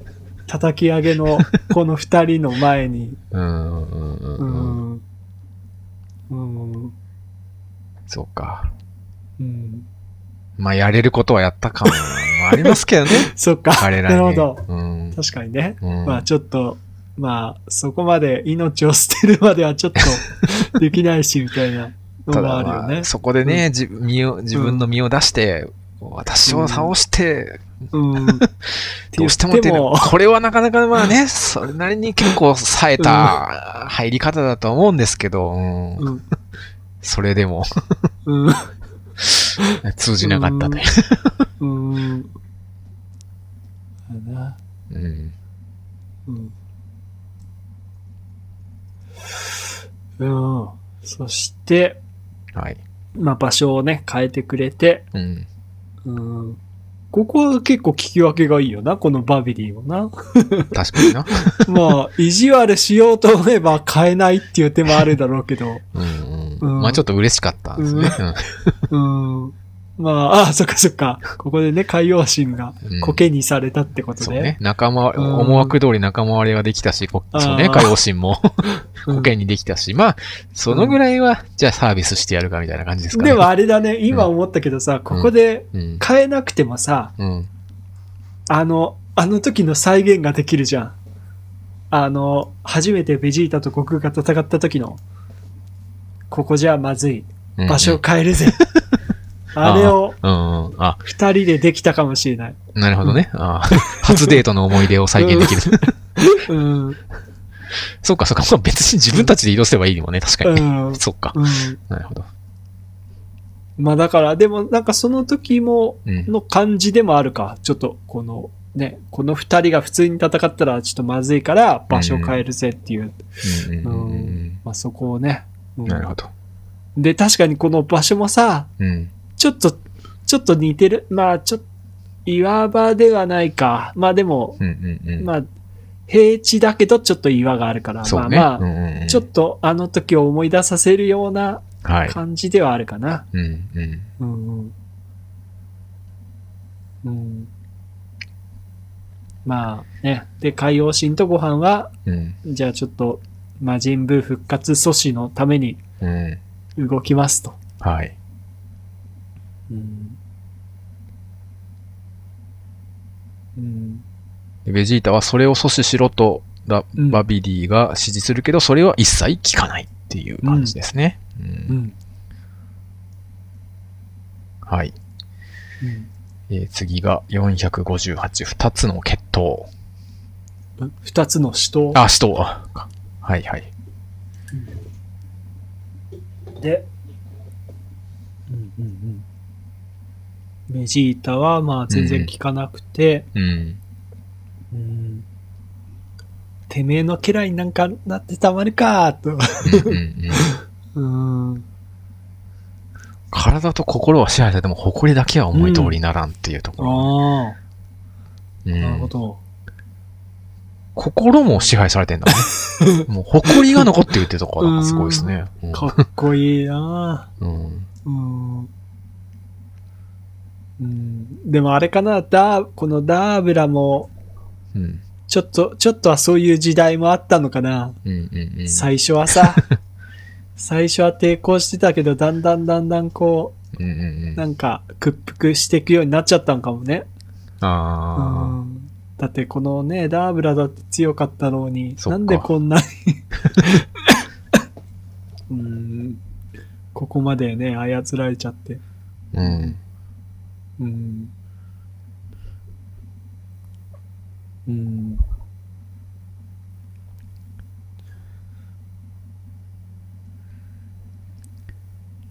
Speaker 2: 叩き上げのこの二人の前に。
Speaker 1: う
Speaker 2: んうん。
Speaker 1: そうか。
Speaker 2: うん。
Speaker 1: まあ、やれることはやった感もありますけどね。
Speaker 2: そっか。
Speaker 1: 彼ら
Speaker 2: な
Speaker 1: に。
Speaker 2: るほど。
Speaker 1: うん。
Speaker 2: 確かにね。
Speaker 1: うん
Speaker 2: まあちょっと、まあそこまで命を捨てるまではちょっとできないし、みたいなの
Speaker 1: ただ
Speaker 2: もあるよね
Speaker 1: まあ、。そこでね、自身を自分の身を出して、私を倒して、
Speaker 2: うん。
Speaker 1: どうしても出る。これはなかなかまあね、それなりに結構冴えた入り方だと思うんですけど、うん
Speaker 2: うん。
Speaker 1: それでも
Speaker 2: うん。
Speaker 1: 通じなかったね。
Speaker 2: うん。
Speaker 1: うん。
Speaker 2: うん。うん。そして、
Speaker 1: はい。
Speaker 2: まあ場所をね、変えてくれて、
Speaker 1: うん。
Speaker 2: うん。ここは結構聞き分けがいいよな、このバビリーもな。
Speaker 1: 確かにな。
Speaker 2: まあ、意地悪しようと思えば変えないっていう手もあるだろうけど。
Speaker 1: うんうん。
Speaker 2: うん
Speaker 1: まあちょっと嬉しかったんですね。
Speaker 2: うん。まあ、ああ、そっかそっか。ここでね、海洋神が
Speaker 1: うん
Speaker 2: 苔にされたってことで。
Speaker 1: そうね。仲間、
Speaker 2: うん
Speaker 1: 思惑通り仲間割れができたし、こそうね、海王神も
Speaker 2: うん
Speaker 1: 保険にできたし、まあ、そのぐらいは、じゃあサービスしてやるかみたいな感じですかね。
Speaker 2: でもあれだね、今思ったけどさ、ここで
Speaker 1: うん。
Speaker 2: 変えなくてもさ、
Speaker 1: うん。
Speaker 2: あの、あの時の再現ができるじゃん。あの、初めてベジータと悟空が戦った時の、ここじゃまずい。
Speaker 1: うん
Speaker 2: 場所を変えるぜ。
Speaker 1: うんうん。あ、
Speaker 2: 二人でできたかもしれない。
Speaker 1: なるほどね。初デートの思い出を再現できる。
Speaker 2: うん。
Speaker 1: そうか、そうか。まあ別に自分たちで移動すればいいのもね、確か
Speaker 2: う
Speaker 1: にね。
Speaker 2: ん。
Speaker 1: そっか。
Speaker 2: うん。
Speaker 1: なるほど。
Speaker 2: まあだから、でもなんかその時も、
Speaker 1: うん。
Speaker 2: の感じでもあるか。ちょっと、この、ね、この二人が普通に戦ったらちょっとまずいから場所変えるぜっていう、まあそこをね。うん
Speaker 1: なるほど。
Speaker 2: で、確かにこの場所もさ、
Speaker 1: うん。
Speaker 2: ちょっと、ちょっと似てる？まあちょっ岩場ではないか。まあでも、
Speaker 1: うんうんうん。
Speaker 2: まあ、平地だけどちょっと岩があるから、
Speaker 1: ね。
Speaker 2: まあま
Speaker 1: うんうんうん
Speaker 2: あ、ちょっとあの時を思い出させるような
Speaker 1: はい。
Speaker 2: 感じではあるかな。
Speaker 1: うんうん。
Speaker 2: うんうん。うん。まあね。で、海洋神とご飯は、
Speaker 1: うん。
Speaker 2: じゃあちょっと、魔人ブー復活阻止のために
Speaker 1: うん。
Speaker 2: 動きますと。
Speaker 1: はい。
Speaker 2: うん。うん。
Speaker 1: でベジータはそれを阻止しろとラ
Speaker 2: うん
Speaker 1: バビディが指示するけど、それは一切聞かないっていう感じですね。うん
Speaker 2: うん。
Speaker 1: はい。
Speaker 2: うん
Speaker 1: えー次が458、二つの血統。
Speaker 2: 二つの死闘
Speaker 1: あ、死闘。あはいはい。
Speaker 2: で、うんうんうん。ベジータはまあ全然効かなくて、
Speaker 1: うん。
Speaker 2: うんてめえの家来になんかなってたまるかと。
Speaker 1: 体と心は支配されても、誇りだけは思い通りにならんっていうところ。
Speaker 2: ああ、
Speaker 1: うん
Speaker 2: なるほど。
Speaker 1: 心も支配されてんだね。もう誇りが残ってるってところが すごいですね。うん
Speaker 2: かっこいいな
Speaker 1: うん
Speaker 2: うん。うん。でもあれかな、ダー、このダーブラも、
Speaker 1: うん
Speaker 2: ちょっと、ちょっとはそういう時代もあったのかな。
Speaker 1: うんうんうん
Speaker 2: 最初はさ、最初は抵抗してたけど、だんだんだんだんこ
Speaker 1: うんうんう
Speaker 2: う、
Speaker 1: ん
Speaker 2: なんか屈服していくようになっちゃったのかもね。
Speaker 1: あ
Speaker 2: うんだってこのね、ダーブラだって強かったのに、なんでこんなに うん、ここまでね、操られちゃって。
Speaker 1: あ。うん。
Speaker 2: うん。うん。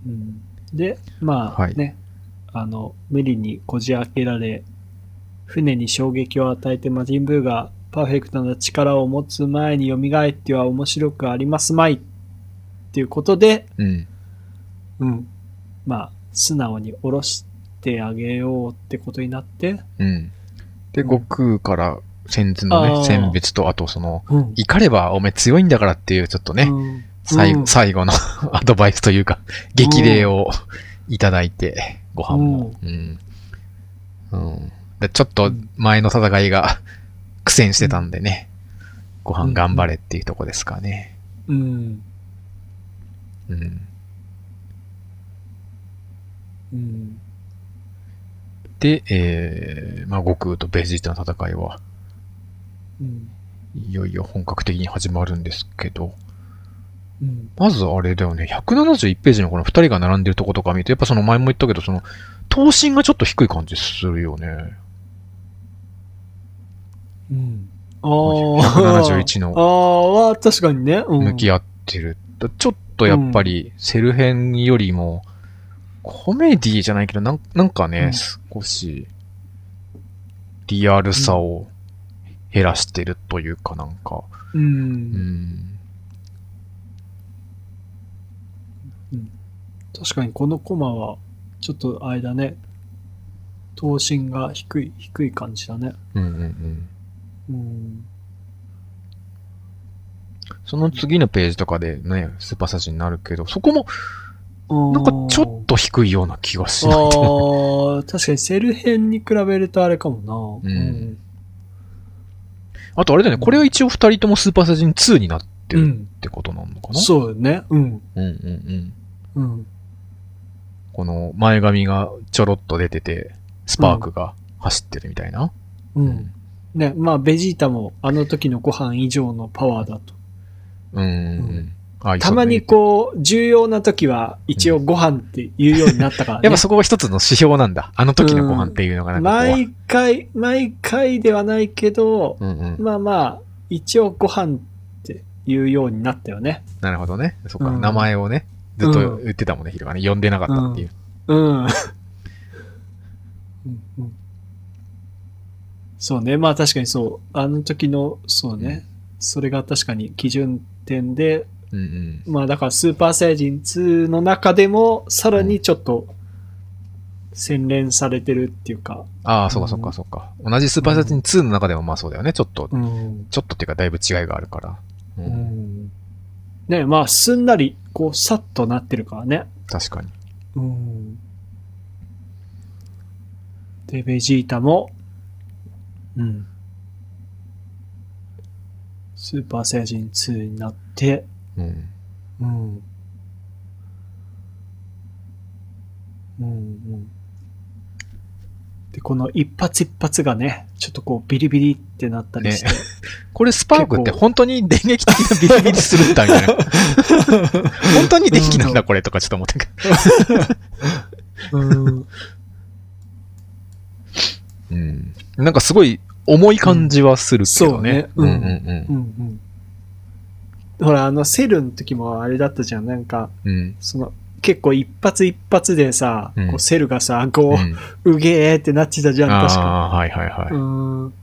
Speaker 2: うん、で、まあ
Speaker 1: はい
Speaker 2: ね、あの、無理にこじ開けられ、船に衝撃を与えて魔人ブーがパーフェクトな力を持つ前に蘇っては面白くありますまいっていうことで、
Speaker 1: うん。
Speaker 2: うん。まあ、素直に下ろしてあげようってことになって、
Speaker 1: うん。で、悟空から先図のね、選別と、あとその、
Speaker 2: うん。
Speaker 1: 怒ればお前強いんだからっていう、ちょっとね、
Speaker 2: うん
Speaker 1: 最後、
Speaker 2: うん
Speaker 1: 最後の アドバイスというか、激励をいただいて、ご飯も。うん。うん。でちょっと前の戦いが 苦戦してたんでね、ご飯頑張れっていうとこですかね。
Speaker 2: うん。
Speaker 1: うん。
Speaker 2: うん。
Speaker 1: で、えー、まあ、悟空とベジータの戦いは、
Speaker 2: うん。
Speaker 1: いよいよ本格的に始まるんですけど、
Speaker 2: うん。
Speaker 1: まずあれだよね、171ページのこの2人が並んでるとことか見ると、やっぱその前も言ったけど、その、頭身がちょっと低い感じするよね。
Speaker 2: うん。ああ。
Speaker 1: 171の
Speaker 2: ああ、は確かにね。うん。
Speaker 1: 向き合ってる。だちょっとやっぱり、セル編よりも、コメディじゃないけど、なんなんかね、
Speaker 2: うん
Speaker 1: 少し、リアルさを減らしてるというかなんか、
Speaker 2: う。
Speaker 1: うんん。
Speaker 2: 確かにこのコマは、ちょっと間ね、頭身が低い、低い感じだね。
Speaker 1: うんうんうん。
Speaker 2: うん。
Speaker 1: その次のページとかでね、スーパーサジになるけど、そこも、
Speaker 2: な
Speaker 1: なんかちょっと低いような気がし
Speaker 2: あ
Speaker 1: ない。
Speaker 2: あ、確かにセル編に比べるとあれかもな。
Speaker 1: うんあとあれだよね、これは一応二人ともスーパーサイジン2になってる
Speaker 2: うん。
Speaker 1: ってことなのかな、
Speaker 2: そうね。うん。
Speaker 1: うんうんうん。
Speaker 2: うん。
Speaker 1: この前髪がちょろっと出てて、スパークが走ってるみたいな？
Speaker 2: うん。ね、まあ、ベジータもあの時のご飯以上のパワーだと。
Speaker 1: うんうん
Speaker 2: たまにこう、重要な時は一応ご飯って言うようになったからね。
Speaker 1: やっぱそこが一つの指標なんだ。あの時のご飯っていうのがなんかこう。
Speaker 2: 毎回、毎回ではないけど、
Speaker 1: うんうん。
Speaker 2: まあまあ、一応ご飯って言うようになったよね。
Speaker 1: なるほどね。そっか、
Speaker 2: うん
Speaker 1: 名前をね、ずっと言ってたもんね、ヒロがね。呼んでなかったっていう。
Speaker 2: うん。うんうんそうね。まあ確かにそう。あの時の、そうね。それが確かに基準点で、
Speaker 1: うんうん。
Speaker 2: まあだからスーパーサイヤ人2の中でも、さらにちょっと洗練されてるっていうか。
Speaker 1: ああ、そうかそうかそうか。同じスーパーサイヤ人2の中でもまあそうだよね。ちょっと、
Speaker 2: うん。
Speaker 1: ちょっとっていうかだいぶ違いがあるから。う。
Speaker 2: うんん。ねまあ、すんなり、こう、さっとなってるからね。
Speaker 1: 確かに。
Speaker 2: うん。で、ベジータも、うん。スーパーサイヤ人2になって、
Speaker 1: うん。
Speaker 2: うん。うんうん。で、この一発一発がね、ちょっとこうビリビリってなったりして。
Speaker 1: これスパークって本当に電撃的なビリビリするんだみたいな。本当に電気なんだこれとかちょっと思ったけど。
Speaker 2: うん。
Speaker 1: うん。なんかすごい重い感じはするけどね。
Speaker 2: うんそうね
Speaker 1: うん
Speaker 2: うんうん。ほら、あの、セルの時もあれだったじゃん。なんか、
Speaker 1: うんうん。
Speaker 2: その、結構一発一発でさ、
Speaker 1: うん
Speaker 2: こうセルがさ、こ
Speaker 1: うん。
Speaker 2: う、うげーってなってたじゃん、確か。
Speaker 1: ああ、はいはいはい。
Speaker 2: うん。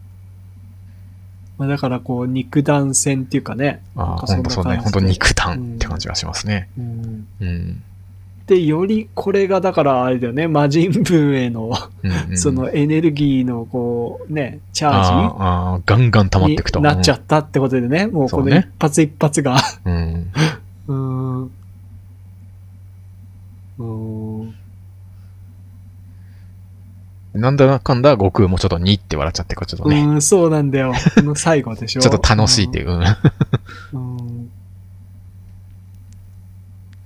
Speaker 2: まあだからこう、肉弾戦っていうかね。
Speaker 1: ああ、
Speaker 2: なんかそん
Speaker 1: 本当そうね。
Speaker 2: な感じで
Speaker 1: 本当肉弾って感じがしますね。
Speaker 2: うん。
Speaker 1: うん。
Speaker 2: で、よりこれがだからあれだよね、魔人ブーへの、そのエネルギーのこう、ね、チャージ
Speaker 1: あーあー、ガンガン溜まっていくと。
Speaker 2: になっちゃったってことでね、もうこの
Speaker 1: そうね
Speaker 2: 一発一発が。
Speaker 1: うん。
Speaker 2: うーん。うーん。
Speaker 1: なんだかんだ悟空もちょっとにって笑っちゃって、こうちょっとね。
Speaker 2: うーん、そうなんだよ。この最後でしょ。
Speaker 1: ちょっと楽しいっていう。うん。
Speaker 2: うん。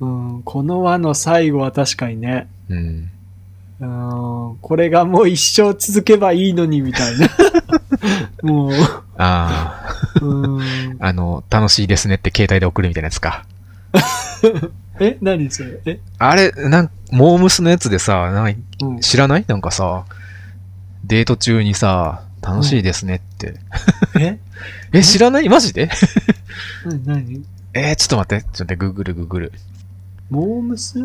Speaker 2: うん、この輪の最後は確かにね、
Speaker 1: うん。
Speaker 2: うん、これがもう一生続けばいいのにみたいな。もう、
Speaker 1: あ
Speaker 2: うん。
Speaker 1: あ、あの、楽しいですねって携帯で送るみたいなやつか。
Speaker 2: え、何それ？え、
Speaker 1: あれ、なん、モームスのやつでさ、なん
Speaker 2: うん、
Speaker 1: 知らない？なんかさ、デート中にさ、楽しいですねって。
Speaker 2: え？
Speaker 1: え、知らない？マジで？
Speaker 2: 何？何？
Speaker 1: えー、ちょっと待って。ちょっと待って、グーグルグーグル。
Speaker 2: モームス？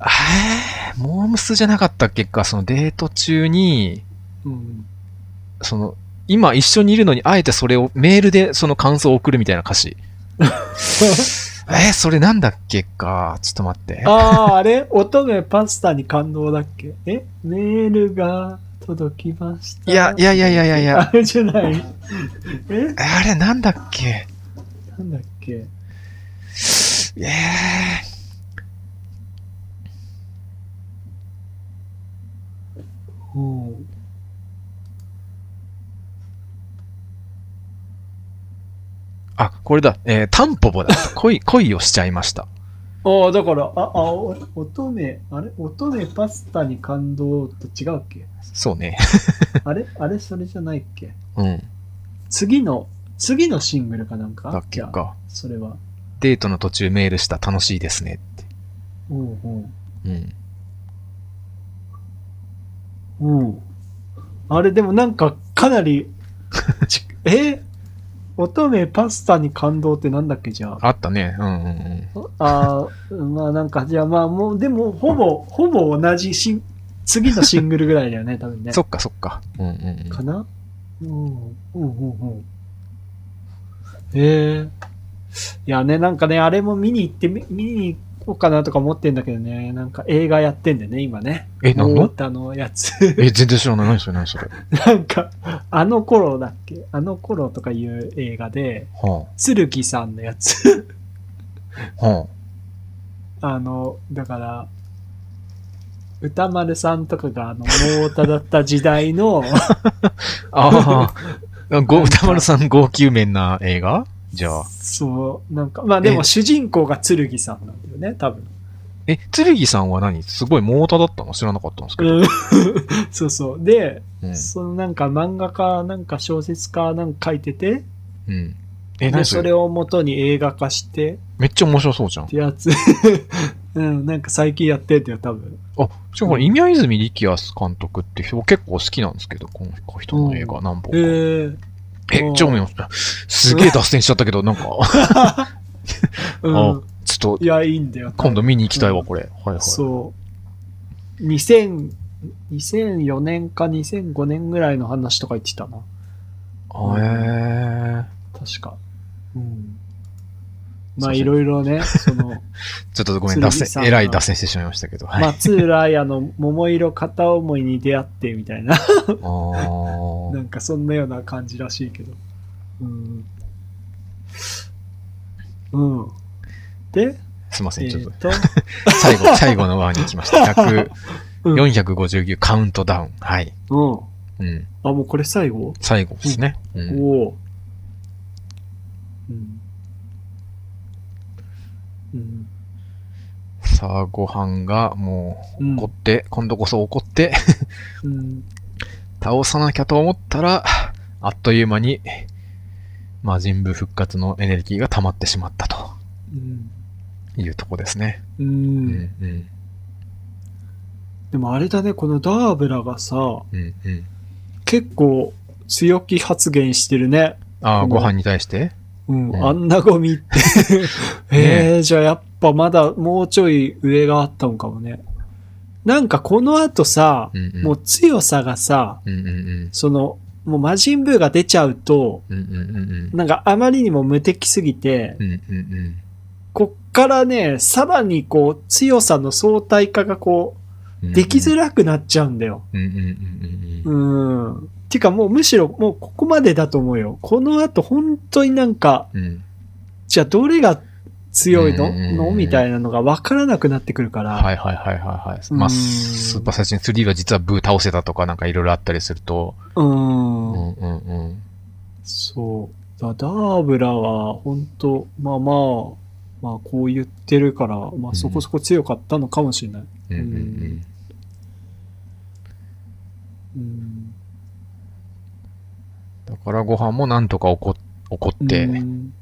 Speaker 1: えー、モームスじゃなかったっけか、そのデート中に、
Speaker 2: うん。
Speaker 1: その、今一緒にいるのに、あえてそれをメールでその感想を送るみたいな歌詞。えー、それなんだっけか？ちょっと待って。
Speaker 2: ああ、あれ？乙女パスタに感動だっけ？え？メールが届きました。
Speaker 1: いや、いやいやいやいやいや。
Speaker 2: あれじゃないえ
Speaker 1: あれなんだっけ？
Speaker 2: なんだっけ？
Speaker 1: えー、
Speaker 2: うん。
Speaker 1: あ、これだ。えー、タンポポだった。恋、恋をしちゃいました。
Speaker 2: ああ、だから、あ、あ、お乙女、あれ？乙女パスタに感動と違うっけ？
Speaker 1: そうね。
Speaker 2: あれ？あれ？それじゃないっけ？
Speaker 1: うん。
Speaker 2: 次の、次のシングルかなんか？
Speaker 1: だっけか。
Speaker 2: それは。
Speaker 1: デートの途中メールした楽しいですねって。
Speaker 2: うんうん。
Speaker 1: うん。
Speaker 2: うん。あれでもなんかかなり、ち え？乙女パスタに感動ってなんだっけじゃあ？
Speaker 1: あったね。うんうんうん。
Speaker 2: ああ、まあなんかじゃあまあもう、でもほぼ、ほぼ同じシン、次のシングルぐらいだよね、多分ね。
Speaker 1: そっかそっか。うんうんうん。
Speaker 2: かな？うん、うん、うん、うん。へえ。いやね、なんかね、あれも見に行ってみ、見に行こうかなとか思ってんだけどね、なんか映画やってんだよね、今ね。
Speaker 1: え、なんの？
Speaker 2: モータのやつ。
Speaker 1: え、全然知らない。何それ何それ。
Speaker 2: なんか、あの頃だっけあの頃とかいう映画で、
Speaker 1: は
Speaker 2: 剣さんのやつ。
Speaker 1: あ。は
Speaker 2: あの、だから、歌丸さんとかがあの、モータだった時代の、
Speaker 1: あ。あ歌丸さん号泣面な映画？じゃあ。
Speaker 2: そう、なんか、まあでも
Speaker 1: え
Speaker 2: 主人公が剣さんなんだよね、多分。
Speaker 1: え、剣さんは何？すごいモータだったの？知らなかったんですけど。
Speaker 2: うん そうそう。で、
Speaker 1: うん。
Speaker 2: そのなんか漫画家、なんか小説家なんか書いてて、
Speaker 1: うん。え、
Speaker 2: で、
Speaker 1: 何それ？
Speaker 2: それを元に映画化してっ
Speaker 1: めっちゃ面白そうじゃん。
Speaker 2: てやつ。うん、なんか最近やってんだよ、多分。
Speaker 1: あ、しかもこれ、今泉力也監督って人結構好きなんですけど、この人の映画何本か。
Speaker 2: へえ
Speaker 1: え、ちょ、す。すげえ脱線しちゃったけど、なんか、
Speaker 2: うん
Speaker 1: あ。ちょっと
Speaker 2: い、や、いいんだよ。
Speaker 1: 今度見に行きたいわ、
Speaker 2: うん
Speaker 1: これ。はいはい。
Speaker 2: そう。2000、2004年か2005年ぐらいの話とか言ってたな。
Speaker 1: あえ
Speaker 2: 確か。うん。まあ、
Speaker 1: すい
Speaker 2: ろいろね、その、
Speaker 1: ちょっとごめん、
Speaker 2: 剣
Speaker 1: 脱線、えらい脱線してしまいましたけど。はい。
Speaker 2: 松浦綾の桃色片思いに出会ってみたいな、なんかそんなような感じらしいけど。うん。うん。で、
Speaker 1: すいません、ちょっと
Speaker 2: えー。と、
Speaker 1: 最後、最後のワーに来ました。100、
Speaker 2: うん
Speaker 1: 459カウントダウン。はい。
Speaker 2: うん。
Speaker 1: うん。
Speaker 2: あ、もうこれ最後？
Speaker 1: 最後ですね。うん。
Speaker 2: おお。うん。うん。
Speaker 1: さあ、ご飯がもう怒って、今度こそ怒って、
Speaker 2: うん。
Speaker 1: 倒さなきゃと思ったら、あっという間に、魔人ブ復活のエネルギーが溜まってしまったと
Speaker 2: うん。
Speaker 1: いうとこですね。
Speaker 2: う。
Speaker 1: うんん、うん、
Speaker 2: でもあれだね、このダーブラがさ、
Speaker 1: うん、うん。
Speaker 2: 結構強気発言してるね。
Speaker 1: ああ、
Speaker 2: うん
Speaker 1: ご飯に対して？
Speaker 2: うん。
Speaker 1: うん
Speaker 2: あんなゴミって。え えー、じゃあやっぱまだもうちょい上があったのかもね。なんかこの後さ、
Speaker 1: うん、うん。
Speaker 2: もう強さがさ、
Speaker 1: うん、うん、うん。
Speaker 2: その、もう魔人ブーが出ちゃうと、
Speaker 1: うん、うん、うん。
Speaker 2: なんかあまりにも無敵すぎて、
Speaker 1: うん、うん、うん。
Speaker 2: こっからね、さらにこう、強さの相対化がこう、できづ
Speaker 1: ら
Speaker 2: らくなっちゃうんだよ。
Speaker 1: うん、うん、うん、うん。
Speaker 2: うん。てかもうむしろもうここまでだと思うよ。この後本当になんか、
Speaker 1: うん。
Speaker 2: じゃあどれが強いの？の？みたいなのが分からなくなってくるから。
Speaker 1: はいはいはいはいはい。まあ、
Speaker 2: うん
Speaker 1: スーパーサイジン3は実はブー倒せたとかなんかいろいろあったりすると、
Speaker 2: う。
Speaker 1: うんんうんうん。
Speaker 2: そう。だダーブラは本当まあまあ、まあこう言ってるから、まあそこそこ強かったのかもしれない。
Speaker 1: うんうんうん。
Speaker 2: うん。
Speaker 1: だからご飯もなんとか怒怒って、
Speaker 2: う
Speaker 1: うん
Speaker 2: ん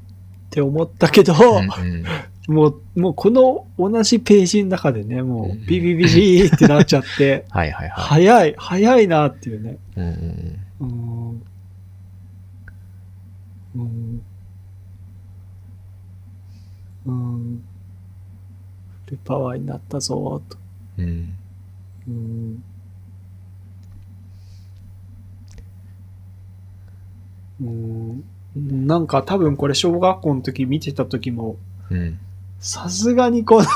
Speaker 2: って思ったけど、
Speaker 1: うん
Speaker 2: もう、もうこの同じページの中でね、も
Speaker 1: うん
Speaker 2: うビビビビーってなっちゃって、
Speaker 1: はいはいは
Speaker 2: 早い、早いなっていうね。
Speaker 1: い。うんうん
Speaker 2: うん。うん。うん。フルパワーになったぞ、と。
Speaker 1: うんうん。
Speaker 2: なんか多分これ小学校の時見てた時も、
Speaker 1: うん。
Speaker 2: さすがにこの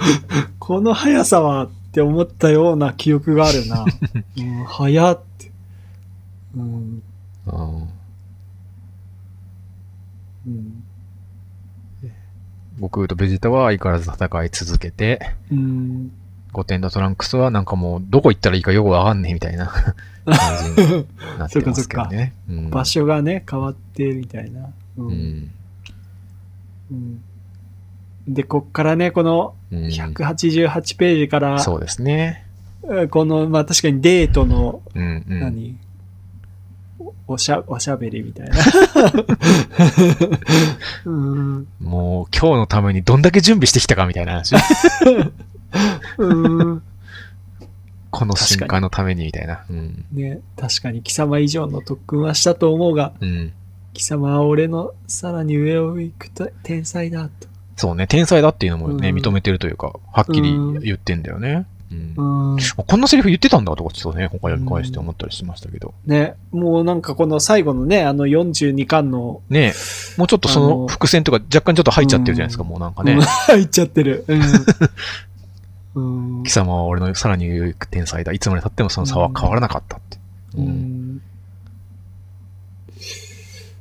Speaker 2: この速さはって思ったような記憶があるな。うん、速って。うん。
Speaker 1: あー
Speaker 2: うん。
Speaker 1: 悟空とベジータは相変わらず戦い続けて、
Speaker 2: うん。
Speaker 1: ゴテンとトランクスはなんかもうどこ行ったらいいかよくわかんねえみたいな感じになってますけどね。うん
Speaker 2: 場所がね、変わってみたいな。う。
Speaker 1: うんん。
Speaker 2: うんで、こっからね、この
Speaker 1: うん
Speaker 2: 188ページから、
Speaker 1: そうですね。
Speaker 2: この、まあ確かにデートの、
Speaker 1: うんうん。
Speaker 2: 何？おおしゃ、おしゃべりみたいな。うん。
Speaker 1: もう今日のためにどんだけ準備してきたかみたいな話。
Speaker 2: うん。
Speaker 1: この瞬間のためにみたいな。うん。
Speaker 2: ね、確かに貴様以上の特訓はしたと思うが、
Speaker 1: うん。
Speaker 2: 貴様は俺のさらに上を行くと天才だと。
Speaker 1: そうね、天才だっていうのもね、
Speaker 2: うん
Speaker 1: 認めてるというか、はっきり言ってんだよね。うん。
Speaker 2: うん。
Speaker 1: こんなセリフ言ってたんだとかちょっとね、他読み返して思ったりしましたけど。
Speaker 2: ね、もうなんかこの最後のね、あの42巻の、
Speaker 1: ねもうちょっとそ
Speaker 2: あの
Speaker 1: の伏線とか若干ちょっと入っちゃってるじゃないですか、もうなんかね
Speaker 2: うん。入っちゃってる。うん。うん
Speaker 1: 貴様は俺のさらに天才だ。いつまで経ってもその差は変わらなかったって。
Speaker 2: う
Speaker 1: うん。
Speaker 2: ん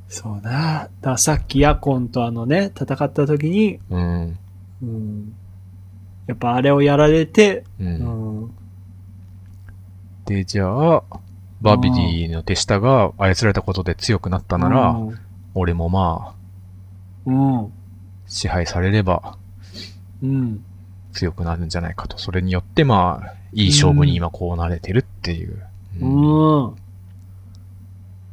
Speaker 2: そうな。だからさっきヤコンとあのね、戦った時に、
Speaker 1: うん。
Speaker 2: うん、やっぱあれをやられて、
Speaker 1: う。
Speaker 2: うんん。
Speaker 1: で、じゃあ、バビディの手下が操られたことで強くなったなら、俺もまあ、
Speaker 2: うん。うん。
Speaker 1: 支配されれば
Speaker 2: うん。
Speaker 1: 強くなるんじゃないかと。それによってまあ、いい勝負に今こうなれてるっていう。うん
Speaker 2: うん。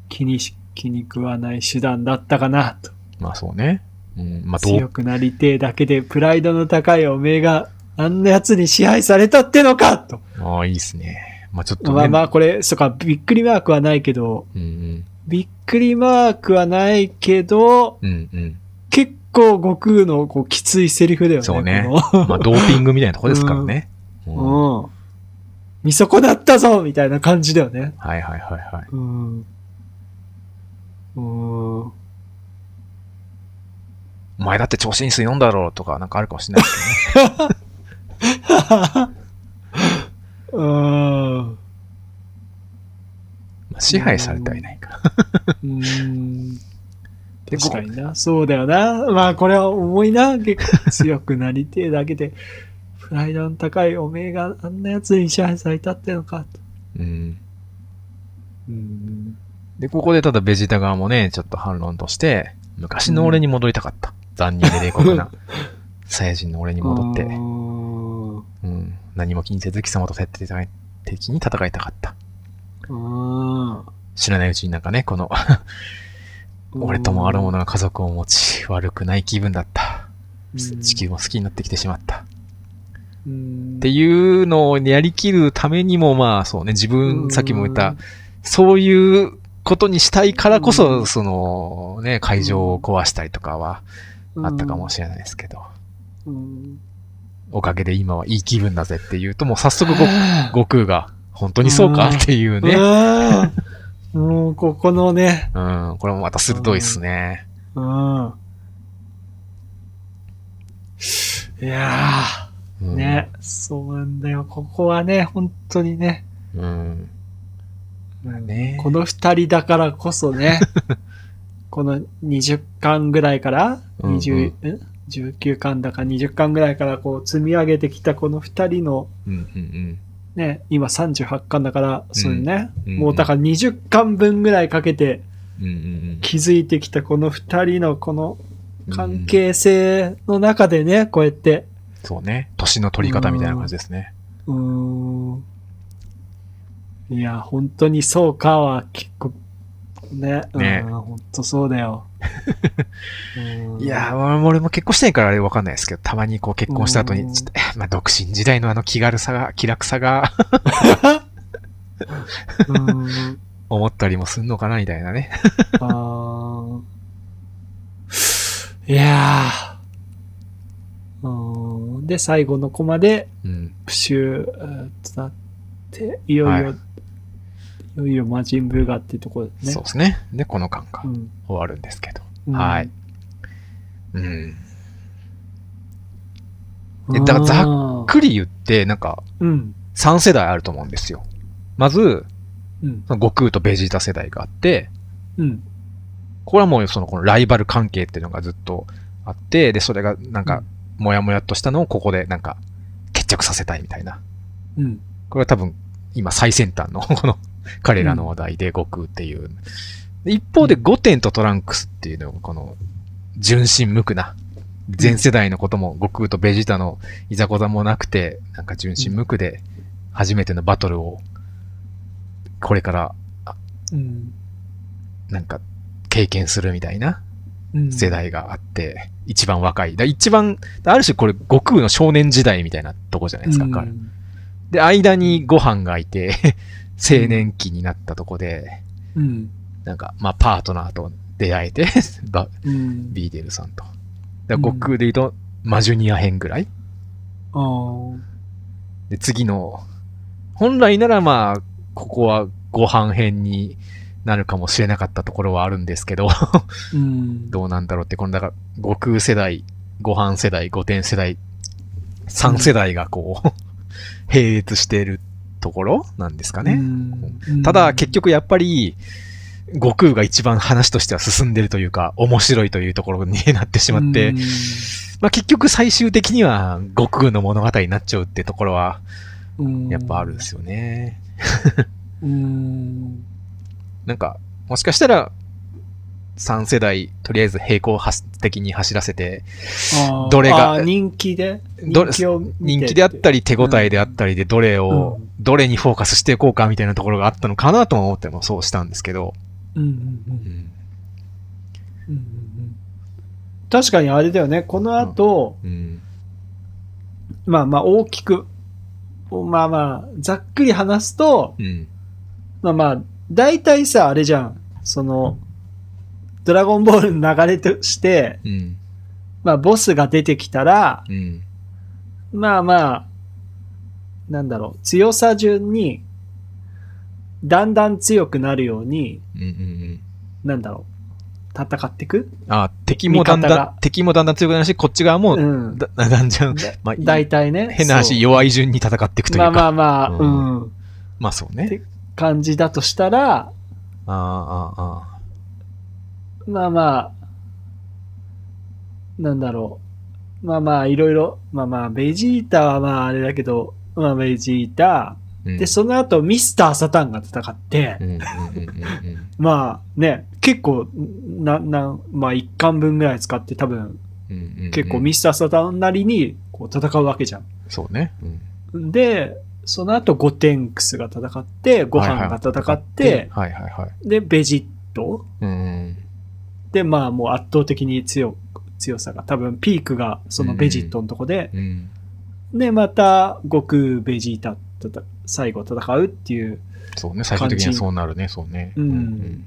Speaker 2: 気にし、気に食わない手段だったかな、と。
Speaker 1: まあそうね。うん。まあ
Speaker 2: 強くなりてえだけでプライドの高いおめえがあんな奴に支配されたってのかと。
Speaker 1: ああ、いいっすね。まあちょっとね。
Speaker 2: まあまあこれ、そっか、びっくりマークはないけど、
Speaker 1: うんうん。
Speaker 2: びっくりマークはないけど、
Speaker 1: うんうん。
Speaker 2: 結構悟空のこうきついセリフだよね。
Speaker 1: そうね
Speaker 2: こ
Speaker 1: まあドーピングみたいなとこですからね。うん
Speaker 2: のうん。見損なったぞみたいな感じだよね。
Speaker 1: はいはいはいはい。
Speaker 2: うん。うん。
Speaker 1: お前だって調子いい水飲んだろうとかなんかあるかもしれないですね。
Speaker 2: うーん。
Speaker 1: まあ支配されてはいないから。
Speaker 2: うーん。
Speaker 1: で
Speaker 2: 確かにな。そうだよな。まあこれは重いな。結構強くなりてえだけで、プライドの高いおめえがあんな奴に支配されたってのかと。
Speaker 1: うん。
Speaker 2: うん。
Speaker 1: で、ここでただベジータ側もね、ちょっと反論として、昔の俺に戻りたかった。残忍で冷酷な、サイヤ人の俺に戻って
Speaker 2: う、ーん。
Speaker 1: 何も気にせず貴様と徹底的に戦いたかった。知らないうちになんかね、この、俺ともある者が家族を持ち、悪くない気分だった。
Speaker 2: うん
Speaker 1: 地球も好きになってきてしまった。
Speaker 2: うん
Speaker 1: っていうのをやりきるためにも、まあそうね、自分、さっきも言った、そういうことにしたいからこ
Speaker 2: う
Speaker 1: そ、
Speaker 2: ん
Speaker 1: そのね、会場を壊したりとかはあったかもしれないですけど、
Speaker 2: うん。
Speaker 1: おかげで今はいい気分だぜっていうと、もう早速ご悟空が、本当にそうか？
Speaker 2: うん。
Speaker 1: っていうね。
Speaker 2: ね。もう、ここのね、
Speaker 1: うん、これもまた鋭いっすね。
Speaker 2: うん。いやー、
Speaker 1: うん。
Speaker 2: ね、そうなんだよ。ここはね、本当にね、
Speaker 1: うん。
Speaker 2: うん
Speaker 1: ね。
Speaker 2: この二人だからこそね、この20巻ぐらいから、
Speaker 1: うんうん。
Speaker 2: 20、ん？19巻だか20巻ぐらいからこう積み上げてきたこの二人の
Speaker 1: うんうん
Speaker 2: ね、今38巻だから、そうね、
Speaker 1: うん
Speaker 2: もうだから20巻分ぐらいかけて
Speaker 1: うん。うんうん
Speaker 2: 築いてきたこの二人のこの
Speaker 1: うん。
Speaker 2: 関係性の中でね、こうやって、
Speaker 1: そうね。年の取り方みたいな感じですね。
Speaker 2: うーん。いや、本当にそうかは結構、ね、
Speaker 1: ね
Speaker 2: うん、本当そうだよ。うん。
Speaker 1: いやー、俺も結婚してないからあれわかんないですけど、たまにこう結婚した後
Speaker 2: うん。
Speaker 1: に、ちょっと、えまあ独身時代のあの気軽さが、気楽さが
Speaker 2: うん。
Speaker 1: 思ったりもすんのかなみたいなね。
Speaker 2: いやー。うん。で、最後のコマで、
Speaker 1: うん。
Speaker 2: プシューとなって、いよいよ、
Speaker 1: はい
Speaker 2: い、よいよ魔人ブーガっていうところですね。
Speaker 1: そうですね。で、この間が
Speaker 2: うん
Speaker 1: 終わるんですけど。
Speaker 2: うん
Speaker 1: はい。うん。えだからざっ
Speaker 2: っ
Speaker 1: くり言って、なんか、
Speaker 2: うん。
Speaker 1: 3世代あると思うんですよ。まず、
Speaker 2: うん。
Speaker 1: 悟空とベジータ世代があって、
Speaker 2: うん。
Speaker 1: これはもうそのこのライバル関係っていうのがずっとあって、で、それがなんか、もやもやっとしたのをここでなんか、決着させたいみたいな。
Speaker 2: うん。
Speaker 1: これは多分、今最先端のこの彼らの話題で悟空っていう。で一方でゴテンとトランクスっていうのがこの、純真無垢な、全世代のことも悟空とベジータのいざこざもなくて、なんか純真無垢で初めてのバトルを、これから
Speaker 2: うん。
Speaker 1: なんか経験するみたいな
Speaker 2: うん
Speaker 1: 世。代があって、一番若い。だ一番、ある種これ悟空の少年時代みたいなとこじゃないですか、彼
Speaker 2: うん
Speaker 1: で、間にご飯がいて、青年期になったとこで、
Speaker 2: うん。
Speaker 1: なんか、まあ、パートナーと出会えて、バ
Speaker 2: うん。
Speaker 1: ビーデルさんと。で悟空で言うと、マジュニア編ぐらいで、次の、本来ならまあ、ここはご飯編になるかもしれなかったところはあるんですけど、
Speaker 2: うん。
Speaker 1: どうなんだろうって、この、だから、悟空世代、ご飯世代、御殿世代、3世代がこう、並列しているところなんですかね。
Speaker 2: うん。
Speaker 1: ただ、結局やっぱり、悟空が一番話としては進んでるというか、面白いというところになってしまって、
Speaker 2: うん。
Speaker 1: まあ結局最終的には悟空の物語になっちゃうってところは、
Speaker 2: うん。
Speaker 1: やっぱあるんですよね。
Speaker 2: うん。
Speaker 1: なんか、もしかしたら、3世代、とりあえず平行的に走らせて、どれが
Speaker 2: 人気で？
Speaker 1: どれ
Speaker 2: 人気
Speaker 1: であったり手応えであったりで、どれを
Speaker 2: うん、
Speaker 1: どれにフォーカスしていこうかみたいなところがあったのかなとも思ってもそうしたんですけど、
Speaker 2: うんうんうん
Speaker 1: うん。
Speaker 2: うんうんうん確かにあれだよね。この後、
Speaker 1: うん。
Speaker 2: まあまあ大きく、まあまあ、ざっくり話すと、
Speaker 1: うん。
Speaker 2: まあまあ、大体さ、あれじゃん。その、ドラゴンボールの流れとして、
Speaker 1: うん。
Speaker 2: まあボスが出てきたら、
Speaker 1: うん。
Speaker 2: まあまあ、なんだろう、強さ順に、だんだん強くなるように、
Speaker 1: うんうん
Speaker 2: なんだろ戦っていく？
Speaker 1: あ、敵もだんだん敵もだんだん強くなるし、こっち側も、
Speaker 2: うん。
Speaker 1: だだんだん、
Speaker 2: だ
Speaker 1: まあ、
Speaker 2: 大体ね。
Speaker 1: 変な話、弱い順に戦っていくという
Speaker 2: ま
Speaker 1: か。
Speaker 2: あまあまあ、
Speaker 1: う
Speaker 2: うんん。
Speaker 1: まあそうね。
Speaker 2: 感じだとしたら、
Speaker 1: ああ、ああ。
Speaker 2: まあまあ、なんだろう。まあまあ、いろいろ、まあまあ、ベジータはまああれだけど、まあベジータ、
Speaker 1: うん
Speaker 2: で、その後ミスターサタンが戦って。まあね、結構、な、な、まあ一巻分ぐらい使って多分、結構ミスターサタンなりにこう戦うわけじゃん。
Speaker 1: そうね。うん
Speaker 2: で、その後ゴテンクスが戦って、ご飯が戦って、
Speaker 1: はいはいはい。
Speaker 2: で、ベジット
Speaker 1: うんうん。
Speaker 2: で、まあもう圧倒的に強、強さが、多分ピークがそのベジットのとこで、
Speaker 1: うん。
Speaker 2: で、また悟空、ベジータとた最後戦うっていう、
Speaker 1: そうね。最終的にはそうなるね。そうね。
Speaker 2: うん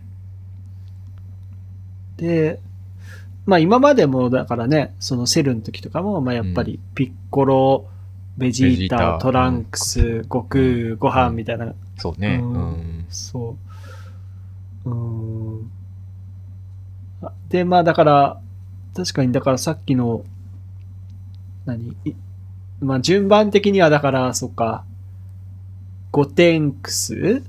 Speaker 2: で、まあ今までもだからね、そのセルの時とかも、まあやっぱりピッコロ、ベジータ、
Speaker 1: ータ
Speaker 2: トランクス、悟空、ご飯みたいな、
Speaker 1: そうね。
Speaker 2: うん
Speaker 1: うん。
Speaker 2: そう。うーん。あで、まあだから、確かにだからさっきの、何？いまあ順番的にはだから、そっか、ゴテンクス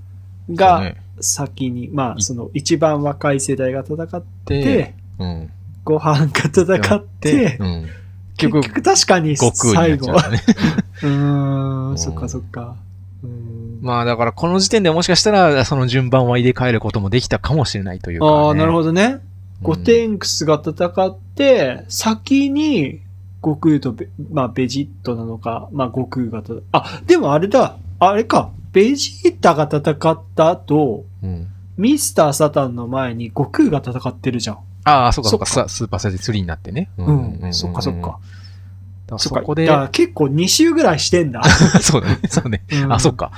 Speaker 2: が
Speaker 1: ね
Speaker 2: 先に、まあ
Speaker 1: い
Speaker 2: その一番若い世代が戦って、
Speaker 1: で、うん。
Speaker 2: ご飯が戦って、
Speaker 1: うん。
Speaker 2: 結
Speaker 1: 結局、
Speaker 2: 局確かに最後
Speaker 1: っちゃうね。
Speaker 2: うーん、
Speaker 1: うん
Speaker 2: そっかそっか。
Speaker 1: まあだからこの時点でもしかしたらその順番は入れ替えることもできたかもしれないというか、ね。
Speaker 2: ああ、なるほどね。ゴ
Speaker 1: ン
Speaker 2: テンクスが戦って、先に、悟空とベ、まあ、ベジットなのか、まあ、悟空が戦あ、でもあれだ、あれか、ベジータが戦った後、
Speaker 1: うん。
Speaker 2: ミスターサタンの前に悟空が戦ってるじゃん。
Speaker 1: ああ、そうかそうか、
Speaker 2: そっか
Speaker 1: ススーパーサイズ3になってね。
Speaker 2: うん、そっかそっか。。そっか。
Speaker 1: そこで
Speaker 2: 結構2周ぐらいしてんだ。
Speaker 1: そうだね、そうね。
Speaker 2: うん
Speaker 1: あ、そっか。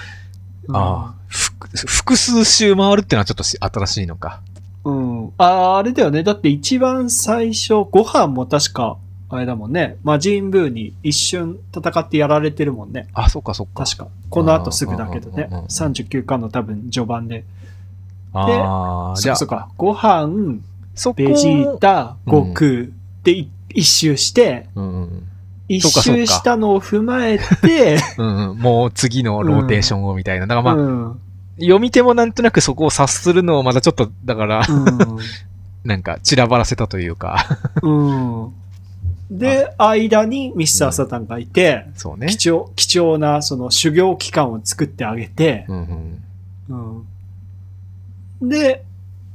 Speaker 2: うん
Speaker 1: ああ、ふ複数周回るってのはちょっとし新しいのか。
Speaker 2: うん。あ、あれだよね。だって一番最初、ご飯も確か、あれだもんね。魔人ブーに一瞬戦ってやられてるもんね。
Speaker 1: あ、そっかそっか。
Speaker 2: 確か。この後すぐだけどね
Speaker 1: うんうんうんうん。
Speaker 2: 39巻の多分序盤で。
Speaker 1: ああ、じゃあ、
Speaker 2: そっかそっか。ご飯、ベジータ、
Speaker 1: うん
Speaker 2: 悟空でい一周して、一周したのを踏まえて、
Speaker 1: うんうん、もう次のローテーションをみたいな。だからまあ、
Speaker 2: うん。
Speaker 1: 読み手もなんとなくそこを察するのをまだちょっと、だから、なんか散らばらせたというか、
Speaker 2: うん。うん。で、間にミスターサタンがいて、
Speaker 1: そうね。
Speaker 2: 貴重、貴重なその修行期間を作ってあげて、
Speaker 1: うんうん
Speaker 2: うん。で、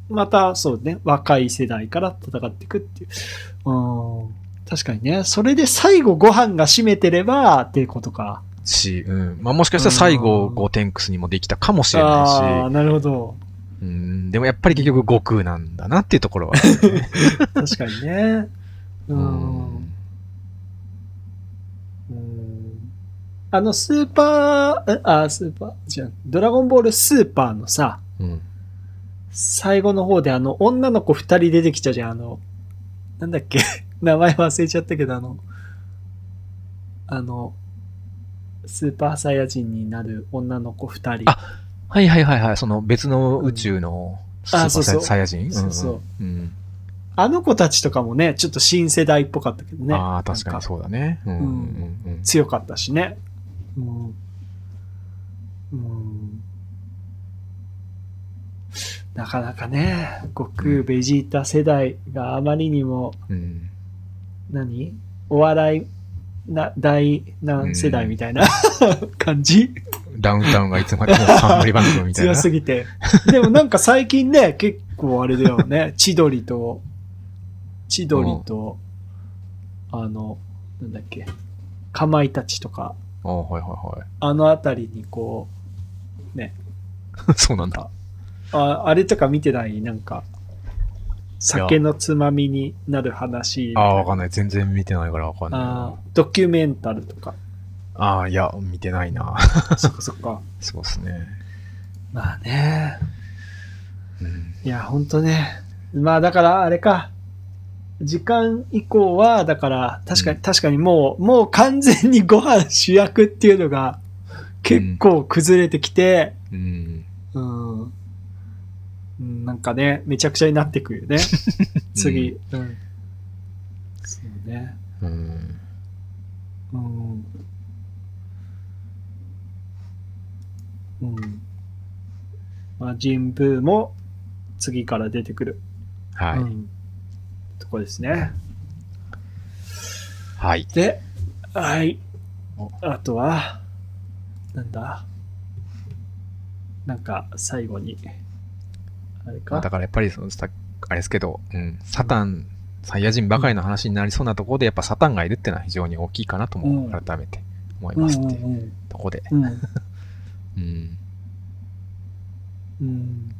Speaker 2: またそうね、若い世代から戦っていくっていう。うん。確かにね。それで最後ご飯が占めてればっていうことか。
Speaker 1: し、うん。まあもしかしたら最後、
Speaker 2: うん
Speaker 1: ゴーテンクスにもできたかもしれ
Speaker 2: ああ、
Speaker 1: ない
Speaker 2: なるほど。
Speaker 1: し、うん。でもやっぱり結局悟空なんだなっていうところは。
Speaker 2: 確かにね。う。
Speaker 1: うん
Speaker 2: うんあの、スーパー、えあ、スーパー、じゃあドラゴンボールスーパーのさ、
Speaker 1: うん。
Speaker 2: 最後の方であの、女の子二人出てきたじゃん、あの、なんだっけ、名前忘れちゃったけど、あの、あの、スーパーサイヤ人になる女の子二人。
Speaker 1: あはいはいはいはい。その別の宇宙のスーパーサイヤ人？
Speaker 2: そうそう。
Speaker 1: うんうん。
Speaker 2: あの子たちとかもね、ちょっと新世代っぽかったけどね。
Speaker 1: ああ、確かにそうだね。うんうんうんうん。
Speaker 2: 強かったしね。うん。うん。なかなかね、悟空、ベジータ世代があまりにも、
Speaker 1: うん
Speaker 2: 何？お笑いな、大何世代みたいな感じ？
Speaker 1: ダウンタウンがいつまでも冠番組みたいな。
Speaker 2: 強すぎて。でもなんか最近ね、結構あれだよね。千鳥と、千鳥と、あの、なんだっけ、かまいたちとか、
Speaker 1: ああ、はいは
Speaker 2: あのあたりにこ
Speaker 1: いはい。そうなんだ。
Speaker 2: う、ああれとか見てない？なんか、酒のつまみになる話。
Speaker 1: ああ、わかんない。全然見てないからわかんない
Speaker 2: あ
Speaker 1: な。
Speaker 2: ードキュメンタルとか。
Speaker 1: ああ、いや、見てないな。
Speaker 2: そっかそっか。
Speaker 1: そうですね。
Speaker 2: まあね。
Speaker 1: うん。
Speaker 2: いや、ほんとね。まあだから、あれか。時間以降は、だから、確かに、
Speaker 1: うん
Speaker 2: 確かにもう、もう完全にご飯主役っていうのが、結構崩れてきて、
Speaker 1: うん。
Speaker 2: うん。うん、なんかね、めちゃくちゃになってくよね。次。うん。そうね。
Speaker 1: うん。
Speaker 2: うん。うん。まあ、人ブーも次から出てくる。
Speaker 1: はい。
Speaker 2: うん。とこですね。
Speaker 1: はい。
Speaker 2: で、はい
Speaker 1: お。
Speaker 2: あとは、なんだ？なんか、最後に、あれか？
Speaker 1: まあだからやっぱりそのさあれですけど、うん、サタン、サイヤ人ばかりの話になりそうなところで、やっぱサタンがいるっていうのは非常に大きいかなとも
Speaker 2: うん
Speaker 1: 改めて思い
Speaker 2: うん
Speaker 1: ますっていう
Speaker 2: うん
Speaker 1: ところで。
Speaker 2: うん。
Speaker 1: うん。
Speaker 2: うん。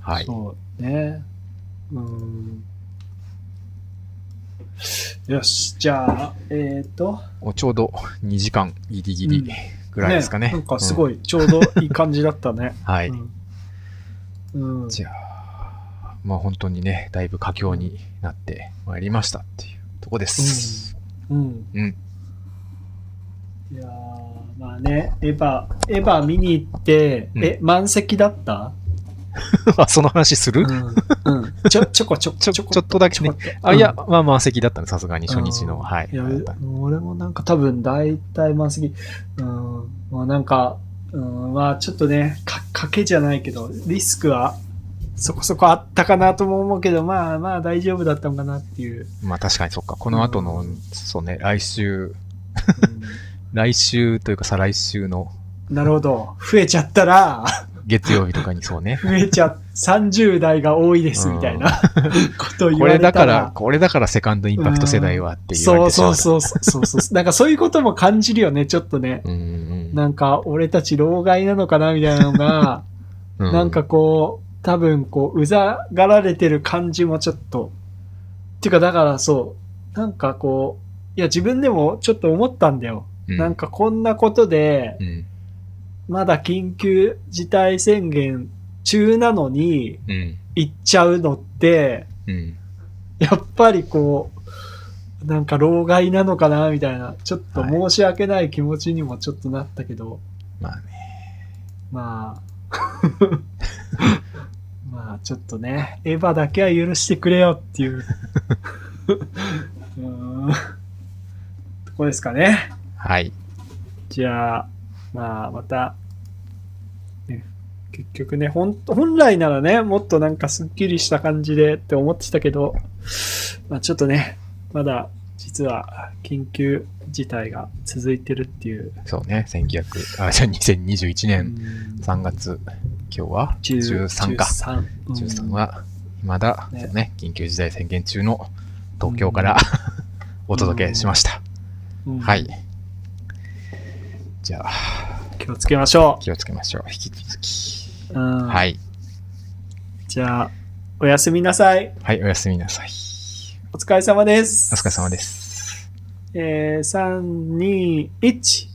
Speaker 1: はい。
Speaker 2: そうね。うん。よし、じゃあ、えっ、と、
Speaker 1: おちょうど2時間ギリギリぐらいですかね。
Speaker 2: なんかすご
Speaker 1: い。
Speaker 2: い、ちょうどいい感じだったね。
Speaker 1: はい。
Speaker 2: うん。うん
Speaker 1: じゃあ、まあ本当にね、だいぶ佳境になってまいりましたっていうとこです。
Speaker 2: うん。
Speaker 1: うん。
Speaker 2: いやーまあね、エヴァ、エヴァ見に行って、
Speaker 1: うん
Speaker 2: え、満席だった？
Speaker 1: あ その話する、
Speaker 2: うん。うん。ちょ、ちょこちょこ
Speaker 1: ちょ
Speaker 2: ちょこ
Speaker 1: ちょっとだけねあ、いや、
Speaker 2: うん
Speaker 1: まあ満席だったね、さすがに初日の。
Speaker 2: うん
Speaker 1: はい。
Speaker 2: いや、俺もなんか多分大体満席。うん。まあなんか、うん、まあちょっとね、か、賭けじゃないけど、リスクはそこそこあったかなとも思うけど、まあまあ大丈夫だったのかなっていう。
Speaker 1: まあ確かにそっか。この後の、そうね、来週、
Speaker 2: うん
Speaker 1: 来週というか再来週の
Speaker 2: なるほど。増えちゃったら、
Speaker 1: 月曜日とかにそうね。
Speaker 2: 増えちゃ、30代が多いですみたいなことを言
Speaker 1: これ
Speaker 2: われたら。
Speaker 1: だから、これだからセカンドインパクト世代はって言われてしま
Speaker 2: そうそうそうそうそうそう。なんかそういうことも感じるよね、ちょっとね。
Speaker 1: うんうん
Speaker 2: なんか、俺たち老害なのかなみたいなのが、
Speaker 1: うん。
Speaker 2: なんかこう、多分こう、うざがられてる感じもちょっと。っていうか、だからそう、なんかこう、いや、自分でもちょっと思ったんだよ。
Speaker 1: うん、
Speaker 2: なんかこんなことで、
Speaker 1: うん、
Speaker 2: まだ緊急事態宣言中なのに、
Speaker 1: うん、
Speaker 2: 行っちゃうのって、
Speaker 1: うん。
Speaker 2: やっぱりこう、なんか老害なのかなみたいな、ちょっと申し訳ない気持ちにもちょっとなったけど、
Speaker 1: まあね。
Speaker 2: まあ、まあちょっとね、エヴァだけは許してくれよっていう、うとこですかね。
Speaker 1: はい。
Speaker 2: じゃあ、まあまた、ね、結局ね、ほん本来ならね、もっとなんかスッキリした感じでって思ってたけど、まあちょっとね、まだ実は緊急事態が続いてるっていう。
Speaker 1: そうね。1900、あ、じゃあ2021年
Speaker 2: うん
Speaker 1: 3月、今日は13か。
Speaker 2: 13。
Speaker 1: 13は、まだ、
Speaker 2: ね
Speaker 1: ね、緊急事態宣言中の東京から、お届けしました。
Speaker 2: うん
Speaker 1: はい。じゃあ、
Speaker 2: 気をつけましょ
Speaker 1: 気をつけましょう。引き続き。はい。
Speaker 2: じゃあ、おやすみなさい。
Speaker 1: はい、おやすみなさい。
Speaker 2: お疲れ様です。
Speaker 1: お疲れ様です。
Speaker 2: えー、3、2、1。